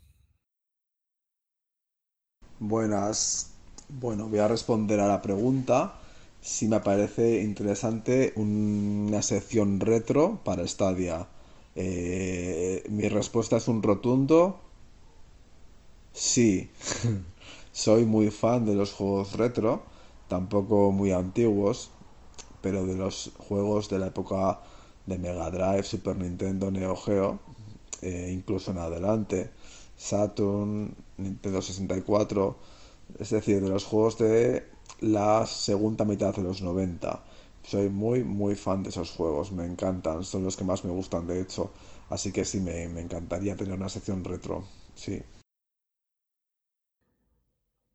Buenas. Bueno, voy a responder a la pregunta si me parece interesante una sección retro para Stadia. Eh, mi respuesta es un rotundo sí. (laughs) Soy muy fan de los juegos retro, tampoco muy antiguos, pero de los juegos de la época de Mega Drive, Super Nintendo, Neo Geo, eh, incluso en adelante, Saturn, Nintendo 64, es decir, de los juegos de la segunda mitad de los 90. Soy muy, muy fan de esos juegos, me encantan, son los que más me gustan, de hecho. Así que sí, me, encantaría tener una sección retro, sí.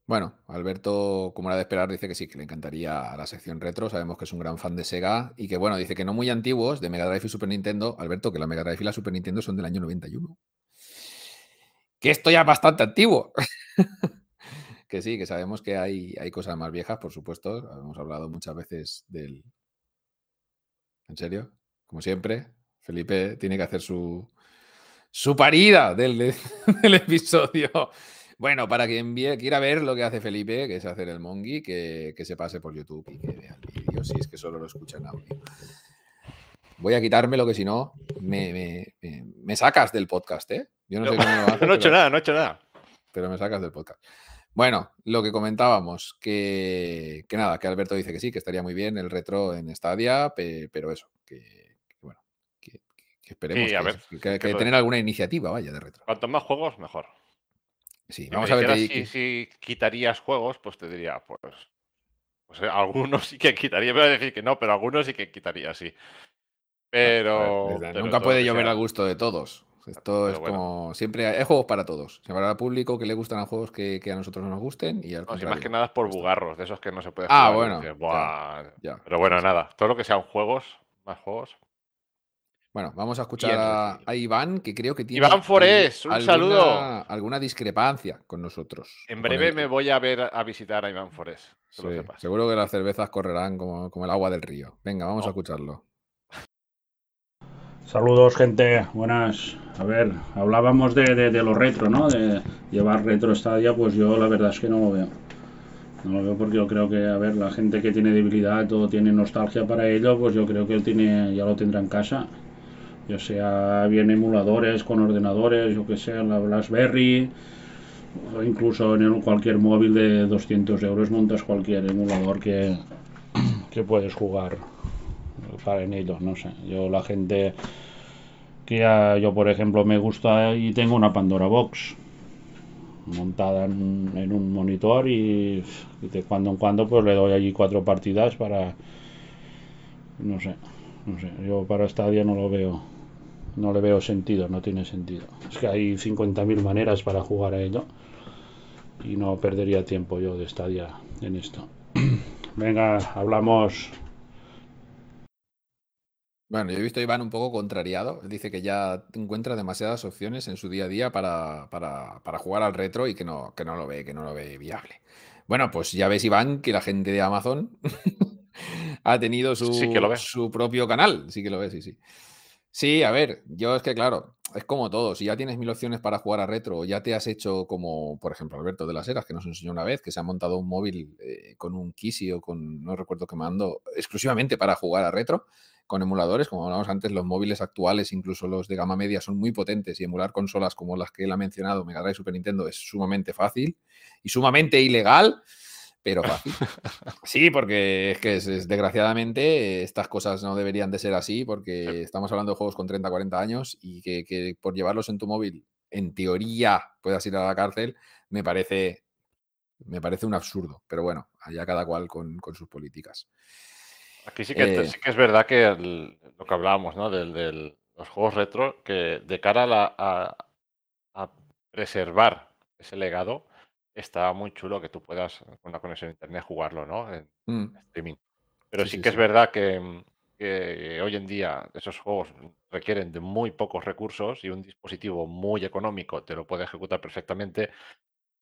Bueno, Alberto, como era de esperar, dice que sí, que le encantaría la sección retro. Sabemos que es un gran fan de Sega y que, bueno, dice que no muy antiguos, de Mega Drive y Super Nintendo. Alberto, que la Mega Drive y la Super Nintendo son del año 91. Que esto ya es bastante antiguo. (laughs) que sí, que sabemos que hay, hay cosas más viejas, por supuesto. Hemos hablado muchas veces del. ¿En serio? Como siempre, Felipe tiene que hacer su, su parida del, (laughs) del episodio. Bueno, para quien quiera ver lo que hace Felipe, que es hacer el mongi, que, que se pase por YouTube y que vea el vídeo, si es que solo lo escucha en audio. Voy a quitármelo, que si no, me, me- me- me sacas del podcast, ¿eh? Yo no sé cómo lo haces, (laughs) no he hecho pero- nada, no he hecho nada. pero me sacas del podcast. Bueno, lo que comentábamos, que, que nada, que Alberto dice que sí, que estaría muy bien el retro en Stadia, pe- pero eso, que, que bueno, que, esperemos Sí, a que, ver, tener alguna iniciativa, vaya, de retro. Cuantos más juegos, mejor. Sí, Si vamos me a ver dijeras si, si quitarías juegos, pues te diría, pues. pues eh, algunos sí que quitaría. Voy a decir que no, pero algunos sí que quitaría, sí. Pero. Nunca puede llover sea- al gusto de todos. Esto pero es bueno. como siempre hay, hay juegos para todos. Se habrá público que le gustan a juegos que, que a nosotros no nos gusten y al No, si contrario. más que nada es por bugarros, de esos que no se puede Ah, jugar y bueno. Pero bueno, nada. Todo lo que sean juegos, más juegos. Bueno, vamos a escuchar a, Iván, que creo que tiene Iván Forés, un saludo. alguna- alguna discrepancia con nosotros. En breve el- me voy a ver a visitar a Iván Forés. Que lo Sí, sepas. seguro que las cervezas correrán como, como el agua del río. Venga, vamos a escucharlo. Saludos, gente. Buenas. A ver, hablábamos de, de, lo retro, ¿no? De llevar retro Stadia, pues yo la verdad es que no lo veo. No lo veo porque yo creo que, a ver, la gente que tiene debilidad o tiene nostalgia para ello, pues yo creo que tiene, ya lo tendrá en casa. Ya sea bien emuladores con ordenadores, yo que sé, la BlackBerry, o incluso en cualquier móvil de 200 euros montas cualquier emulador que, que puedes jugar para en ello, no sé. Yo la gente que yo por ejemplo me gusta y tengo una Pandora Box montada en, en un monitor y de cuando en cuando pues le doy allí cuatro partidas para no sé, no sé, yo para Stadia no lo veo no le veo sentido, no tiene sentido. Es que hay 50.000 maneras para jugar a ello y no perdería tiempo yo de Stadia en esto. (clears throat) Venga, hablamos. Bueno, yo he visto a Iván un poco contrariado. Él dice que ya encuentra demasiadas opciones en su día a día para, para- para jugar al retro y que no, que no lo ve, que no lo ve viable. Bueno, pues ya ves, Iván, que la gente de Amazon (laughs) ha tenido Sí que lo su, su propio canal. Sí que lo ve, sí, sí. Sí, a ver, yo es que claro, es como todo. Si ya tienes mil opciones para jugar a retro, o ya te has hecho como, por ejemplo, Alberto de las Heras, que nos enseñó una vez, que se ha montado un móvil eh, con un Kisi o con, no recuerdo qué mando, exclusivamente para jugar a retro, con emuladores. Como hablamos antes, los móviles actuales, incluso los de gama media, son muy potentes y emular consolas como las que él ha mencionado, Mega Drive y Super Nintendo, es sumamente fácil y sumamente ilegal, pero fácil. (laughs) Sí, porque es que es, es- desgraciadamente estas cosas no deberían de ser así porque estamos hablando de juegos con 30, 40 años y que, que por llevarlos en tu móvil, en teoría, puedas ir a la cárcel, me parece, me parece un absurdo. Pero bueno, allá cada cual con, con sus políticas. Aquí sí que, te- Eh, sí que es verdad que el- lo que hablábamos, ¿no? Del, del- los juegos retro, que de cara a, la- a- a preservar ese legado, está muy chulo que tú puedas, con una conexión a internet, jugarlo, ¿no? En mm, streaming. Pero Sí, sí, sí, que es verdad que, mm, que hoy en día esos juegos requieren de muy pocos recursos y un dispositivo muy económico te lo puede ejecutar perfectamente.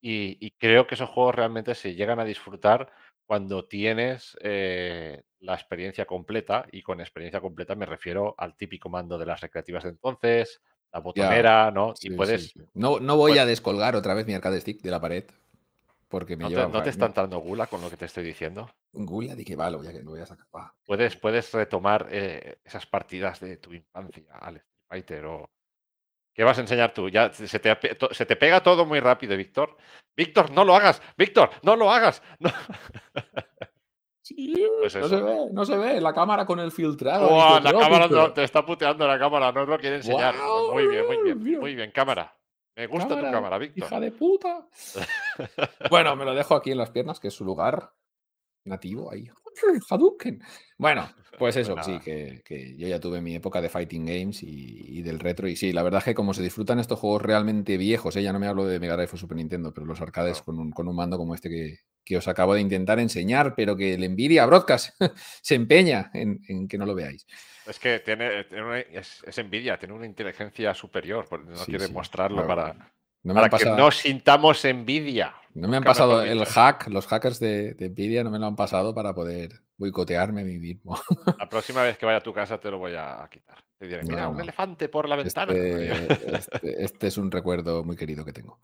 Y, y creo que esos juegos realmente se llegan a disfrutar cuando tienes eh, la experiencia completa. Y con experiencia completa me refiero al típico mando de las recreativas de entonces, la ya, botonera, ¿no? Y sí, sí, puedes. sí. No, no voy pues, a descolgar otra vez mi arcade stick de la pared porque me ¿no, te, no te está entrando gula con lo que te estoy diciendo? Gula de que va, lo voy a, lo voy a sacar. va. Puedes, puedes retomar eh, esas partidas de tu infancia al Street Fighter o. ¿Qué vas a enseñar tú? Ya se te, se pega todo muy rápido, Víctor. Víctor, no lo hagas. Víctor, no lo hagas. (laughs) No. Sí, Pues no se ve, no se ve. La cámara con el filtrado. La cámara no, te está puteando la cámara, no os lo quiere enseñar. ¡Guau! Muy bien, muy bien, Mira, muy bien, cámara. Me gusta tu cámara, cámara, Víctor. hija de puta. (laughs) Bueno, me lo dejo aquí en las piernas, que es su lugar nativo ahí. (laughs) Hadouken. Bueno, pues Pues eso, sí, que, que yo ya tuve mi época de fighting games y, y del retro. Y sí, la verdad es que como se disfrutan estos juegos realmente viejos, ¿eh? ya no me hablo de Mega Drive o Super Nintendo, pero los arcades con un, con un mando como este que, que os acabo de intentar enseñar, pero que le envidia a Broadcast (laughs) se empeña en, en que no lo veáis. Es que tiene, tiene una- es, es envidia, tiene una inteligencia superior, porque no Sí, quiere sí, mostrarlo claro. para, No me para que no sintamos envidia. no me han pasado el hack, los hackers de, de Nvidia no me lo han pasado para poder boicotearme a mí mismo. La próxima vez que vaya a tu casa te lo voy a quitar. Te diré, mira, No, un no. elefante por la ventana. (laughs) Este, este- este es un recuerdo muy querido que tengo.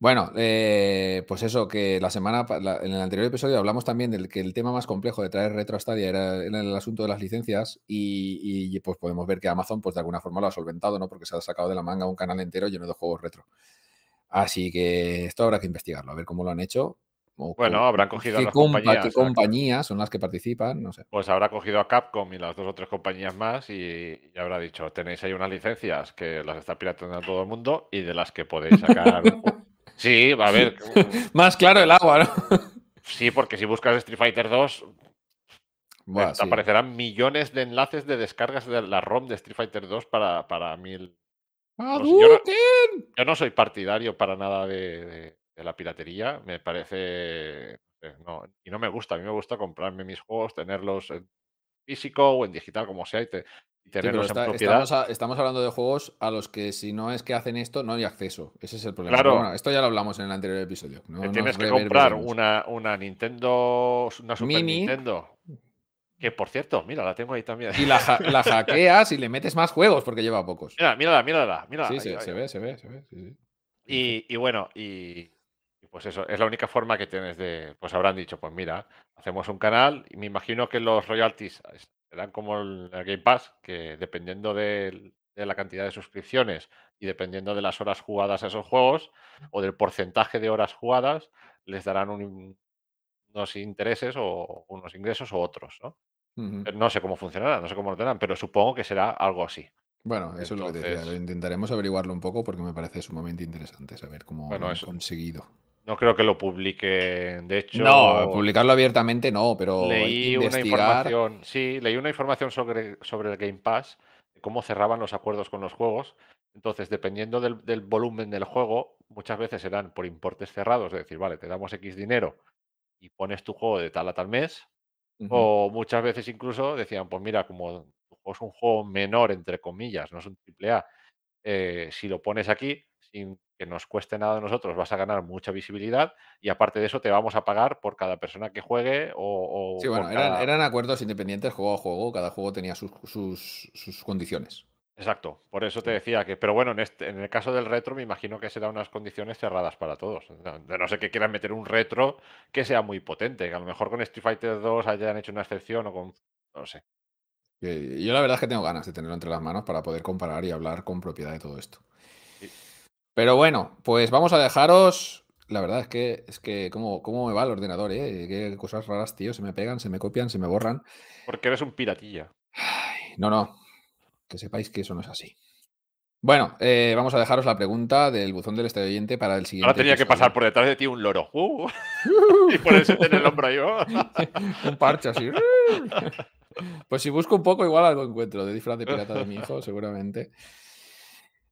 Bueno, eh, pues eso, que la semana, la- en el anterior episodio hablamos también del que el tema más complejo de traer retro a Stadia era, era el asunto de las licencias y, y, pues podemos ver que Amazon pues de alguna forma lo ha solventado, ¿no? Porque se ha sacado de la manga un canal entero lleno de juegos retro. Así que esto habrá que investigarlo, a ver cómo lo han hecho. o Bueno, habrán cogido a las compa- compañías, qué compañías son las que participan, no sé. Pues habrá cogido a Capcom y las dos o tres compañías más y, y habrá dicho, tenéis ahí unas licencias que las está pirateando todo el mundo y de las que podéis sacar... (laughs) sí, a ver, Más claro el agua, ¿no? sí, porque si buscas Street Fighter 2 Buah, te sí. aparecerán millones de enlaces de descargas de la ROM de Street Fighter 2 para, para mil... Yo, no, yo no soy partidario para nada de, de- de la piratería, me parece... no sé, no, y no me gusta, a mí me gusta comprarme mis juegos, tenerlos en físico o en digital, como sea, y, te- y Sí, pero tenerlos está- en propiedad. estamos, a- estamos hablando de juegos a los que si no es que hacen esto, no hay acceso. Ese es el problema. Claro. Bueno, esto ya lo hablamos en el anterior episodio. No tienes que comprar una, una Nintendo, una Super Mini. Nintendo. Que por cierto, mira, la tengo ahí también. Y la, ja- (laughs) la hackeas y le metes más juegos porque lleva pocos. Mira, mírala, mírala, mírala. Sí, ahí, se, ahí, se ahí. ve, se ve, se ve. sí, sí. Y, y bueno, y, y pues eso, es la única forma que tienes de. Pues habrán dicho, pues mira, hacemos un canal y me imagino que los royalties serán como el, el Game Pass, que dependiendo del- de la cantidad de suscripciones y dependiendo de las horas jugadas a esos juegos o del porcentaje de horas jugadas, les darán un- unos intereses o unos ingresos o otros, ¿no? No sé cómo funcionará, no sé cómo lo tendrán, pero supongo que será algo así. Bueno, eso es lo que te decía. Lo intentaremos averiguarlo un poco porque me parece sumamente interesante saber cómo Bueno, lo han eso- conseguido. No creo que lo publiquen. De hecho, No, publicarlo abiertamente no, pero leí una información, sí, leí una información sobre, sobre el Game Pass, de cómo cerraban los acuerdos con los juegos. Entonces, dependiendo del, del volumen del juego, muchas veces serán por importes cerrados, es decir, vale, te damos X dinero y pones tu juego de tal a tal mes, O muchas veces incluso decían, pues mira, como es un juego menor, entre comillas, no es un triple A, eh, si lo pones aquí, sin que nos cueste nada a nosotros, vas a ganar mucha visibilidad y aparte de eso te vamos a pagar por cada persona que juegue o... o Sí, bueno, eran, cada- eran acuerdos independientes juego a juego, cada juego tenía sus, sus, sus condiciones. Exacto, por eso te decía que, pero bueno, en, este, en el caso del retro me imagino que será unas condiciones cerradas para todos. De no sé que quieran meter un retro que sea muy potente, que a lo mejor con Street Fighter 2 hayan hecho una excepción o con... No sé. Yo la verdad es que tengo ganas de tenerlo entre las manos para poder comparar y hablar con propiedad de todo esto. Sí. Pero bueno, pues vamos a dejaros. La verdad es que es que cómo, cómo me va el ordenador, ¿eh? Qué cosas raras, tío. Se me pegan, se me copian, se me borran. Porque eres un piratilla. Ay, no, no. Que sepáis que eso no es así. Bueno, eh, vamos a dejaros la pregunta del buzón del oyente para el siguiente. Ahora tenía que pasar por detrás de ti un loro. ¡Uh! (laughs) (laughs) y ponerse en el hombro. ¡oh! (laughs) un parche así. Pues si busco un poco, igual algo encuentro de disfraz de pirata de mi hijo, seguramente.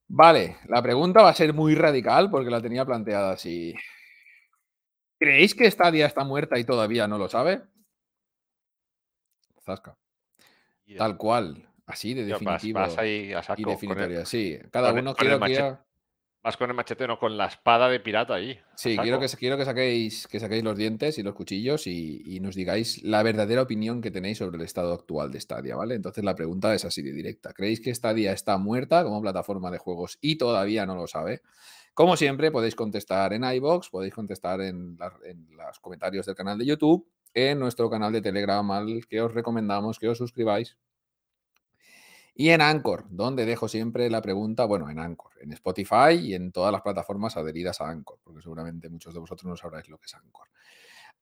Vale, la pregunta va a ser muy radical porque la tenía planteada así. ¿Creéis que Stadia está muerta y todavía no lo sabe? Zasca. Tal cual, así de vas, definitivo vas ahí a saco. y el- definitoria. Sí, cada con uno con quiero que ya- vas con el machete, no con la espada de pirata ahí. Sí, quiero que, quiero que saquéis, que saquéis los dientes y los cuchillos y, y nos digáis la verdadera opinión que tenéis sobre el estado actual de Stadia, ¿vale? Entonces la pregunta es así de directa. ¿Creéis que Stadia está muerta como plataforma de juegos y todavía no lo sabe? Como siempre, podéis contestar en iBox, podéis contestar en, la- en los comentarios del canal de YouTube, en nuestro canal de Telegram al que os recomendamos que os suscribáis. Y en Anchor, donde dejo siempre la pregunta, bueno, en Anchor, en Spotify y en todas las plataformas adheridas a Anchor, porque seguramente muchos de vosotros no sabréis lo que es Anchor.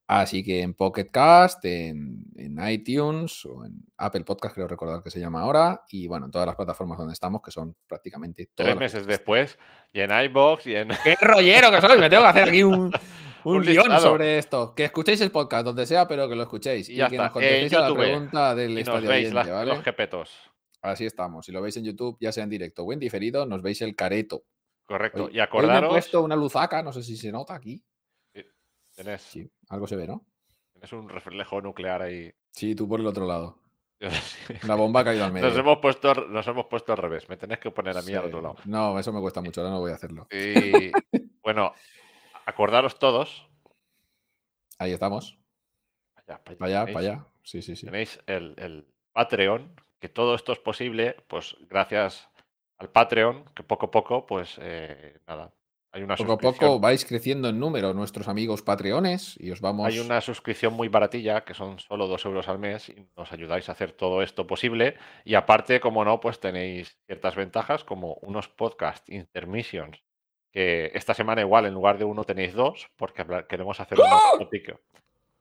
Así que en Pocket Cast, en, en iTunes o en Apple Podcast, creo recordar que se llama ahora, y bueno, en todas las plataformas donde estamos, que son prácticamente todas. Tres meses después, y en iBox y en. ¡Qué rollero que soy! Me tengo que hacer aquí un, (laughs) un, Un guion sobre esto. Que escuchéis el podcast donde sea, pero que lo escuchéis. Y Y, que nos contestéis a la pregunta del y nos estadio veis oyente, las- ¿vale? los jepetos. Así estamos. Si lo veis en YouTube, ya sea en directo o en diferido, nos veis el careto. Correcto. Hoy- y hoy me he acordaros. puesto una luzaca, no sé si se nota aquí. Tenés, Sí, algo se ve, ¿no? tenés un reflejo nuclear ahí. Sí, tú por el otro lado. (laughs) La bomba ha caído al medio. Nos hemos, puesto, nos hemos puesto al revés. Me tenés que poner a mí al otro lado. No, eso me cuesta mucho, ahora no voy a hacerlo. Y (laughs) bueno, acordaros todos. Ahí estamos. Allá, para Para allá, tenéis- para allá. Sí, sí, sí. Tenéis el, el Patreon, que todo esto es posible, pues gracias al Patreon, que poco a poco, pues eh, nada, hay una Poco a poco vais creciendo en número nuestros amigos patreones y os vamos. Hay una suscripción muy baratilla, que son solo dos euros al mes, y nos ayudáis a hacer todo esto posible. Y aparte, como no, pues tenéis ciertas ventajas, como unos podcast intermissions, que esta semana igual en lugar de uno tenéis dos, porque queremos hacer un off topic.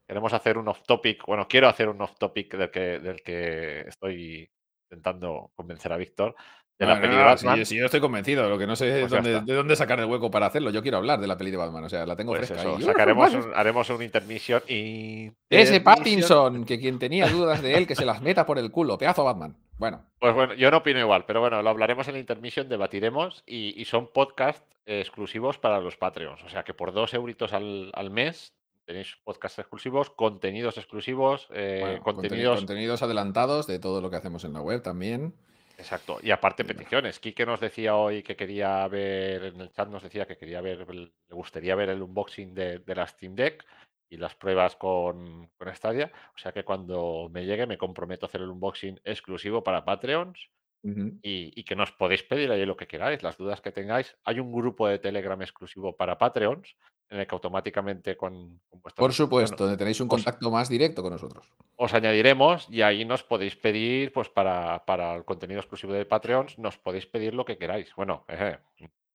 Queremos hacer un off topic, bueno, quiero hacer un off topic del que, del que estoy intentando convencer a Víctor, de la No, peli de Batman. sí, sí, yo estoy convencido. Lo que no sé es Pues dónde- de dónde sacar el hueco para hacerlo. Yo quiero hablar de la peli de Batman. O sea, la tengo Pues fresca. eso, sacaremos ¡Uh, un- haremos un intermission y. Ese Pattinson, que quien tenía dudas de él, que se las meta por el culo. Pedazo Batman. Bueno, Pues bueno, yo no opino igual, pero bueno, lo hablaremos en la intermission, debatiremos y, y son podcasts eh, exclusivos para los Patreons. O sea que por dos euritos al, al mes tenéis podcasts exclusivos, contenidos exclusivos, eh, bueno, contenidos. contenidos adelantados de todo lo que hacemos en la web también. Exacto. Y aparte peticiones. Quique nos decía hoy que quería ver, en el chat nos decía que quería ver, le gustaría ver el unboxing de, de la Steam Deck y las pruebas con, con Stadia. O sea que cuando me llegue me comprometo a hacer el unboxing exclusivo para Patreons. Y, y que nos podéis pedir ahí lo que queráis, las dudas que tengáis. Hay un grupo de Telegram exclusivo para Patreons, en el que automáticamente con, con Por supuesto, donde tenéis un os- contacto más directo con nosotros. os añadiremos y ahí nos podéis pedir, pues para, para el contenido exclusivo de Patreons, nos podéis pedir lo que queráis. Bueno, eh,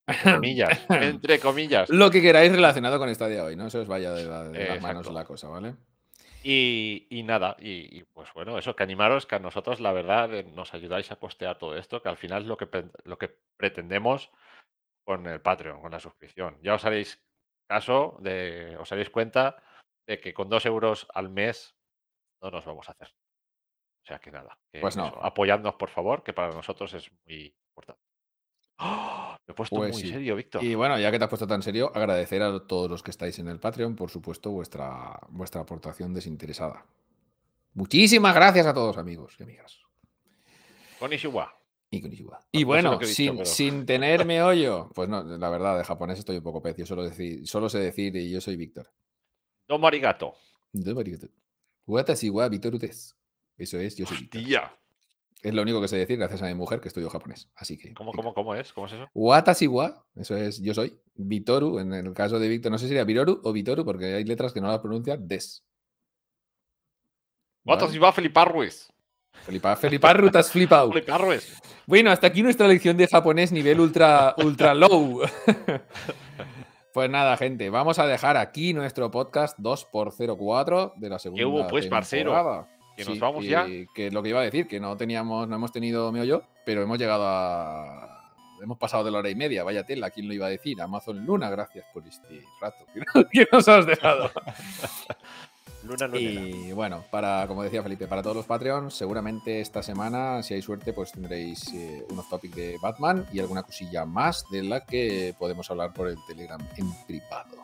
entre (laughs) comillas, entre comillas. Lo que queráis relacionado con esta de hoy, no se os vaya de, la- de las manos Exacto. la cosa, ¿vale? Y, y nada, y, y, pues bueno, eso, que animaros, que a nosotros la verdad eh, nos ayudáis a costear todo esto, que al final es lo que, lo que pretendemos con el Patreon, con la suscripción. Ya os haréis caso, de, os haréis cuenta de que con dos euros al mes no nos vamos a hacer. O sea que nada, que Pues no. eso, apoyadnos por favor, que para nosotros es muy importante. Me he puesto Pues muy sí. serio, Víctor. Y bueno, ya que te has puesto tan serio, agradecer a todos los que estáis en el Patreon, por supuesto, vuestra, vuestra aportación desinteresada. Muchísimas gracias a todos, amigos y amigas. Con Y. No Y sé bueno, sin, pero- sin (laughs) tener meollo, pues no, la verdad, de japonés estoy un poco pecio. Solo, decir, solo sé decir, y yo soy Víctor. Domo arigato. Domo arigato. Watashi wa desu. Eso es, yo soy Víctor. Es lo único que sé decir gracias a mi mujer que estudió japonés. Así que. ¿Cómo, Víctor. cómo, cómo es? ¿Cómo es eso? Watashi wa, eso es, yo soy. Vitoru, en el caso de Víctor, no sé si sería Viroru o Vitoru, porque hay letras que no las pronuncian des. ¿Vale? Watashi wa fliparruis. Flipa, Feliparru, te has flipado. Fliparruis. Bueno, hasta aquí nuestra lección de japonés nivel ultra, ultra low. (laughs) pues nada, gente, vamos a dejar aquí nuestro podcast 2x04 de la segunda hubo, pues, parcero? temporada. ¿Que nos vamos ya? Que es lo que iba a decir, que no teníamos, no hemos tenido yo, pero hemos llegado a. Hemos pasado de la hora y media, vaya tela, ¿quién lo iba a decir? Amazon Luna, gracias por este rato que nos has dejado. (laughs) Luna. Y bueno, para, como decía Felipe, para todos los Patreons, seguramente esta semana, si hay suerte, pues tendréis eh, unos topics de Batman y alguna cosilla más de la que podemos hablar por el Telegram en privado.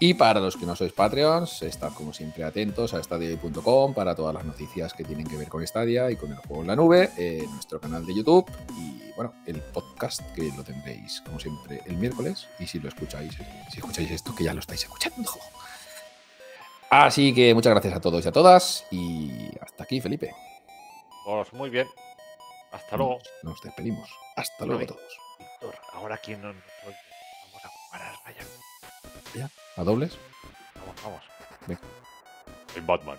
Y para los que no sois Patreons, estad como siempre atentos a stadia.com para todas las noticias que tienen que ver con Stadia y con el juego en la nube, eh, nuestro canal de YouTube y bueno, el podcast que lo tendréis como siempre el miércoles. Y si lo escucháis, eh, si escucháis esto, que ya lo estáis escuchando. Así que muchas gracias a todos y a todas. Y hasta aquí, Felipe. Pues muy bien. Hasta luego. Nos despedimos. Hasta luego de- todos. Víctor, ahora quién no nos oye. Vamos a jugar a Ryan. ¿A dobles? Vamos, vamos. Venga. Soy Batman.